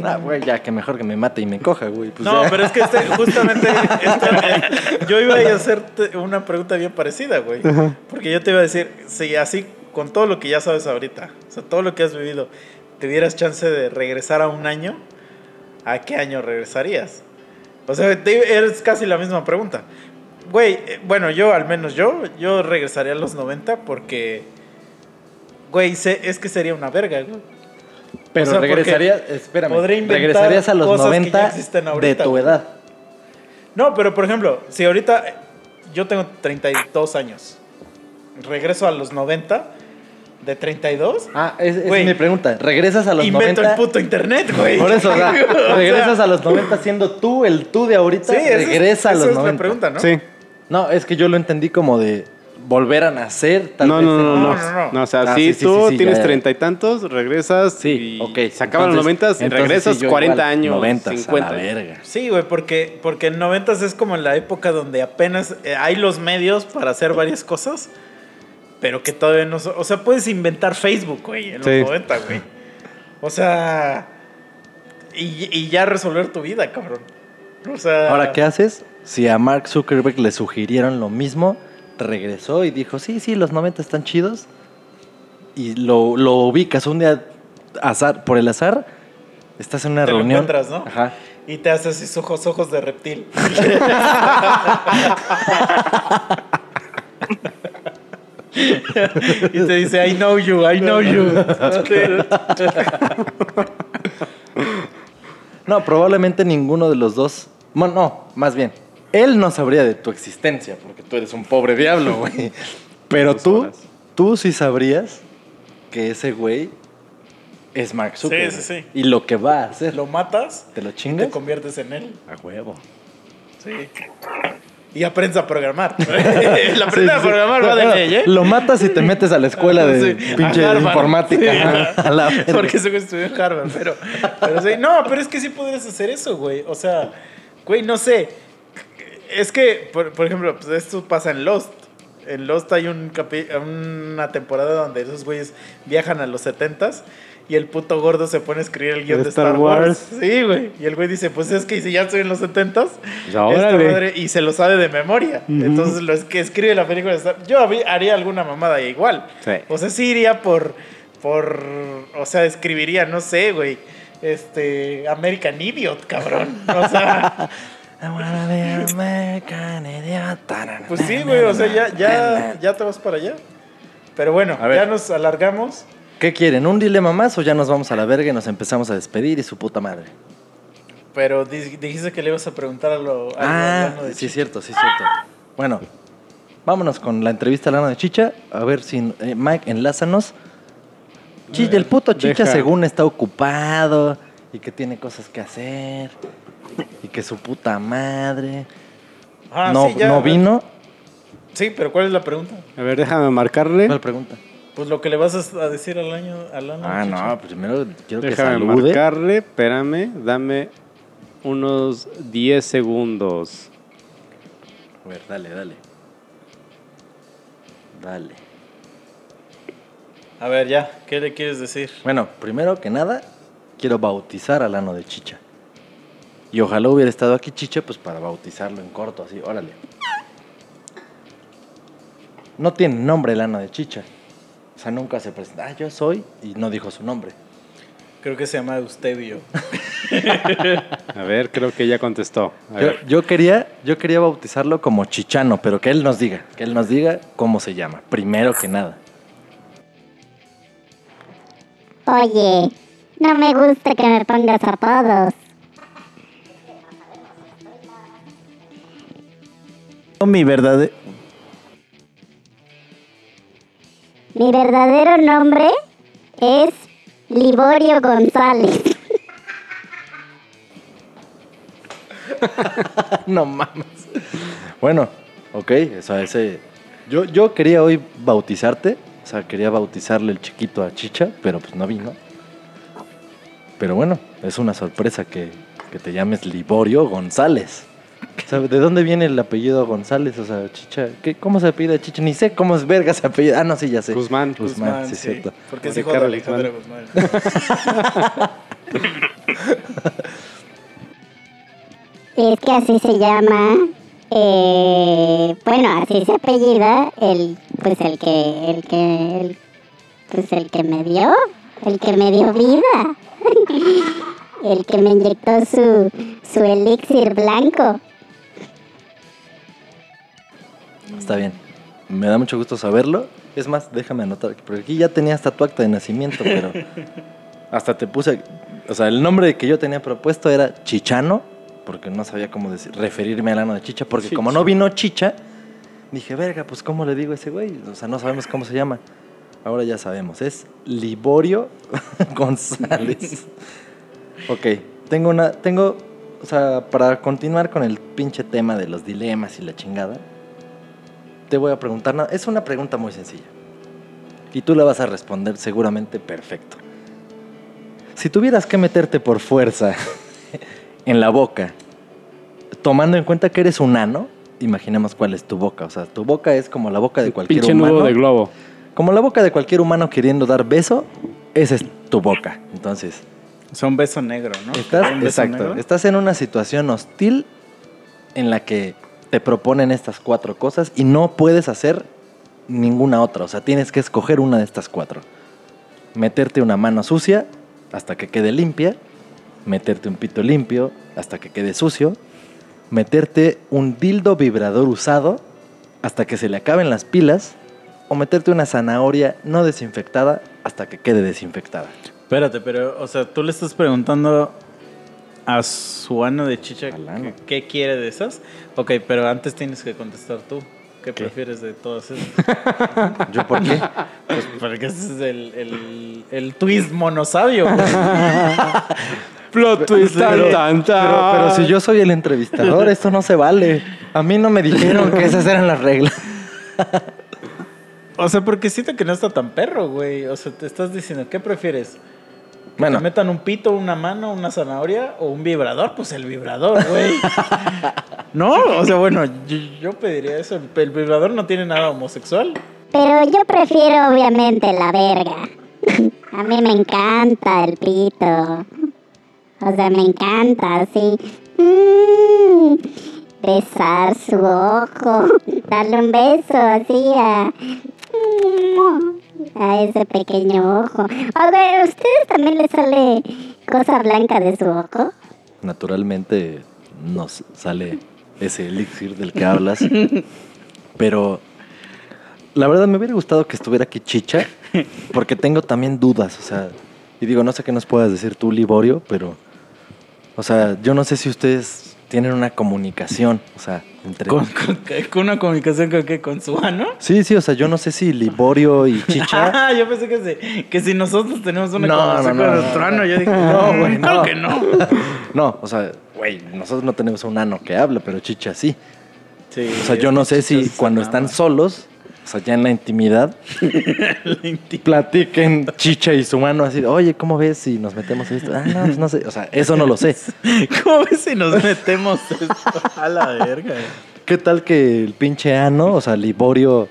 [SPEAKER 1] güey.
[SPEAKER 3] Ah, güey, ya que mejor que me mate y me coja, güey. Pues
[SPEAKER 1] No,
[SPEAKER 3] ya.
[SPEAKER 1] pero es que este, justamente este, yo iba a hacerte una pregunta bien parecida, güey. Porque yo te iba a decir, si así, con todo lo que ya sabes ahorita, o sea, todo lo que has vivido, tuvieras chance de regresar a un año, ¿a qué año regresarías? O sea, te- es casi la misma pregunta. Güey, eh, bueno, yo al menos yo, yo regresaría a los 90 porque, güey, es que sería una verga, güey.
[SPEAKER 3] Pero
[SPEAKER 1] o sea,
[SPEAKER 3] regresarías, espérame,
[SPEAKER 1] podré inventar
[SPEAKER 3] regresarías a los
[SPEAKER 1] cosas que ya
[SPEAKER 3] 90
[SPEAKER 1] existen
[SPEAKER 3] de tu edad.
[SPEAKER 1] No, pero por ejemplo, si ahorita eh, yo tengo 32 años, regreso a los 90, de 32,
[SPEAKER 3] Ah, es, esa es mi pregunta. ¿Regresas a los
[SPEAKER 1] invento
[SPEAKER 3] 90?
[SPEAKER 1] el puto internet, güey.
[SPEAKER 3] Por eso, o sea, regresas a los 90 siendo tú el tú de ahorita.
[SPEAKER 1] Sí, esa es-
[SPEAKER 3] regresa a
[SPEAKER 1] esa
[SPEAKER 3] los
[SPEAKER 1] es
[SPEAKER 3] 90.
[SPEAKER 1] la pregunta, ¿no?
[SPEAKER 2] Sí.
[SPEAKER 3] No, es que yo lo entendí como de volver a nacer. Tal
[SPEAKER 2] No,
[SPEAKER 3] vez
[SPEAKER 2] no, no,
[SPEAKER 3] en-
[SPEAKER 2] no,
[SPEAKER 1] No, no,
[SPEAKER 2] o sea,
[SPEAKER 3] Ah,
[SPEAKER 2] si
[SPEAKER 3] sí, sí,
[SPEAKER 2] tú
[SPEAKER 3] sí, sí,
[SPEAKER 2] tienes treinta y tantos, regresas
[SPEAKER 3] Sí,
[SPEAKER 2] y
[SPEAKER 3] ok.
[SPEAKER 2] se acaban los noventas regresas
[SPEAKER 3] sí, yo
[SPEAKER 2] 40
[SPEAKER 3] igual,
[SPEAKER 2] años,
[SPEAKER 3] 90
[SPEAKER 2] 50.
[SPEAKER 3] a la verga.
[SPEAKER 1] Sí, güey, porque, porque en 90 es como la época donde apenas eh, hay los medios para hacer varias cosas, pero que todavía no... O sea, puedes inventar Facebook, güey, en los
[SPEAKER 2] Sí.
[SPEAKER 1] 90, güey. O sea... Y, y ya resolver tu vida, cabrón. O sea...
[SPEAKER 3] Ahora, ¿qué haces? Si a Mark Zuckerberg le sugirieron lo mismo, regresó y dijo, sí, sí, los 90 están chidos. Y lo, lo ubicas un día azar, por el azar, estás en una
[SPEAKER 1] Te
[SPEAKER 3] reunión.
[SPEAKER 1] encuentras, ¿no?
[SPEAKER 3] Ajá.
[SPEAKER 1] Y te haces esos ojos, ojos de reptil. y te dice, I know you, I know you.
[SPEAKER 3] No, probablemente ninguno de los dos. Bueno, no, más bien. Él no sabría de tu existencia, porque tú eres un pobre diablo, güey. Pero tú, tú sí sabrías que ese güey es Mark
[SPEAKER 1] Sí,
[SPEAKER 3] Zuckerberg.
[SPEAKER 1] sí, sí.
[SPEAKER 3] Y lo que va a hacer.
[SPEAKER 1] Lo matas,
[SPEAKER 3] ¿Te lo
[SPEAKER 1] y
[SPEAKER 3] chingas?
[SPEAKER 1] te conviertes en él.
[SPEAKER 3] A huevo.
[SPEAKER 1] Sí. Y aprendes a programar. la aprender a programar va de ley, ¿eh?
[SPEAKER 3] Lo matas y te metes a la escuela de
[SPEAKER 1] Sí,
[SPEAKER 3] pinche informática.
[SPEAKER 1] Sí.
[SPEAKER 3] A la.
[SPEAKER 1] Porque ese güey estudió en Harvard, pero, pero sí. No, pero es que sí podrías hacer eso, güey. O sea, güey, no sé. Es que, por, por ejemplo, pues esto pasa en Lost. En Lost hay un capi- una temporada donde esos güeyes viajan a los 70s y el puto gordo se pone a escribir el guion
[SPEAKER 2] De
[SPEAKER 1] Star, Wars.
[SPEAKER 2] Wars.
[SPEAKER 1] Sí, güey. Y el güey dice, pues es que si ya estoy en los 70s, esta
[SPEAKER 2] órale.
[SPEAKER 1] madre- y se lo sabe de memoria. Entonces, lo es que escribe la película de Star Yo haría alguna mamada igual.
[SPEAKER 2] Sí.
[SPEAKER 1] O sea, sí iría por, por, o sea, escribiría, no sé, güey, este, American Idiot, cabrón. O sea,
[SPEAKER 3] I wanna be an American idiot.
[SPEAKER 1] pues sí, güey, o sea, ya, ya, ya te vas para allá. Pero bueno,
[SPEAKER 3] A ver.
[SPEAKER 1] ya nos alargamos.
[SPEAKER 3] ¿Qué quieren? ¿Un dilema más o ya nos vamos a la verga y nos empezamos a despedir y su puta madre?
[SPEAKER 1] Pero di- dijiste que le ibas a preguntar a lo a
[SPEAKER 3] Ah,
[SPEAKER 1] de
[SPEAKER 3] sí es cierto, sí es cierto. Bueno, vámonos con la entrevista a Lana de Chicha. A ver si, eh, Mike, enlázanos. Chicha, el puto Chicha
[SPEAKER 2] Deja.
[SPEAKER 3] según está ocupado y que tiene cosas que hacer y que su puta madre
[SPEAKER 1] Ah,
[SPEAKER 3] no,
[SPEAKER 1] sí, ya,
[SPEAKER 3] no vino.
[SPEAKER 1] Sí, pero ¿cuál es la pregunta?
[SPEAKER 2] A ver, déjame marcarle.
[SPEAKER 3] ¿Cuál pregunta?
[SPEAKER 1] Pues lo que le vas a decir al año al de
[SPEAKER 3] Ah, no, primero quiero que
[SPEAKER 2] Déjame
[SPEAKER 3] salude.
[SPEAKER 2] marcarle, espérame, dame unos 10 segundos.
[SPEAKER 3] A ver, dale, dale. Dale.
[SPEAKER 1] A ver, ya, ¿qué le quieres decir?
[SPEAKER 3] Bueno, primero que nada, quiero bautizar al ano de Chicha. Y ojalá hubiera estado aquí Chicha, pues para bautizarlo en corto, así, órale. No tiene nombre el ano de Chicha. O sea, nunca se presenta. Ah, yo soy. Y no dijo su nombre.
[SPEAKER 1] Creo que se llama Eustebio.
[SPEAKER 2] A ver, creo que ya contestó. A
[SPEAKER 3] Yo,
[SPEAKER 2] ver.
[SPEAKER 3] yo quería, yo quería bautizarlo como Chichano, pero que él nos diga. Que él nos diga cómo se llama. Primero que nada.
[SPEAKER 5] Oye, no me gusta que me pongas apodos.
[SPEAKER 1] Mi verdadero...
[SPEAKER 5] Mi verdadero nombre es Liborio González.
[SPEAKER 3] no mames. Bueno, ok, o sea, ese. Yo, yo quería hoy bautizarte, o sea, quería bautizarle el chiquito a Chicha, pero pues no vino. Pero bueno, es una sorpresa que, que te llames Liborio González. O sea, ¿De dónde viene el apellido González? O sea, Chicha, ¿qué, ¿cómo se apellida Chicha? Ni sé cómo es verga se apellida. Ah, no, sí, ya sé.
[SPEAKER 2] Guzmán.
[SPEAKER 3] Guzmán, sí, es cierto.
[SPEAKER 1] Porque es
[SPEAKER 2] De
[SPEAKER 1] hijo de
[SPEAKER 2] Carlos
[SPEAKER 1] Alejandro Guzmán.
[SPEAKER 5] Es que así se llama. eh, bueno, así se apellida el, pues el que, el que, el- pues el que me dio, el que me dio vida, el que me inyectó su, su elixir blanco.
[SPEAKER 3] Está bien. Me da mucho gusto saberlo. Es más, déjame anotar, porque aquí ya tenía hasta tu acta de nacimiento, pero hasta te puse, o sea, el nombre que yo tenía propuesto era Chichano, porque no sabía cómo decir- referirme al ano de Chicha, porque como no vino Chicha, dije, verga, pues ¿cómo le digo a ese güey? O sea, no sabemos cómo se llama. Ahora ya sabemos, es Liborio González. ok, tengo una, tengo, o sea, para continuar con el pinche tema de los dilemas y la chingada, te voy a preguntar, no, es una pregunta muy sencilla. Y tú la vas a responder seguramente perfecto. Si tuvieras que meterte por fuerza en la boca, tomando en cuenta que eres un ano, imaginemos cuál es tu boca. O sea, tu boca es como la boca de cualquier
[SPEAKER 2] Pinche
[SPEAKER 3] humano.
[SPEAKER 2] nudo de globo.
[SPEAKER 3] Como la boca de cualquier humano queriendo dar beso, esa es tu boca. Entonces,
[SPEAKER 1] Es un beso negro, ¿no?
[SPEAKER 3] estás,
[SPEAKER 1] beso
[SPEAKER 3] exacto,
[SPEAKER 1] negro.
[SPEAKER 3] estás en una situación hostil en la que te proponen estas cuatro cosas y no puedes hacer ninguna otra. O sea, tienes que escoger una de estas cuatro. Meterte una mano sucia hasta que quede limpia, meterte un pito limpio hasta que quede sucio, meterte un dildo vibrador usado hasta que se le acaben las pilas o meterte una zanahoria no desinfectada hasta que quede desinfectada.
[SPEAKER 1] Espérate, pero, o sea, tú le estás preguntando a su ano de chicha qué quiere de esas. Ok, pero antes tienes que contestar tú. ¿Qué, prefieres de todas esas?
[SPEAKER 3] ¿Yo por qué?
[SPEAKER 1] Pues porque ese es el, el, el twist monosabio.
[SPEAKER 2] Plot twist, tan,
[SPEAKER 3] Pero-
[SPEAKER 2] tan, tan.
[SPEAKER 3] Pero, pero si yo soy el entrevistador, esto no se vale. A mí no me dijeron que esas eran las reglas.
[SPEAKER 1] O sea, porque siento que no está tan perro, güey. O sea, te estás diciendo, ¿qué prefieres? ¿Que
[SPEAKER 3] Bueno,
[SPEAKER 1] te metan un pito, una mano, una zanahoria o un vibrador? Pues el vibrador, güey. no, o sea, bueno, yo, yo pediría eso. El, vibrador no tiene nada homosexual.
[SPEAKER 5] Pero yo prefiero obviamente la verga. A mí me encanta el pito. O sea, me encanta así. Mm, besar su ojo. Darle un beso así a... A ese pequeño ojo. A ver, ¿a ustedes también les sale cosa blanca de su ojo?
[SPEAKER 3] naturalmente nos sale ese elixir del que hablas. Pero la verdad me hubiera gustado que estuviera aquí Chicha, porque tengo también dudas, o sea, y digo, no sé qué nos puedas decir tú, Liborio, pero, o sea, yo no sé si ustedes tienen una comunicación, o sea, entre...
[SPEAKER 1] Con, con- con una comunicación con, ¿qué? con su ano.
[SPEAKER 3] Sí, sí, o sea, yo no sé si Liborio y Chicha...
[SPEAKER 1] Ah, yo pensé que si, que si nosotros tenemos una
[SPEAKER 3] No,
[SPEAKER 1] conversación
[SPEAKER 3] no, no,
[SPEAKER 1] con nuestro
[SPEAKER 3] no.
[SPEAKER 1] ano, yo dije,
[SPEAKER 3] No, güey,
[SPEAKER 1] claro que no.
[SPEAKER 3] No, o sea, güey, nosotros no tenemos un ano que habla, pero Chicha sí.
[SPEAKER 1] Sí,
[SPEAKER 3] O sea, yo no sé si cuando están solos, sea, ya en la intimidad, platiquen Chicha y su mano así, oye, ¿cómo ves si nos metemos en esto? Ah, no, pues no sé, o sea, eso no lo sé.
[SPEAKER 1] ¿Cómo ves si nos metemos esto a la verga?
[SPEAKER 3] ¿Qué tal que el pinche ano, o sea, Liborio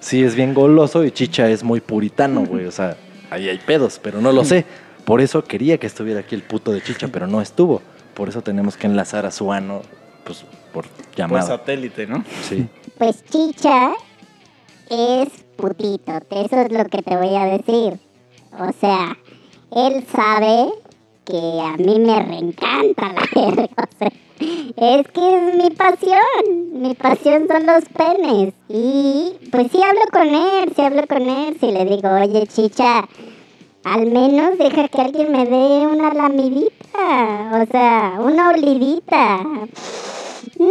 [SPEAKER 3] sí es bien goloso y Chicha es muy puritano, güey? O sea, ahí hay pedos, pero no lo sé. Por eso quería que estuviera aquí el puto de Chicha, pero no estuvo. Por eso tenemos que enlazar a su ano, pues, por
[SPEAKER 1] Por
[SPEAKER 3] llamada.
[SPEAKER 1] satélite, ¿no?
[SPEAKER 3] Sí.
[SPEAKER 5] Pues Chicha es putito, eso es lo que te voy a decir. O sea, él sabe que a mí me reencanta la verga. es que es mi pasión, mi pasión son los penes. Y pues sí hablo con él, sí hablo con él, si le digo, oye Chicha, al menos deja que alguien me dé una lamidita, o sea, una olidita. Mm,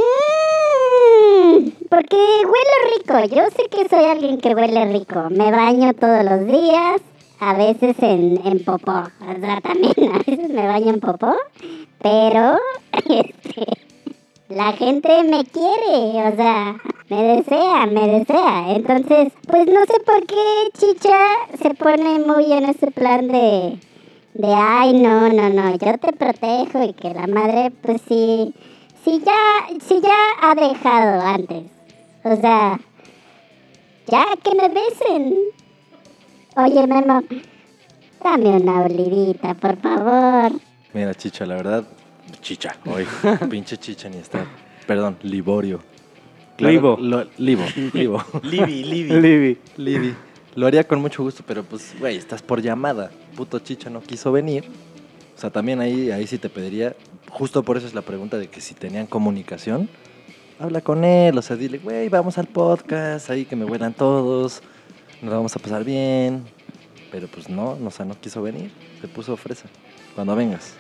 [SPEAKER 5] porque huele rico. Yo sé que soy alguien que huele rico. Me baño todos los días. A veces en, en popó. O sea, también a veces me baño en popó. Pero este, la gente me quiere. O sea, me desea, me desea. Entonces, pues no sé por qué Chicha se pone muy en ese plan de... De, ay, no, no, no, yo te protejo y que la madre, pues sí, si ya, si ya ha dejado antes. O sea, ya que me besen. Oye, Memo, dame una olivita, por favor.
[SPEAKER 3] Mira, Chicha, la verdad, Chicha, hoy, pinche Chicha ni está. Perdón, Liborio.
[SPEAKER 2] Libo.
[SPEAKER 3] lo- Libo, Libo.
[SPEAKER 1] Libby, Libby.
[SPEAKER 2] Libby.
[SPEAKER 3] Libby. Lo haría con mucho gusto, pero pues, güey, estás por llamada. Puto Chicha no quiso venir. O sea, también ahí, ahí sí te pediría, justo por eso es la pregunta de que si tenían comunicación, habla con él, o sea, dile, güey, vamos al podcast, ahí que me vuelan todos, nos vamos a pasar bien. Pero pues no, o sea, no quiso venir, se puso fresa. Cuando vengas,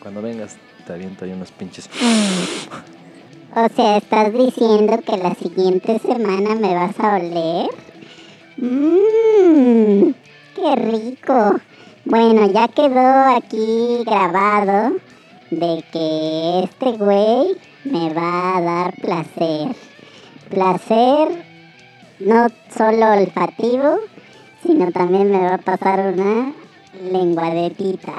[SPEAKER 3] cuando vengas, te aviento ahí unos pinches.
[SPEAKER 5] O sea, ¿estás diciendo que la siguiente semana me vas a oler? Mmm, qué rico. Bueno, ya quedó aquí grabado de que este güey me va a dar placer. Placer no solo olfativo, sino también me va a pasar una lenguadetita.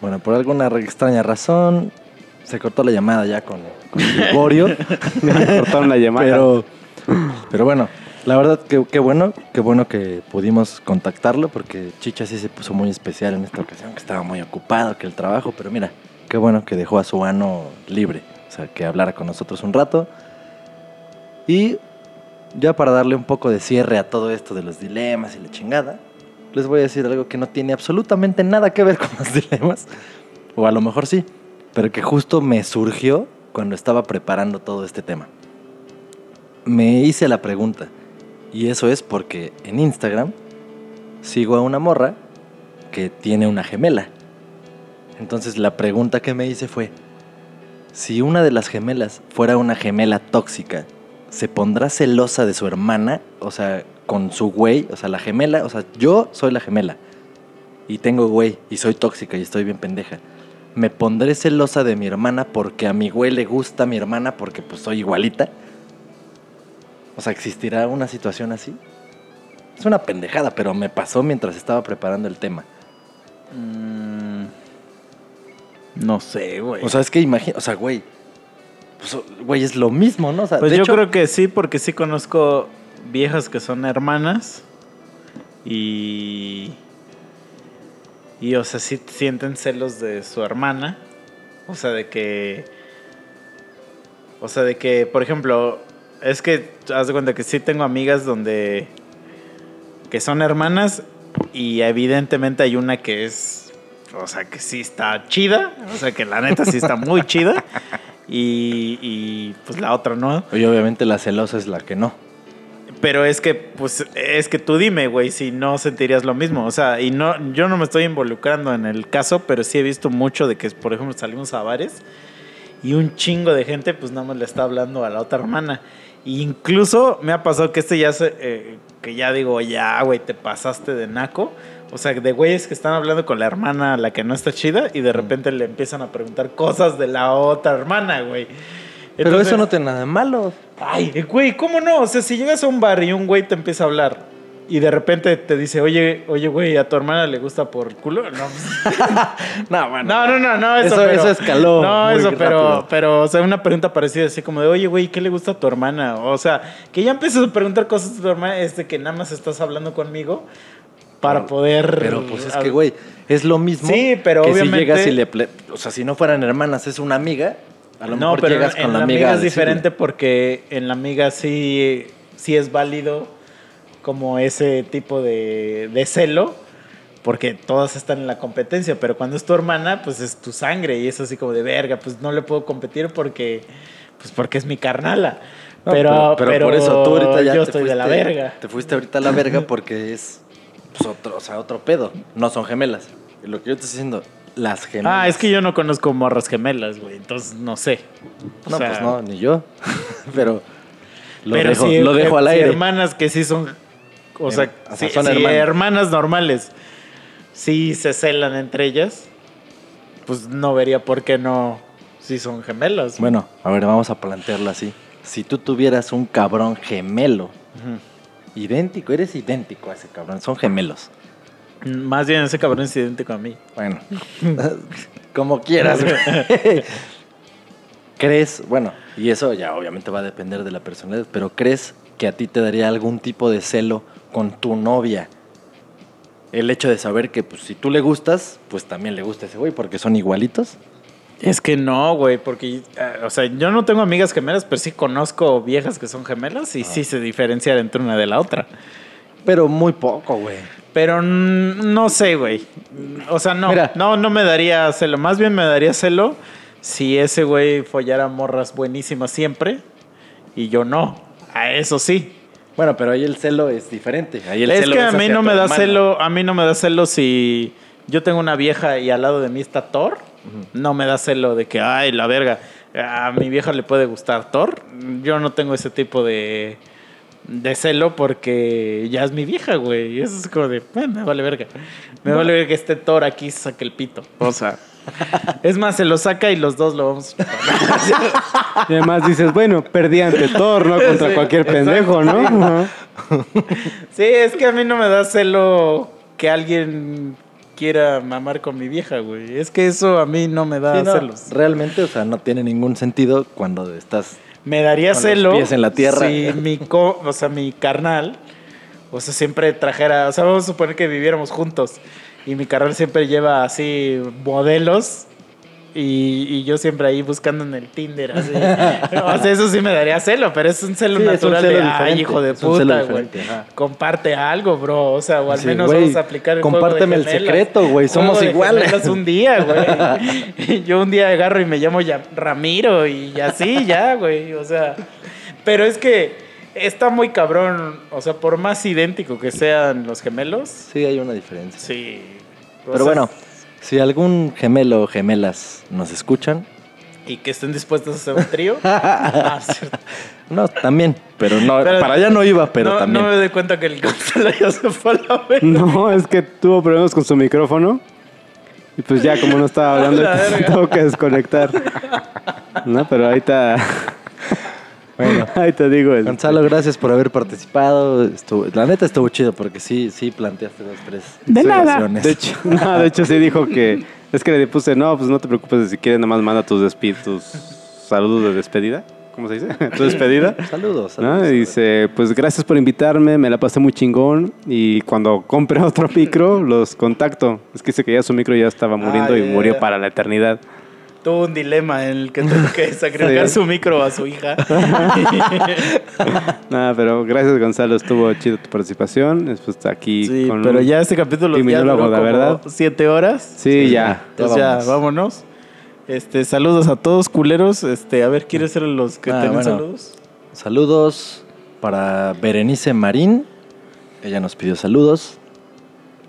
[SPEAKER 3] Bueno, por alguna extraña razón, se cortó la llamada ya con, con Gregorio.
[SPEAKER 2] Me cortaron la llamada.
[SPEAKER 3] pero, pero bueno, la verdad que qué bueno, qué bueno que pudimos contactarlo porque Chicha sí se puso muy especial en esta ocasión, que estaba muy ocupado, que el trabajo, pero mira, qué bueno que dejó a su ano libre, o sea, que hablara con nosotros un rato. Y ya para darle un poco de cierre a todo esto de los dilemas y la chingada, les voy a decir algo que no tiene absolutamente nada que ver con los dilemas, o a lo mejor sí, pero que justo me surgió cuando estaba preparando todo este tema. Me hice la pregunta, y eso es porque en Instagram sigo a una morra que tiene una gemela. Entonces la pregunta que me hice fue, si una de las gemelas fuera una gemela tóxica, ¿se pondrá celosa de su hermana? O sea, con su güey, o sea, la gemela, o sea, yo soy la gemela y tengo güey y soy tóxica y estoy bien pendeja. ¿Me pondré celosa de mi hermana porque a mi güey le gusta mi hermana porque pues soy igualita? O sea, ¿existirá una situación así? Es una pendejada, pero me pasó mientras estaba preparando el tema.
[SPEAKER 1] Mm, no sé, güey.
[SPEAKER 3] O sea, es que imagina, o sea, güey, pues, güey, es lo mismo, ¿no? O sea,
[SPEAKER 1] Pues
[SPEAKER 3] de
[SPEAKER 1] yo
[SPEAKER 3] hecho-
[SPEAKER 1] creo que sí, porque sí conozco viejas que son hermanas y. Y, o sea, sí sienten celos de su hermana. O sea, de que. O sea, de que, por ejemplo, es que haz de cuenta que sí tengo amigas donde. que son hermanas y evidentemente hay una que es. O sea, que sí está chida. O sea, que la neta sí está muy chida. Y, y pues la otra no.
[SPEAKER 3] Y obviamente la celosa es la que no.
[SPEAKER 1] Pero es que, pues, es que tú dime, güey, si no sentirías lo mismo. O sea, y no, yo no me estoy involucrando en el caso, pero sí he visto mucho de que, por ejemplo, salimos a bares y un chingo de gente, pues nada más le está hablando a la otra hermana. Y incluso me ha pasado que este ya se, eh, que ya digo, ya, güey, te pasaste de naco. O sea, de güeyes que están hablando con la hermana, la que no está chida, y de repente le empiezan a preguntar cosas de la otra hermana, güey.
[SPEAKER 3] Pero
[SPEAKER 1] Entonces-
[SPEAKER 3] eso no tiene nada de malo.
[SPEAKER 1] Ay, güey, ¿cómo no? O sea, si llegas a un bar y un güey te empieza a hablar y de repente te dice, oye, oye, güey, ¿a tu hermana le gusta por culo? No, pues,
[SPEAKER 3] No, bueno.
[SPEAKER 1] no, no, no, no, eso,
[SPEAKER 3] Eso-
[SPEAKER 1] pero-
[SPEAKER 3] eso escaló
[SPEAKER 1] No, eso, pero,
[SPEAKER 3] rápido.
[SPEAKER 1] pero, o sea, una pregunta parecida así como de, oye, güey, ¿qué le gusta a tu hermana? O sea, que ya empiezas a preguntar cosas de tu hermana, este que nada más estás hablando conmigo para
[SPEAKER 3] Pero-
[SPEAKER 1] poder...
[SPEAKER 3] Pero pues es que, güey, es lo mismo.
[SPEAKER 1] Sí, pero
[SPEAKER 3] que
[SPEAKER 1] obviamente-
[SPEAKER 3] si llegas y le. O sea, si no fueran hermanas, es una amiga. A lo
[SPEAKER 1] no,
[SPEAKER 3] mejor
[SPEAKER 1] pero
[SPEAKER 3] llegas
[SPEAKER 1] en
[SPEAKER 3] con
[SPEAKER 1] la
[SPEAKER 3] la
[SPEAKER 1] amiga,
[SPEAKER 3] a
[SPEAKER 1] es diferente porque en la amiga sí, sí es válido como ese tipo de, de celo, porque todas están en la competencia, pero cuando es tu hermana, pues es tu sangre y es así como de verga, pues no le puedo competir porque, pues porque es mi carnala.
[SPEAKER 3] No,
[SPEAKER 1] pero, pero,
[SPEAKER 3] por eso tú ahorita ya
[SPEAKER 1] yo
[SPEAKER 3] te
[SPEAKER 1] estoy de la
[SPEAKER 3] fuiste-
[SPEAKER 1] verga.
[SPEAKER 3] Te fuiste ahorita a la verga porque es pues, otro, o sea, otro pedo. No son gemelas. Lo que yo te estoy diciendo, las gemelas.
[SPEAKER 1] Ah, es que yo no conozco morras gemelas, güey, entonces no sé. O
[SPEAKER 3] No,
[SPEAKER 1] sea,
[SPEAKER 3] pues no, ni yo. pero lo
[SPEAKER 1] pero
[SPEAKER 3] dejo,
[SPEAKER 1] sí,
[SPEAKER 3] lo dejo al aire.
[SPEAKER 1] hermanas que sí son. O
[SPEAKER 3] Em,
[SPEAKER 1] sea,
[SPEAKER 3] o sea,
[SPEAKER 1] sí-
[SPEAKER 3] son
[SPEAKER 1] sí,
[SPEAKER 3] hermanas.
[SPEAKER 1] hermanas normales. Sí se celan entre ellas. Pues no vería por qué no. Si son gemelas.
[SPEAKER 3] Bueno, a ver, vamos a plantearlo así. Si tú tuvieras un cabrón gemelo, idéntico, eres idéntico a ese cabrón, son gemelos.
[SPEAKER 1] Más bien ese cabrón es idéntico a mí.
[SPEAKER 3] Bueno, como quieras. güey. ¿Crees, bueno, y eso ya obviamente va a depender de la personalidad, pero crees que a ti te daría algún tipo de celo con tu novia? El hecho de saber que pues, si tú le gustas, pues también le gusta ese güey porque son igualitos.
[SPEAKER 1] Es que no, güey, porque, eh, o sea, yo no tengo amigas gemelas, pero sí conozco viejas que son gemelas y sí se diferencian entre una de la otra.
[SPEAKER 3] Pero muy poco, güey.
[SPEAKER 1] Pero no sé, güey. O sea, no,
[SPEAKER 3] Mira.
[SPEAKER 1] no, no me daría celo. Más bien me daría celo si ese güey follara morras buenísimas siempre y yo no. A eso sí.
[SPEAKER 3] Bueno, pero ahí el celo es diferente. Ahí el
[SPEAKER 1] es
[SPEAKER 3] celo
[SPEAKER 1] que a mí no me da
[SPEAKER 3] hermano.
[SPEAKER 1] celo, a mí no me da celo si yo tengo una vieja y al lado de mí está Thor, no me da celo de que, ay, la verga, a mi vieja le puede gustar Thor. Yo no tengo ese tipo de, de celo porque ya es mi vieja, güey. Y eso es como de, "Eh, me vale verga. Me vale verga que esté Thor aquí, se saque el pito. O sea, es más, se lo saca y los dos lo vamos a
[SPEAKER 2] Y además dices, bueno, perdí ante Thor, ¿no? Contra
[SPEAKER 1] Sí,
[SPEAKER 2] cualquier pendejo, ¿no?
[SPEAKER 1] sí. Es que a mí no me da celo que alguien quiera mamar con mi vieja, güey. Es que eso a mí no me da
[SPEAKER 3] Sí, no,
[SPEAKER 1] celos.
[SPEAKER 3] realmente, o sea, no tiene ningún sentido cuando estás...
[SPEAKER 1] Me daría
[SPEAKER 3] Con los
[SPEAKER 1] celo
[SPEAKER 3] pies en la tierra.
[SPEAKER 1] si mi, co- o sea, mi carnal, o sea, siempre trajera, o sea, vamos a suponer que viviéramos juntos y mi carnal siempre lleva así modelos y, y yo siempre ahí buscando en el Tinder, así. o sea, eso sí me daría celo, pero es un celo
[SPEAKER 3] Sí, es un
[SPEAKER 1] natural
[SPEAKER 3] celo
[SPEAKER 1] de, ay, hijo de puta, güey. Comparte algo, bro, o sea, o al
[SPEAKER 3] Sí,
[SPEAKER 1] menos vamos a aplicar el juego de
[SPEAKER 3] compárteme el secreto, güey,
[SPEAKER 1] Juego
[SPEAKER 3] somos
[SPEAKER 1] de
[SPEAKER 3] iguales.
[SPEAKER 1] un día, güey. Yo un día agarro y me llamo ya- Ramiro y así ya, güey. O sea, pero es que está muy cabrón. O sea, por más idéntico que sean los gemelos,
[SPEAKER 3] Sí, hay una diferencia.
[SPEAKER 1] sí.
[SPEAKER 3] Pero
[SPEAKER 1] sea,
[SPEAKER 3] bueno, si algún gemelo o gemelas nos escuchan,
[SPEAKER 1] Y que estén dispuestos a hacer un trío. Ah, cierto.
[SPEAKER 3] no, también, pero no,
[SPEAKER 1] Pero-
[SPEAKER 3] para allá no iba, pero
[SPEAKER 1] no,
[SPEAKER 3] también.
[SPEAKER 1] no me doy cuenta que el Gonzalo ya se fue a la vez.
[SPEAKER 2] No, es que tuvo problemas con su micrófono. Y pues ya, como no estaba hablando, tengo que desconectar. No, pero ahorita.
[SPEAKER 3] Bueno.
[SPEAKER 2] ahí te digo. este,
[SPEAKER 3] Gonzalo, gracias por haber participado. Estuvo- la neta estuvo chido porque sí, sí planteaste dos, tres
[SPEAKER 1] De nada.
[SPEAKER 3] situaciones.
[SPEAKER 2] De hecho, no, de hecho sí dijo que. Es que le puse, no, pues no te preocupes, si quieres, nada más manda tus, despi- tus saludos de despedida. ¿Cómo se dice? Tu despedida.
[SPEAKER 3] Saludos.
[SPEAKER 2] ¿no?
[SPEAKER 3] saludos.
[SPEAKER 2] Y dice, pues gracias por invitarme, me la pasé muy chingón y cuando compre otro micro los contacto. Es que dice que ya su micro ya estaba muriendo
[SPEAKER 1] Ah,
[SPEAKER 2] y
[SPEAKER 1] ya,
[SPEAKER 2] murió para la eternidad.
[SPEAKER 1] Tuvo un dilema en el que tuvo que sacrificar
[SPEAKER 2] Sí.
[SPEAKER 1] su micro a su hija.
[SPEAKER 2] Nada, pero gracias Gonzalo, estuvo chido tu participación. Después está aquí
[SPEAKER 1] Sí,
[SPEAKER 2] con
[SPEAKER 1] pero
[SPEAKER 2] un
[SPEAKER 1] ya este capítulo ya duró
[SPEAKER 2] la
[SPEAKER 1] como
[SPEAKER 2] verdad.
[SPEAKER 1] siete horas.
[SPEAKER 2] Sí, ya.
[SPEAKER 1] Entonces ya, vámonos. Este, saludos a todos culeros. Este, a ver, ¿quieres ser los que
[SPEAKER 3] Ah,
[SPEAKER 1] tienen
[SPEAKER 3] bueno.
[SPEAKER 1] saludos?
[SPEAKER 3] Saludos para Berenice Marín. Ella nos pidió saludos.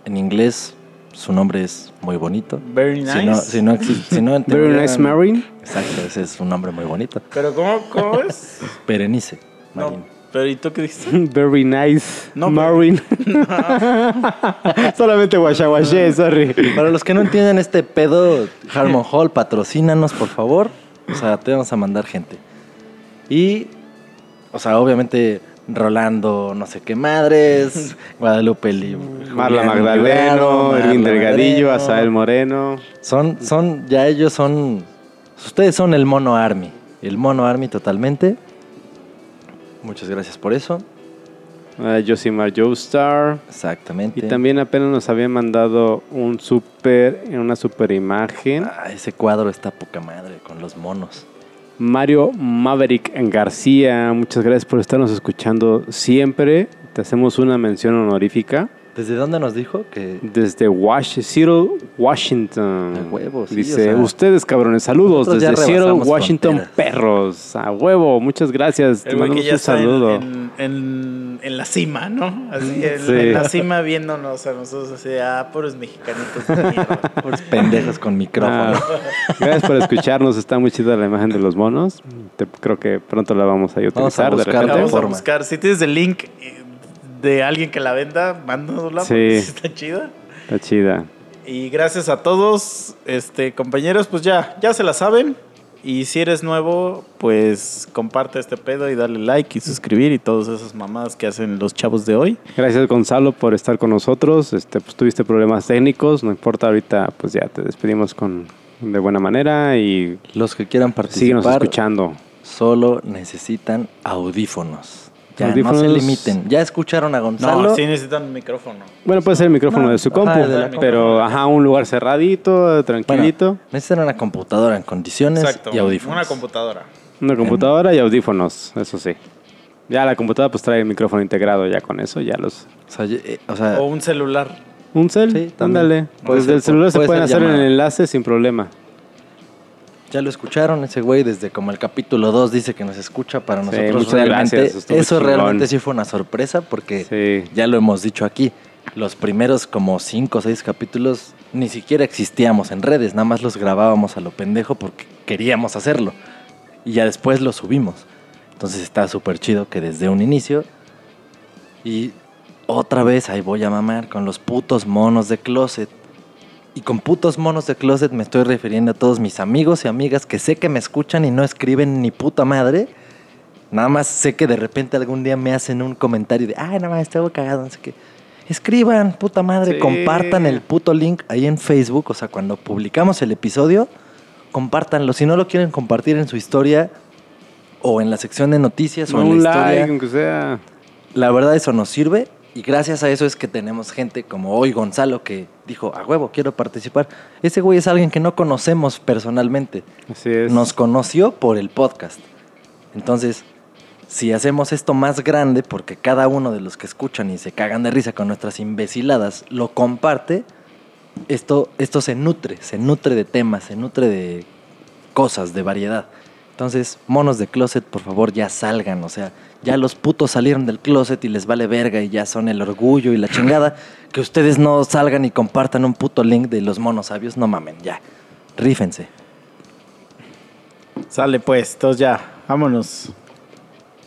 [SPEAKER 3] En inglés, su nombre es muy bonito.
[SPEAKER 1] Very nice.
[SPEAKER 3] Si no, si no, si no
[SPEAKER 2] Very nice Marine.
[SPEAKER 3] Exacto, ese es un nombre muy bonito.
[SPEAKER 1] Pero ¿cómo, cómo es?
[SPEAKER 3] Berenice
[SPEAKER 1] No,
[SPEAKER 3] Marín.
[SPEAKER 1] pero ¿y tú qué dijiste?
[SPEAKER 2] Very nice
[SPEAKER 1] No,
[SPEAKER 2] Marine. Solamente guachaguaché, sorry.
[SPEAKER 3] Para los que no entienden este pedo, Harmon Hall, patrocínanos, por favor. O sea, te vamos a mandar gente. Y, o sea, obviamente, Rolando, no sé qué madres, Guadalupe Li-
[SPEAKER 2] Marla Magdaleno, Erwin Delgadillo. Asael Moreno.
[SPEAKER 3] Son, son, ya ellos son, ustedes son el Mono Army. El Mono Army totalmente. Muchas gracias por eso.
[SPEAKER 2] Uh, Josimar Joestar.
[SPEAKER 3] Exactamente.
[SPEAKER 2] Y también apenas nos habían mandado un super, una super imagen.
[SPEAKER 3] Ah, ese cuadro está poca madre con los monos.
[SPEAKER 2] Mario Maverick García, muchas gracias por estarnos escuchando siempre. Te hacemos una mención honorífica
[SPEAKER 3] ¿Desde dónde nos dijo que
[SPEAKER 2] desde Wash Seattle, Washington.
[SPEAKER 3] A huevo, sí,
[SPEAKER 2] Dice,
[SPEAKER 3] o sea,
[SPEAKER 2] ustedes cabrones, saludos
[SPEAKER 3] nosotros ya
[SPEAKER 2] desde Seattle, Washington,
[SPEAKER 3] fronteras.
[SPEAKER 2] perros. A huevo, muchas gracias. Te
[SPEAKER 1] El
[SPEAKER 2] mandamos
[SPEAKER 1] ya
[SPEAKER 2] un saludo.
[SPEAKER 1] en, en- en la cima, ¿no? Así, en,
[SPEAKER 2] Sí.
[SPEAKER 1] en la cima viéndonos a nosotros así, ah, puros mexicanitos de.
[SPEAKER 3] Puros pendejos con micrófono.
[SPEAKER 2] Ah, gracias por escucharnos, está muy chida la imagen de los monos. Te- creo que pronto la vamos a a
[SPEAKER 3] Vamos a
[SPEAKER 2] utilizar de
[SPEAKER 3] buscar
[SPEAKER 2] repente.
[SPEAKER 1] Vamos a buscar. Si tienes el link eh, de alguien que la venda, mándanosla.
[SPEAKER 2] Sí.
[SPEAKER 1] porque Está chida.
[SPEAKER 2] Está chida.
[SPEAKER 1] Y gracias a todos, este compañeros, pues ya, ya se la saben. Y si eres nuevo, pues comparte este pedo y dale like y suscribir y todas esas mamadas que hacen los chavos de hoy.
[SPEAKER 2] Gracias Gonzalo por estar con nosotros. Este, pues tuviste problemas técnicos, no importa ahorita, pues ya te despedimos con de buena manera y
[SPEAKER 3] Los que quieran
[SPEAKER 2] síguenos
[SPEAKER 3] participar
[SPEAKER 2] escuchando.
[SPEAKER 3] solo necesitan audífonos. Ya
[SPEAKER 2] Audífonos-
[SPEAKER 3] no se limiten. Ya escucharon a Gonzalo.
[SPEAKER 1] No, sí necesitan un micrófono.
[SPEAKER 2] Bueno, puede ser el micrófono
[SPEAKER 3] No,
[SPEAKER 2] de su
[SPEAKER 3] ajá,
[SPEAKER 2] compu,
[SPEAKER 3] de
[SPEAKER 2] pero ajá, un lugar cerradito,
[SPEAKER 3] Bueno,
[SPEAKER 2] tranquilito,
[SPEAKER 3] necesitan una computadora en condiciones
[SPEAKER 1] Exacto.
[SPEAKER 3] y audífonos.
[SPEAKER 1] Una computadora.
[SPEAKER 2] una computadora y audífonos, eso sí. Ya la computadora pues trae el micrófono integrado ya con eso, ya los
[SPEAKER 3] O sea, eh, o sea,
[SPEAKER 1] O un celular.
[SPEAKER 2] un cel,
[SPEAKER 3] Sí,
[SPEAKER 2] ándale.
[SPEAKER 3] Puede
[SPEAKER 2] Desde
[SPEAKER 3] ser
[SPEAKER 2] el celular se
[SPEAKER 3] puede
[SPEAKER 2] pueden hacer en el enlace sin problema.
[SPEAKER 3] Ya lo escucharon ese güey desde como el capítulo 2 dice que nos escucha para
[SPEAKER 2] Sí,
[SPEAKER 3] nosotros realmente
[SPEAKER 2] gracias,
[SPEAKER 3] eso
[SPEAKER 2] chingón.
[SPEAKER 3] realmente sí fue una sorpresa porque
[SPEAKER 2] Sí.
[SPEAKER 3] ya lo hemos dicho aquí. los primeros como cinco o seis capítulos ni siquiera existíamos en redes, nada más los grabábamos a lo pendejo porque queríamos hacerlo. Y ya después lo subimos. Entonces está súper chido que desde un inicio. Y otra vez ahí voy a mamar con los putos monos de closet. Y con putos monos de closet me estoy refiriendo a todos mis amigos y amigas que sé que me escuchan y no escriben ni puta madre. Nada más sé que de repente algún día me hacen un comentario de, ay, nada más estoy cagado, no sé qué. Escriban, puta madre,
[SPEAKER 2] Sí.
[SPEAKER 3] compartan el puto link ahí en Facebook. O sea, cuando publicamos el episodio, compártanlo. Si no lo quieren compartir en su historia o en la sección de noticias o en la historia.
[SPEAKER 2] like, aunque sea.
[SPEAKER 3] La verdad eso nos sirve y gracias a eso es que tenemos gente como hoy Gonzalo que dijo, a huevo, quiero participar. Ese güey es alguien que no conocemos personalmente.
[SPEAKER 2] Así es.
[SPEAKER 3] Nos conoció por el podcast. Entonces, si hacemos esto más grande, porque cada uno de los que escuchan y se cagan de risa con nuestras imbeciladas lo comparte, esto, esto se nutre, se nutre de temas, se nutre de cosas, de variedad. Entonces, monos de closet, por favor, ya salgan. O sea, ya los putos salieron del closet y les vale verga y ya son el orgullo y la chingada. Que ustedes no salgan y compartan un puto link de los monos sabios, no mamen, ya. Rífense.
[SPEAKER 1] Sale pues, entonces ya, vámonos.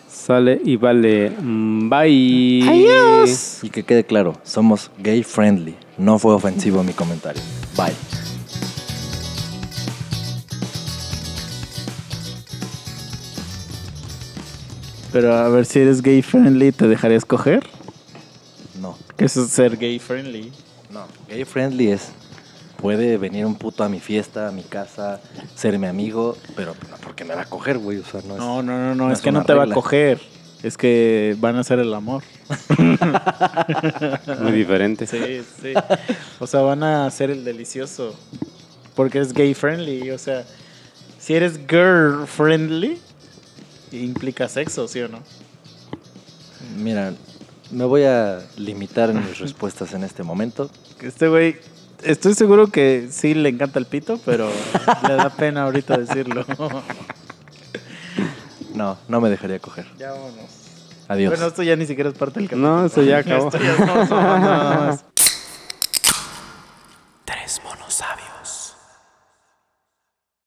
[SPEAKER 2] Sale y vale. Mm, Bye.
[SPEAKER 1] Adiós.
[SPEAKER 3] Y que quede claro, somos gay friendly. No fue ofensivo mi comentario. Bye.
[SPEAKER 1] Pero a ver si eres gay friendly, ¿te dejarías coger?
[SPEAKER 3] No,
[SPEAKER 1] ¿Qué es ser gay friendly?
[SPEAKER 3] no. Gay friendly es. Puede venir un puto a mi fiesta, a mi casa, ser mi amigo, pero no porque me va a coger, güey. O sea, no es.
[SPEAKER 1] No, no, no, no,
[SPEAKER 3] no
[SPEAKER 1] es
[SPEAKER 3] es
[SPEAKER 1] que no te va a
[SPEAKER 3] regla.
[SPEAKER 1] coger. Es que van a hacer el amor.
[SPEAKER 2] Muy diferente.
[SPEAKER 1] Sí, sí. O sea, van a hacer el delicioso. Porque es gay friendly. O sea, si eres girl friendly, implica sexo, ¿sí o no?
[SPEAKER 3] Mira, me voy a limitar en mis respuestas en este momento.
[SPEAKER 1] Este güey, estoy seguro que sí le encanta el pito, pero le da pena ahorita decirlo.
[SPEAKER 3] No, no me dejaría coger.
[SPEAKER 1] ya vámonos.
[SPEAKER 3] Adiós.
[SPEAKER 1] Bueno, esto ya ni siquiera es parte del capítulo.
[SPEAKER 2] No, eso ya acabó.
[SPEAKER 1] Esto ya estamos nada más.
[SPEAKER 6] Tres monos.